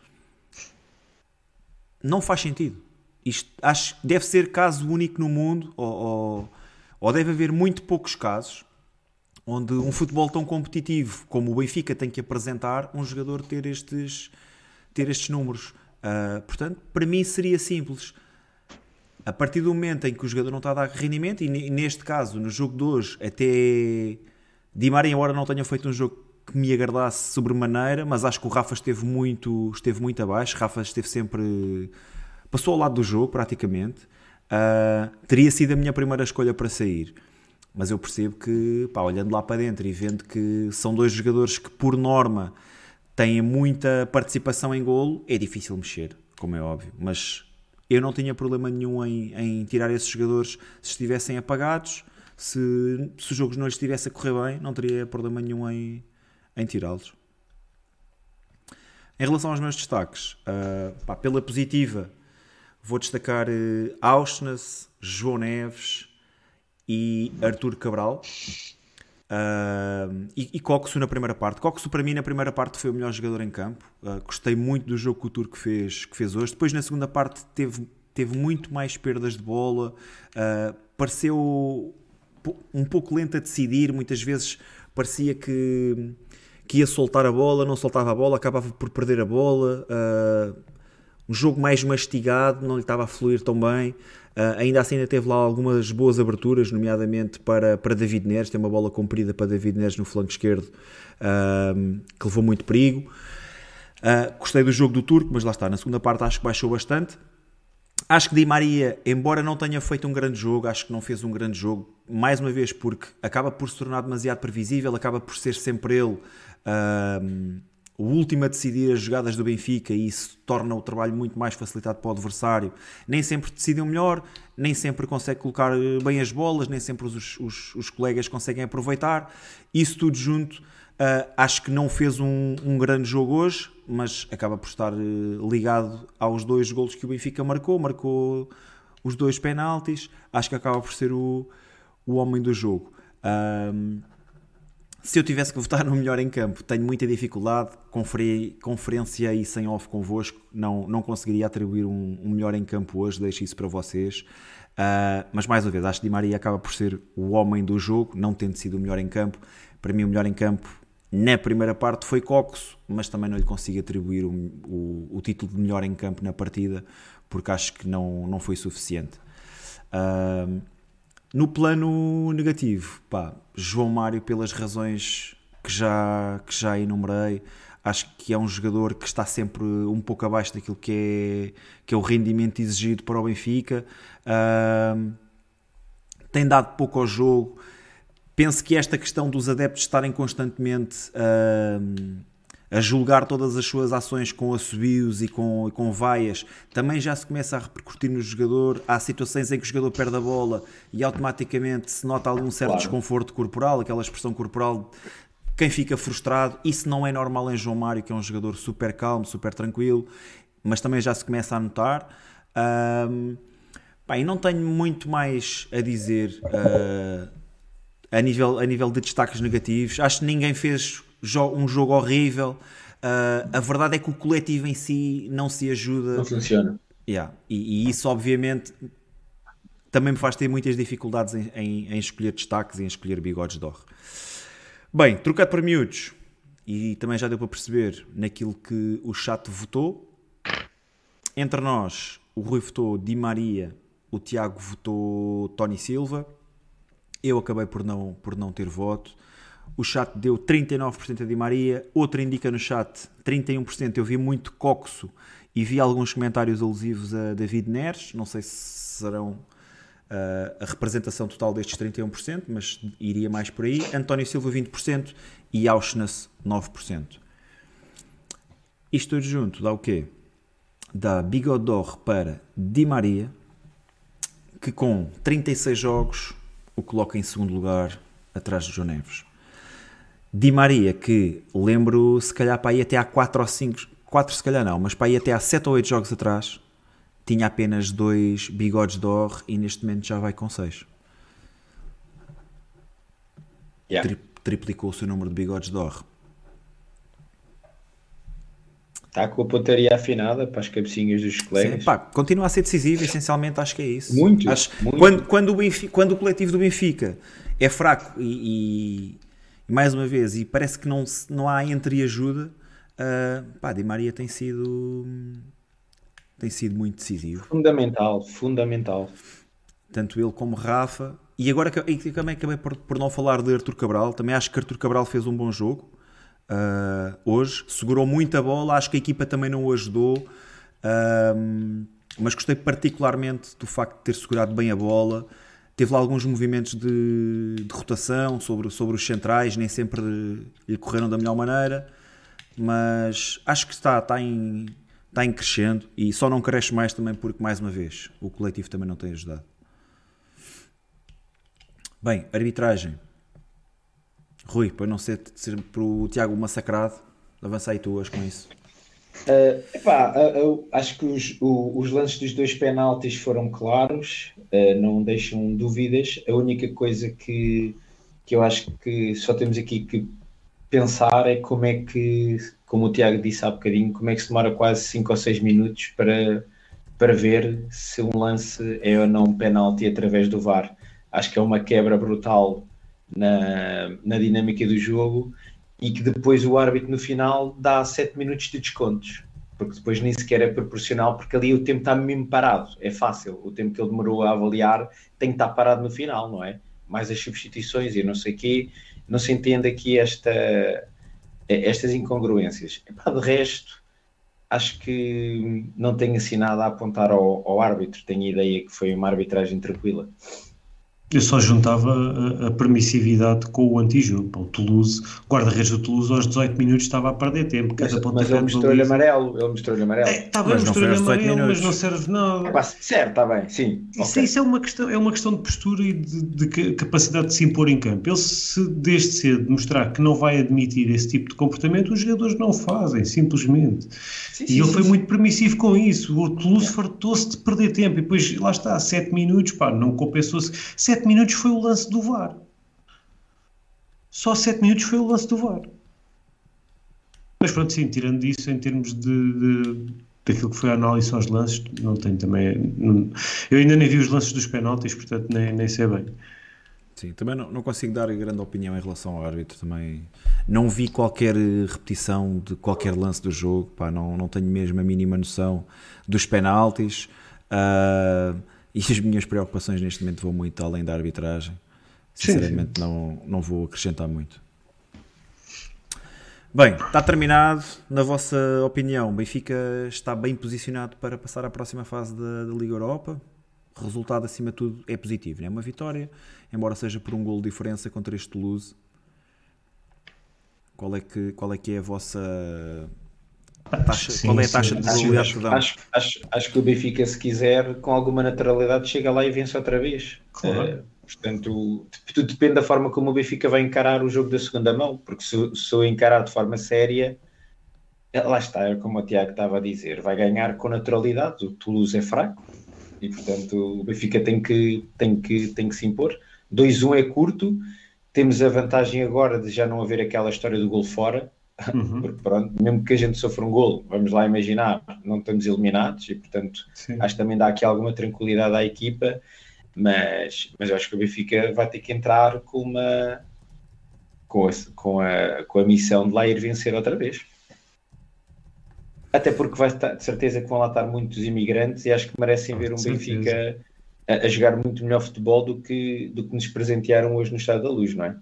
Não faz sentido. Isto acho deve ser caso único no mundo, ou, ou, ou deve haver muito poucos casos onde um futebol tão competitivo como o Benfica tem que apresentar, um jogador ter estes, ter estes números. Uh, portanto, para mim seria simples a partir do momento em que o jogador não está a dar rendimento, e neste caso, no jogo de hoje, até Di Maria, embora não tenha feito um jogo que me agradasse sobremaneira, mas acho que o Rafa esteve muito, esteve muito abaixo. Rafa esteve sempre. passou ao lado do jogo, praticamente. Uh, teria sido a minha primeira escolha para sair. Mas eu percebo que, pá, olhando lá para dentro e vendo que são dois jogadores que, por norma, têm muita participação em golo, é difícil mexer, como é óbvio. Mas eu não tinha problema nenhum em, em tirar esses jogadores se estivessem apagados. Se, se o jogo não lhes estivesse a correr bem, não teria problema nenhum em, em tirá-los. Em relação aos meus destaques, uh, pá, pela positiva, vou destacar uh, Auschwitz, João Neves e Artur Cabral. Uh, e, e Coxo na primeira parte. Coxo para mim na primeira parte foi o melhor jogador em campo. Uh, gostei muito do jogo que o Turco fez, que fez hoje. Depois na segunda parte teve, teve muito mais perdas de bola. Uh, pareceu um pouco lento a decidir. Muitas vezes parecia que, que ia soltar a bola, não soltava a bola, acabava por perder a bola. um jogo mais mastigado, não lhe estava a fluir tão bem. Uh, ainda assim ainda teve lá algumas boas aberturas, nomeadamente para, para David Neres, tem uma bola comprida para David Neres no flanco esquerdo uh, que levou muito perigo. Uh, gostei do jogo do Turco, mas lá está, na segunda parte acho que baixou bastante. Acho que Di Maria, embora não tenha feito um grande jogo, acho que não fez um grande jogo, mais uma vez porque acaba por se tornar demasiado previsível, acaba por ser sempre ele o último a decidir as jogadas do Benfica e isso torna o trabalho muito mais facilitado para o adversário. Nem sempre decidem melhor, nem sempre consegue colocar eh, bem as bolas, nem sempre os, os, os colegas conseguem aproveitar. Isso tudo junto, uh, acho que não fez um, um, grande jogo hoje, mas acaba por estar uh, ligado aos dois golos que o Benfica marcou. Marcou os dois penaltis, acho que acaba por ser o, o homem do jogo. Se eu tivesse que votar no melhor em campo, tenho muita dificuldade, conferi, conferência e sem off convosco, não, não conseguiria atribuir um, um melhor em campo hoje, deixo isso para vocês. Uh, mas mais uma vez, acho que Di Maria acaba por ser o homem do jogo, não tendo sido o melhor em campo. Para mim, o melhor em campo na primeira parte foi Coxo, mas também não lhe consigo atribuir o, o, o título de melhor em campo na partida, porque acho que não, não foi suficiente. Uh, no plano negativo, pá, João Mário, pelas razões que já, que já enumerei, acho que é um jogador que está sempre um pouco abaixo daquilo que é, que é o rendimento exigido para o Benfica. Uh, tem dado pouco ao jogo. Penso que esta questão dos adeptos estarem constantemente uh, a julgar todas as suas ações com assobios e com, com vaias, também já se começa a repercutir no jogador. Há situações em que o jogador perde a bola e automaticamente se nota algum certo claro. desconforto corporal, aquela expressão corporal. Quem fica frustrado, isso não é normal em João Mário, que é um jogador super calmo, super tranquilo, mas também já se começa a notar. Um, e não tenho muito mais a dizer uh, a, nível, a nível de destaques negativos. Acho que ninguém fez um jogo horrível. Uh, a verdade é que o coletivo em si não se ajuda. Não funciona. Yeah. E, e, isso, obviamente, também me faz ter muitas dificuldades em, em, em escolher destaques e em escolher bigodes de or. Bem, trocado para miúdos, e também já deu para perceber naquilo que o chat votou. Entre nós, o Rui votou Di Maria, o Tiago votou Tony Silva. Eu acabei por não, por não ter voto. O chat deu 39% a Di Maria, outro indica no chat 31%. Eu vi muito coxo e vi alguns comentários alusivos a David Neres. Não sei se serão uh, a representação total destes 31%, mas iria mais por aí. António Silva 20% e Auschness 9%. Isto tudo junto dá o quê? Dá Bigodor para Di Maria, que com 36 jogos o coloca em segundo lugar atrás de João Neves. Di Maria, que lembro se calhar para ir até há 4 ou 5, 4 se calhar não, mas para ir até há 7 ou 8 jogos atrás, tinha apenas dois bigodes de or e neste momento já vai com 6. Yeah. Tri triplicou o seu número de bigodes de or. Está com a pontaria afinada para as cabecinhas dos colegas. Sim, pá, continua a ser decisivo, essencialmente acho que é isso. Muito. Acho, muito. Quando, quando, o Benfica, quando o coletivo do Benfica é fraco e, e mais uma vez, e parece que não, não há entreajuda, uh, pá, Di Maria tem sido tem sido muito decisivo. Fundamental, fundamental. Tanto ele como Rafa. E agora e também acabei por, por não falar de Artur Cabral. Também acho que Artur Cabral fez um bom jogo uh, hoje. Segurou muita bola. Acho que a equipa também não o ajudou. Uh, mas gostei particularmente do facto de ter segurado bem a bola. Teve lá alguns movimentos de, de rotação sobre, sobre os centrais, nem sempre lhe correram da melhor maneira, mas acho que está, está, em, está em crescendo e só não cresce mais também porque, mais uma vez, o coletivo também não tem ajudado. Bem, arbitragem. Rui, para não ser, ser para o Tiago massacrado, avança aí tu com isso. Uh, epá, uh, acho que os, o, os lances dos dois penaltis foram claros, uh, não deixam dúvidas. A única coisa que, que eu acho que só temos aqui que pensar é como é que, como o Tiago disse há bocadinho, como é que se demora quase 5 ou 6 minutos para, para ver se um lance é ou não um penalti através do VAR. Acho que é uma quebra brutal na, na dinâmica do jogo e que depois o árbitro no final dá 7 minutos de descontos. porque depois nem sequer é proporcional, porque ali o tempo está mesmo parado, é fácil, o tempo que ele demorou a avaliar tem que estar parado no final, não é? Mais as substituições e não sei o quê, não se entende aqui esta, estas incongruências. Epá, de resto, acho que não tenho assim nada a apontar ao, ao árbitro, tenho a ideia que foi uma arbitragem tranquila. Eu só juntava a, a permissividade com o antijogo. O Toulouse, o guarda-redes do Toulouse, aos 18 minutos estava a perder tempo. Mas, mas ele mostrou-lhe amarelo. Ele mostrou-lhe amarelo. É, está bem, mostrou-lhe amarelo, mas não serve nada. É, certo, está bem, sim. Isso, okay. isso, é, uma questão, é uma questão de postura e de, de, capacidade de se impor em campo. Ele, se desde cedo mostrar que não vai admitir esse tipo de comportamento, os jogadores não fazem, simplesmente. Sim, sim, e ele sim, foi muito permissivo com isso. O Toulouse é. fartou-se de perder tempo. E depois, lá está, 7 minutos, pá, não compensou-se. 7 minutos foi o lance do VAR. Só 7 minutos foi o lance do VAR. Mas pronto, sim, tirando isso, em termos de, de daquilo que foi a análise aos lances, não tenho também. Não, eu ainda nem vi os lances dos penaltis, portanto nem, nem sei bem. Sim, também não, não consigo dar grande opinião em relação ao árbitro. Também não vi qualquer repetição de qualquer lance do jogo. Pá, não, não tenho mesmo a mínima noção dos penaltis. Uh, e as minhas preocupações neste momento vão muito além da arbitragem. Sinceramente, sim, sim. Não, não vou acrescentar muito. Bem, está terminado. Na vossa opinião, Benfica está bem posicionado para passar à próxima fase da, da Liga Europa. Resultado, acima de tudo, é positivo. É uma vitória, embora seja por um gol de diferença contra este Toulouse. Qual é que, qual é, que é a vossa Taxa, sim, qual é a taxa sim, de probabilidade acho, acho, acho, acho, que o Benfica, se quiser, com alguma naturalidade, chega lá e vence outra vez. Claro. Uh, portanto, tudo depende da forma como o Benfica vai encarar o jogo da segunda mão, porque se, se eu encarar de forma séria, eh, lá está, é como o Tiago estava a dizer, vai ganhar com naturalidade. O Toulouse é fraco e, portanto, o Benfica tem que, tem que, tem que se impor. 2-1 é curto, temos a vantagem agora de já não haver aquela história do gol fora Uhum. Porque pronto, mesmo que a gente sofra um golo, vamos lá imaginar, não estamos eliminados e portanto Sim. acho que também dá aqui alguma tranquilidade à equipa, mas, mas eu acho que o Benfica vai ter que entrar com uma com a, com a, com a missão de lá ir vencer outra vez. Até porque vai estar, de certeza que vão lá estar muitos imigrantes e acho que merecem ver um Benfica a, a, jogar muito melhor futebol do que, do que nos presentearam hoje no Estado da Luz, não é?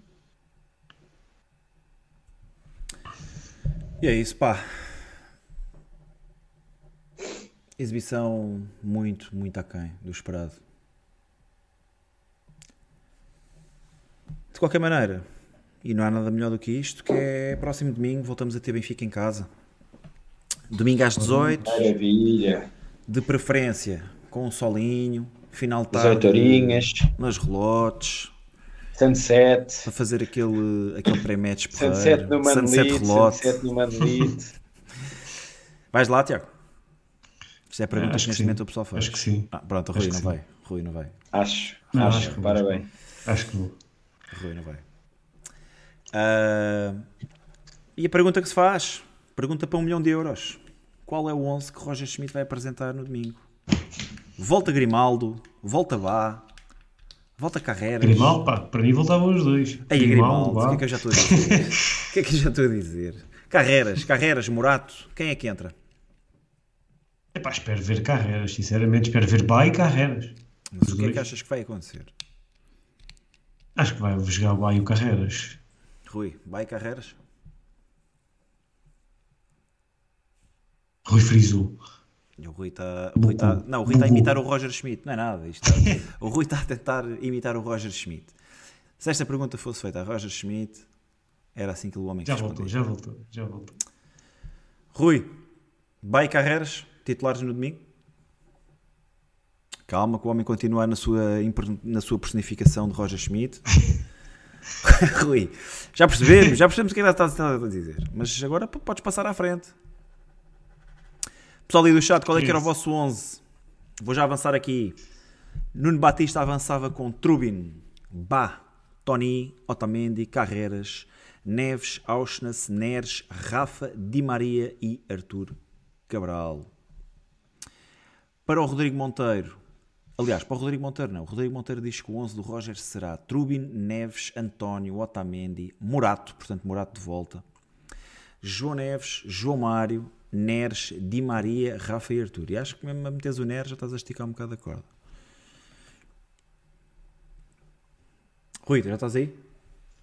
E é isso, pá. Exibição muito, muito aquém do esperado. De qualquer maneira, e não há nada melhor do que isto, que é próximo domingo voltamos a ter Benfica em casa. Domingo às 18. Maravilha. De preferência com um solinho, final de tarde. Nas relotes Sunset. Para fazer aquele, aquele pré-match *laughs* Sunset no Sunset Relote. Sunset no Manolite. *laughs* Vais lá, Tiago? Isto é a pergunta que neste momento o pessoal faz. Acho que sim. Ah, pronto, o Rui não vai. Rui não vai. Acho, não, acho, acho que parabéns. Acho que vou. Rui não vai. Uh, e a pergunta que se faz? Pergunta para um milhão de euros. Qual é o 11 que Roger Schmidt vai apresentar no domingo? Volta Grimaldo, volta Bá, Volta Carreiras. Grimaldo, pá, para mim voltavam os dois. Aí, Grimaldo o que é que eu já estou a dizer? o que é que eu já estou a dizer? Carreiras, Carreiras, Morato, quem é que entra? Epá, espero ver Carreiras, sinceramente, espero ver Bá e Carreiras. Mas o que é que achas que vai acontecer? Acho que vai jogar o Bá e o Carreiras. Rui, Bá e Carreiras? Rui Friso. O Rui está. Tá, não, o Rui está a imitar o Roger Schmidt, não é nada. Isto *laughs* o Rui está a tentar imitar o Roger Schmidt. Se esta pergunta fosse feita a Roger Schmidt, era assim que o homem já voltou, já voltou, já voltou. Rui, vai Carreiras, titulares no domingo? Calma, que o homem continua na sua, na sua personificação de Roger Schmidt. *laughs* Rui, já percebemos, já percebemos o que é que está a dizer. Mas agora podes passar à frente. Pessoal aí do chat, qual é que era o vosso 11? Vou já avançar aqui. Nuno Batista avançava com Trubin, Bá, Tony, Otamendi, Carreras, Neves, Auschnas, Neres, Rafa, Di Maria e Arthur Cabral. Para o Rodrigo Monteiro, aliás, para o Rodrigo Monteiro não, o Rodrigo Monteiro diz que o 11 do Roger será Trubin, Neves, António, Otamendi, Morato, portanto Morato de volta, João Neves, João Mário, Neres, Di Maria, Rafa e Arthur. E acho que mesmo a meteres o Neres já estás a esticar um bocado a corda. Rui, já estás aí?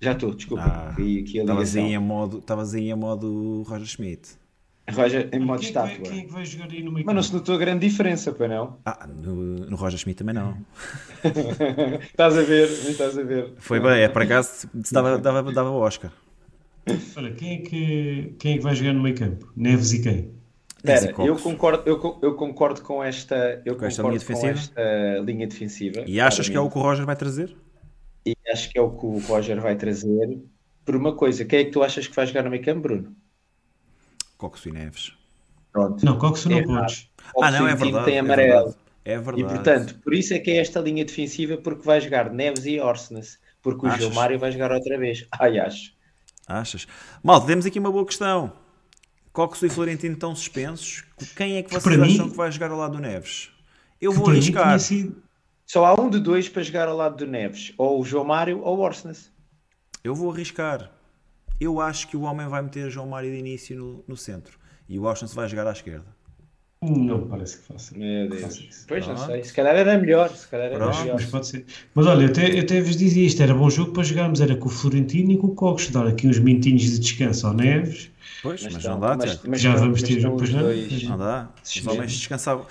Já estou, desculpa. Ah, estavas aí, em modo, estavas aí em modo Roger Schmidt. Roger, em modo quem estátua. É quem é que vai jogar aí no meio Mas não se notou grande diferença, para não? Ah, no, no Roger Schmidt também não. *laughs* estás a ver, estás a ver. Foi bem, é para acaso dava, dava, dava o Oscar. Olha, quem é, que, quem é que vai jogar no meio campo? Neves e quem? Espera, eu concordo, eu, eu concordo com esta, eu com esta linha defensiva? Com esta linha defensiva. E achas que é o que o Roger vai trazer? E acho que é o que o Roger vai trazer. Por uma coisa, quem é que tu achas que vai jogar no meio campo, Bruno? Coxo e Neves. Pronto. Não, Coxo não é podes. Ah, não, é verdade. Tem amarelo. É verdade. E portanto, por isso é que é esta linha defensiva, porque vai jogar Neves e Orsnes. Porque o Achas? Gilmário vai jogar outra vez. *laughs* Ai, acho. Achas? Mal, temos aqui uma boa questão. Coxo e Florentino estão suspensos. Quem é que vocês acham mim, que vai jogar ao lado do Neves? Eu vou arriscar. Sido... Só há um de dois para jogar ao lado do Neves. Ou o João Mário ou o Orsnes. Eu vou arriscar eu acho que o homem vai meter João Mário de início no, no centro e o Washington vai jogar à esquerda. Não parece que faça. Meu Deus. Pois não sei. Se calhar era melhor. Se calhar era melhor. Mas pode ser. Mas olha, eu até, eu até vos dizia isto: era bom jogo para jogarmos. Era com o Florentino e com o Cox. Dar aqui uns minutinhos de descanso ao Neves. Pois, mas, mas não dá, mas, mas Já vamos ter jogo, pois não? Não dá. Os homens descansavam.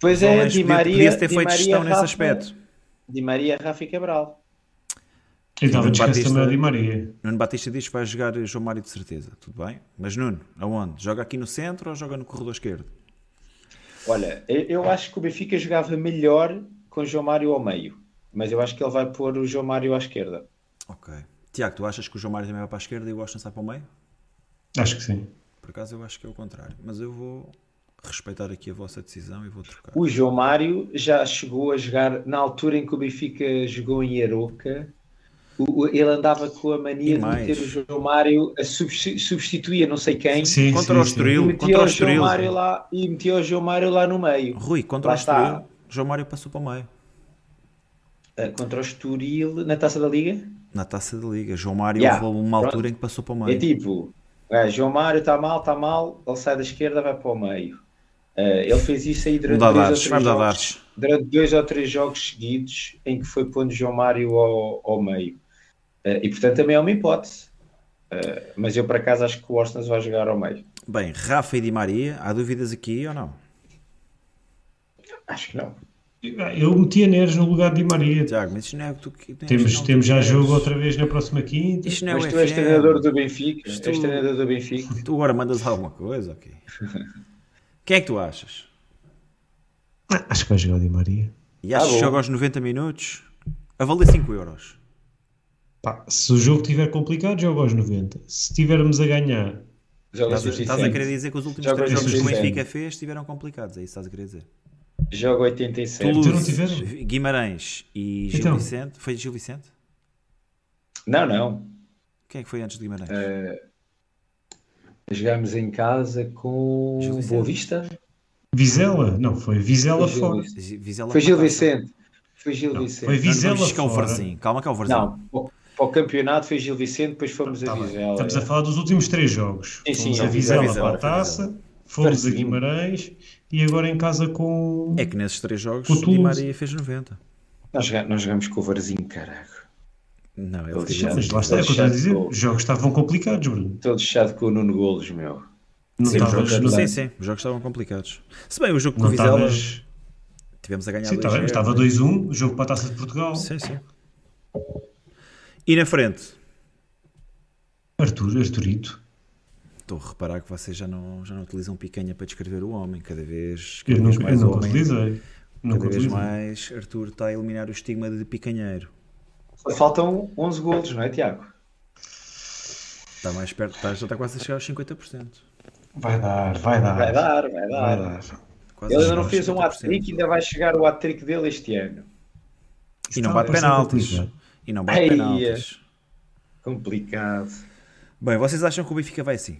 Pois é, Di Maria. Podia ter feito gestão nesse aspecto. Di Maria, Rafa e Cabral. E estava descanso também Di Maria. Nuno Batista diz que vai jogar João Mário de certeza, tudo bem? Mas Nuno, aonde? Joga aqui no centro ou joga no corredor esquerdo? Olha, eu acho que o Benfica jogava melhor com João Mário ao meio, mas eu acho que ele vai pôr o João Mário à esquerda. Ok. Tiago, tu achas que o João Mário também vai para a esquerda e o Washington sai para o meio? Acho que sim. Por acaso eu acho que é o contrário, mas eu vou respeitar aqui a vossa decisão e vou trocar. O João Mário já chegou a jogar na altura em que o Benfica jogou em Aroca ele andava com a mania de meter o João Mário a substituir não sei quem sim, contra sim, o Estoril, contra o Estoril. Mário lá, e metia o João Mário lá no meio. Rui, contra lá o Estoril, está. João Mário passou para o meio. Uh, contra o Estoril na Taça da Liga? Na Taça da Liga. João Mário yeah. houve uma altura Pronto. em que passou para o meio. É tipo, é, João Mário está mal, está mal, ele sai da esquerda, vai para o meio. Uh, ele fez isso aí durante dois, ou três jogos, durante dois ou três jogos seguidos em que foi pondo João Mário ao, ao meio. Uh, e portanto também é uma hipótese. Uh, mas eu por acaso acho que o Arsenal vai jogar ao meio. Bem, Rafa e Di Maria, há dúvidas aqui ou não? Acho que não. Eu metia Neres no lugar de Di Maria. Tiago, mas não é tu que temos, não, temos já jogo outra vez na próxima quinta. Isto não é mas tu és treinador do Benfica. Tu, és treinador do Benfica. Tu agora mandas alguma coisa, ok. *laughs* Quem é que tu achas? Ah, acho que vai jogar o Di Maria. E achas ah, que joga aos 90 minutos? A valer 5 euros. Pá, se o jogo estiver complicado, joga aos 90. Se estivermos a ganhar. Estás, estás a querer dizer que os últimos joga três jogos que o Benfica fez estiveram complicados, é isso que estás a querer dizer? Joga 87. Toulouse, não tiveram? Guimarães e Gil então. Vicente. Foi Gil Vicente? Não, não. Quem é que foi antes de Guimarães? Uh, jogámos em casa com Boa Vista. Vizela? Não, foi Vizela foi fora. Vizela foi Gil Vicente. Foi Gil não, Vicente. Foi Vizela não, não, fora. Calma, que é o Varzinho. Não, para o campeonato foi Gil Vicente, depois fomos tá a Vizela. Estamos a falar dos últimos três jogos. Sim, sim, fomos a Vizela, Vizela para a taça, fomos a Guimarães e agora em casa com. É que nesses três jogos o Di Maria fez 90. Nós, nós jogamos com o Varzinho, caralho. Não, ele fez Mas lá está, é o que eu estou a dizer. Os jogos estavam complicados, Bruno. Estou deixado com o Nuno Golos, meu. Não sim, jogos, não, sim, sim, os jogos estavam complicados. Se bem o jogo com o Vizela. Tavas... Tivemos a ganhar sim, tá estava 2-1, o jogo para a taça de Portugal. Sim, sim. E na frente? Arthur, Arturito. Estou a reparar que vocês já não, já não utilizam picanha para descrever o homem, cada vez, cada eu vez nunca, mais eu homem. Utilizei. Cada vez mais Arthur está a eliminar o estigma de picanheiro. Só faltam 11 golos, não é, Tiago? Está mais perto, está, já está quase a chegar aos 50%. Vai dar, vai dar. Vai dar, vai dar. Vai dar. Quase Ele ainda não fez um hat-trick e ainda vai chegar o hat-trick dele este ano. E não bate penaltis. E não bate penaltis. Complicado. Bem, vocês acham que o Benfica vai assim?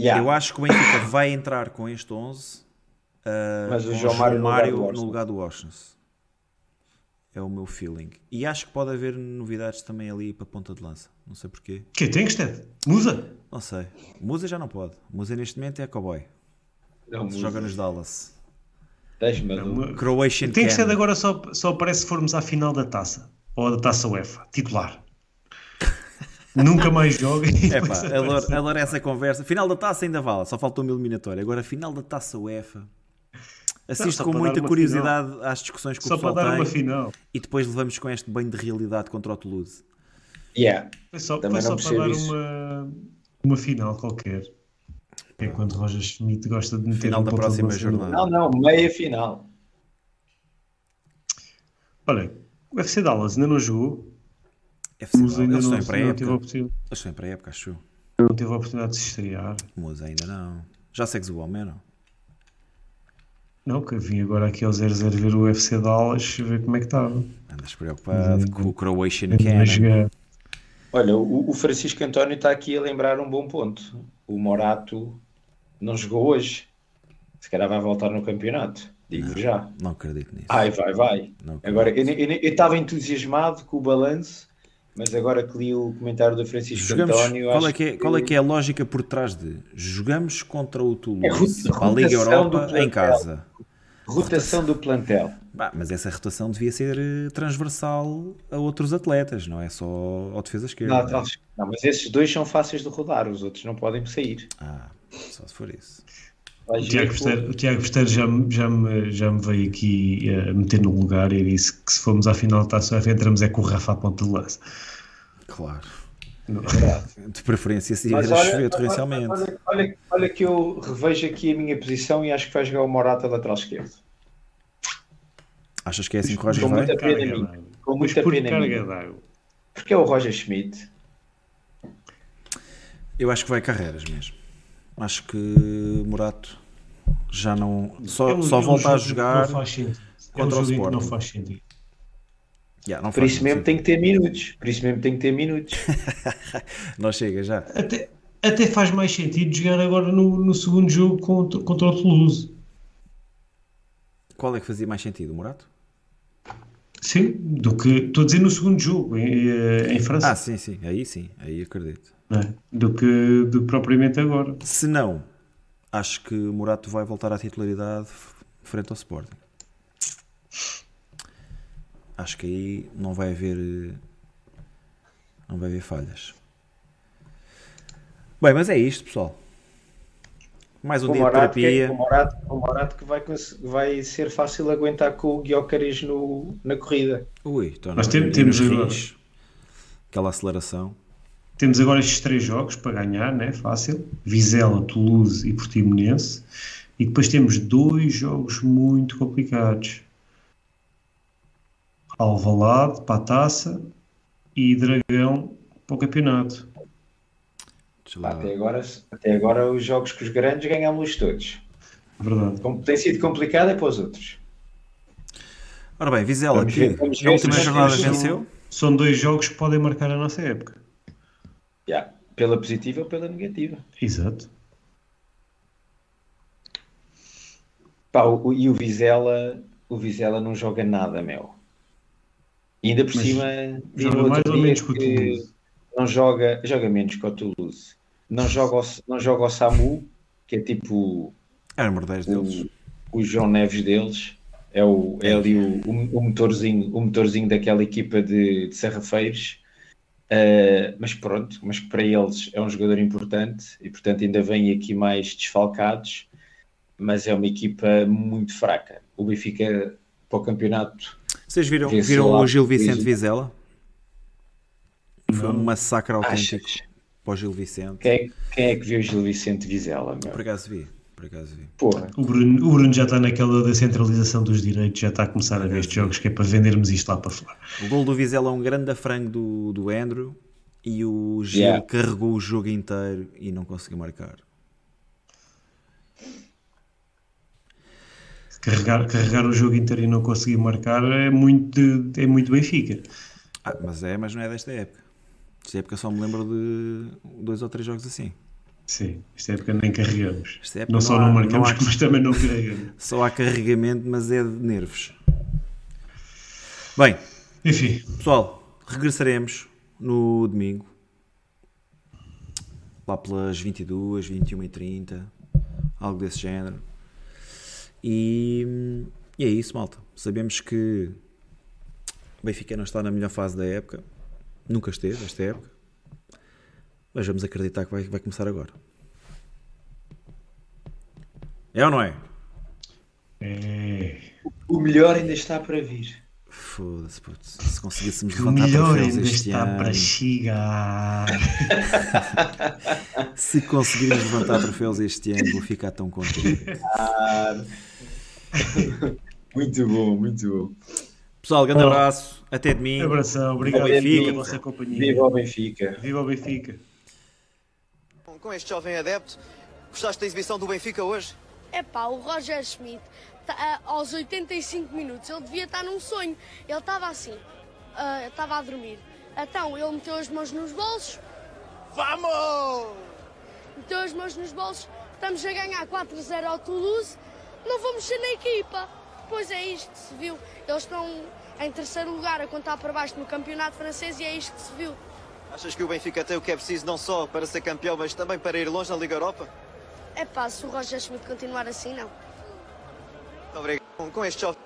Yeah. Eu acho que o Benfica *coughs* vai entrar com este 11 uh, Mas o João Mário, Mário no lugar do Washington. É o meu feeling. E acho que pode haver novidades também ali para a ponta de lança. Não sei porquê. Que tem que Musa? Não sei. Musa já não pode. Musa neste momento é cowboy. Não, joga nos Dallas. Croatian Tem que ser agora só, só aparece se formos à final da taça. Ou da taça UEFA. Titular. Nunca mais joga. É pá, adoro, adoro essa conversa. Final da taça ainda vale, só faltou uma eliminatória. Agora, final da taça UEFA. Assisto com muita curiosidade final. às discussões que só o pessoal para dar tem. Uma final. E depois levamos com este banho de realidade contra o Toulouse. Yeah. Foi só, foi só para dar uma, uma final qualquer. É quando Roger Schmidt gosta de meter final um da próxima jornada. Não, não, meia final. Olha, o FC Dallas ainda não jogou. FC Dallas, ainda não, teve a oportunidade. Eles estão para a época, acho. Não teve a oportunidade de se estrear. Mas ainda não. Já segues o homem, não? Não, que eu vim agora aqui ao 00 ver o UFC Dallas ver como é que estava. Andas preocupado com o Croatian Cannon. Olha, o, o Francisco António está aqui a lembrar um bom ponto. O Morato não jogou hoje. Se calhar vai voltar no campeonato. Digo não, já. Não acredito nisso. Ai, vai, vai. Agora, eu estava entusiasmado com o balanço, mas agora que li o comentário do Francisco Jogamos, António. Qual é, que é, que... qual é que é a lógica por trás de jogamos contra o Toulouse, é, a Liga Europa em casa? Rotação do plantel. Bah, mas essa rotação devia ser eh, transversal a outros atletas, não é só ao defesa esquerda. Não, não, não, mas esses dois são fáceis de rodar, os outros não podem sair. Ah, só se for isso. O Tiago, Besteiro, o Tiago Besteiro já, já, me, já me veio aqui a uh, meter no lugar e disse que se formos à final da Taça UEFA entramos é com o Rafa a ponta de lança. Claro. É de preferência se olha, chover torrencialmente. Olha, olha, olha, que eu revejo aqui a minha posição e acho que vai jogar o Morata lateral esquerdo. Achas que é assim que o Roger vai? Muita pena com muita pena minha. Porque é o Roger Schmidt. Eu acho que vai carreiras mesmo. Acho que Morato já não. Só, é um, só é volta a jogar contra é um o Sport. Não faz sentido. Yeah, não Por isso mesmo tem que ter minutos. Por isso mesmo tem que ter minutos. *laughs* não chega já. Até, até faz mais sentido jogar agora no, no segundo jogo contra, contra o Toulouse. Qual é que fazia mais sentido, Morato? Sim, do que estou a dizer no segundo jogo em, eh, em França. Ah, sim, sim, aí sim, aí acredito. É, do, que, do que propriamente agora. Se não, acho que Morato vai voltar à titularidade frente ao Sporting. Acho que aí não vai haver não vai haver falhas. Bem, mas é isto, pessoal. Mais um o dia Morato de terapia. Que, o, Morato, o Morato que vai, vai ser fácil aguentar com o Guiocaris no, na corrida. Ui, então Nós temos, temos aquela aceleração. Temos agora estes três jogos para ganhar, né? fácil. Vizela, Toulouse e Portimonense. E depois temos dois jogos muito complicados. Alvalade para a taça e Dragão para o campeonato. Até agora, até agora os jogos com os grandes ganhámos todos. Verdade. Como tem sido complicado é para os outros. Ora bem, Vizela, vamos ver, vamos ver última jornada venceu. São dois jogos que podem marcar a nossa época. Yeah. Pela positiva ou pela negativa. Exato. Pá, o, e o Vizela, o Vizela não joga nada, meu. E ainda por Mas cima, joga mais ou menos que o Toulouse. Não joga, joga menos que o Toulouse. Não joga, o, não joga o Samu, que é tipo. É o 10 deles. O, João Neves deles. É, o, é ali o, o, motorzinho, o motorzinho daquela equipa de, de Serrafeiros. Uh, mas pronto, mas para eles é um jogador importante e portanto ainda vêm aqui mais desfalcados, mas é uma equipa muito fraca. O Benfica para o campeonato vocês viram, viram o Gil Vicente Vizela? Foi um massacre autêntico Achas? para o Gil Vicente. Quem, quem, é que viu o Gil Vicente Vizela? Meu? Por acaso vi. Por acaso vi. Porra. O, Bruno, o Bruno já está naquela descentralização dos direitos, já está a começar a ver estes jogos que é para vendermos isto lá para fora. O gol do Vizela é um grande frango do, do Andrew e o Gil yeah. carregou o jogo inteiro e não conseguiu marcar. carregar, carregar o jogo inteiro e não conseguir marcar é muito, é muito Benfica. Ah, mas é, mas não é desta época. Esta época só me lembro de dois ou três jogos assim. Sim, esta época nem carregamos. Época não, não, só há, não marcamos, não há, mas também não carregamos. *laughs* Só há carregamento, mas é de nervos. Bem, enfim, pessoal, regressaremos no domingo. lá pelas 22, 21 e 30, algo desse género. E, e é isso, malta. Sabemos que o Benfica não está na melhor fase da época, nunca esteve esta época, mas vamos acreditar que vai, vai começar agora. É ou não é? É. O melhor ainda está para vir. Foda-se, se conseguíssemos levantar troféus este está ano. para chegar. *laughs* se conseguirmos levantar troféus este ano, vou ficar tão contente. Ah, *laughs* muito bom, muito bom. Pessoal, grande oh. abraço. Até domingo. Abração, obrigado Benfica, pela vossa companhia. Viva o Benfica. Viva o Benfica. Com este jovem adepto, gostaste da exibição do Benfica hoje? É pá, o Roger Schmidt, tá, aos 85 minutos, ele devia estar num sonho. Ele estava assim, uh, estava a dormir. Então, ele meteu as mãos nos bolsos. Vamos! Meteu as mãos nos bolsos. Estamos a ganhar 4-0 ao Toulouse. Não vamos ser na equipa. Pois é isto que se viu. Eles estão em terceiro lugar a contar para baixo no campeonato francês e é isto que se viu. Achas que o Benfica tem o que é preciso não só para ser campeão, mas também para ir longe na Liga Europa? É pá, se o Roger Schmidt continuar assim, não. Muito obrigado. Com este jovem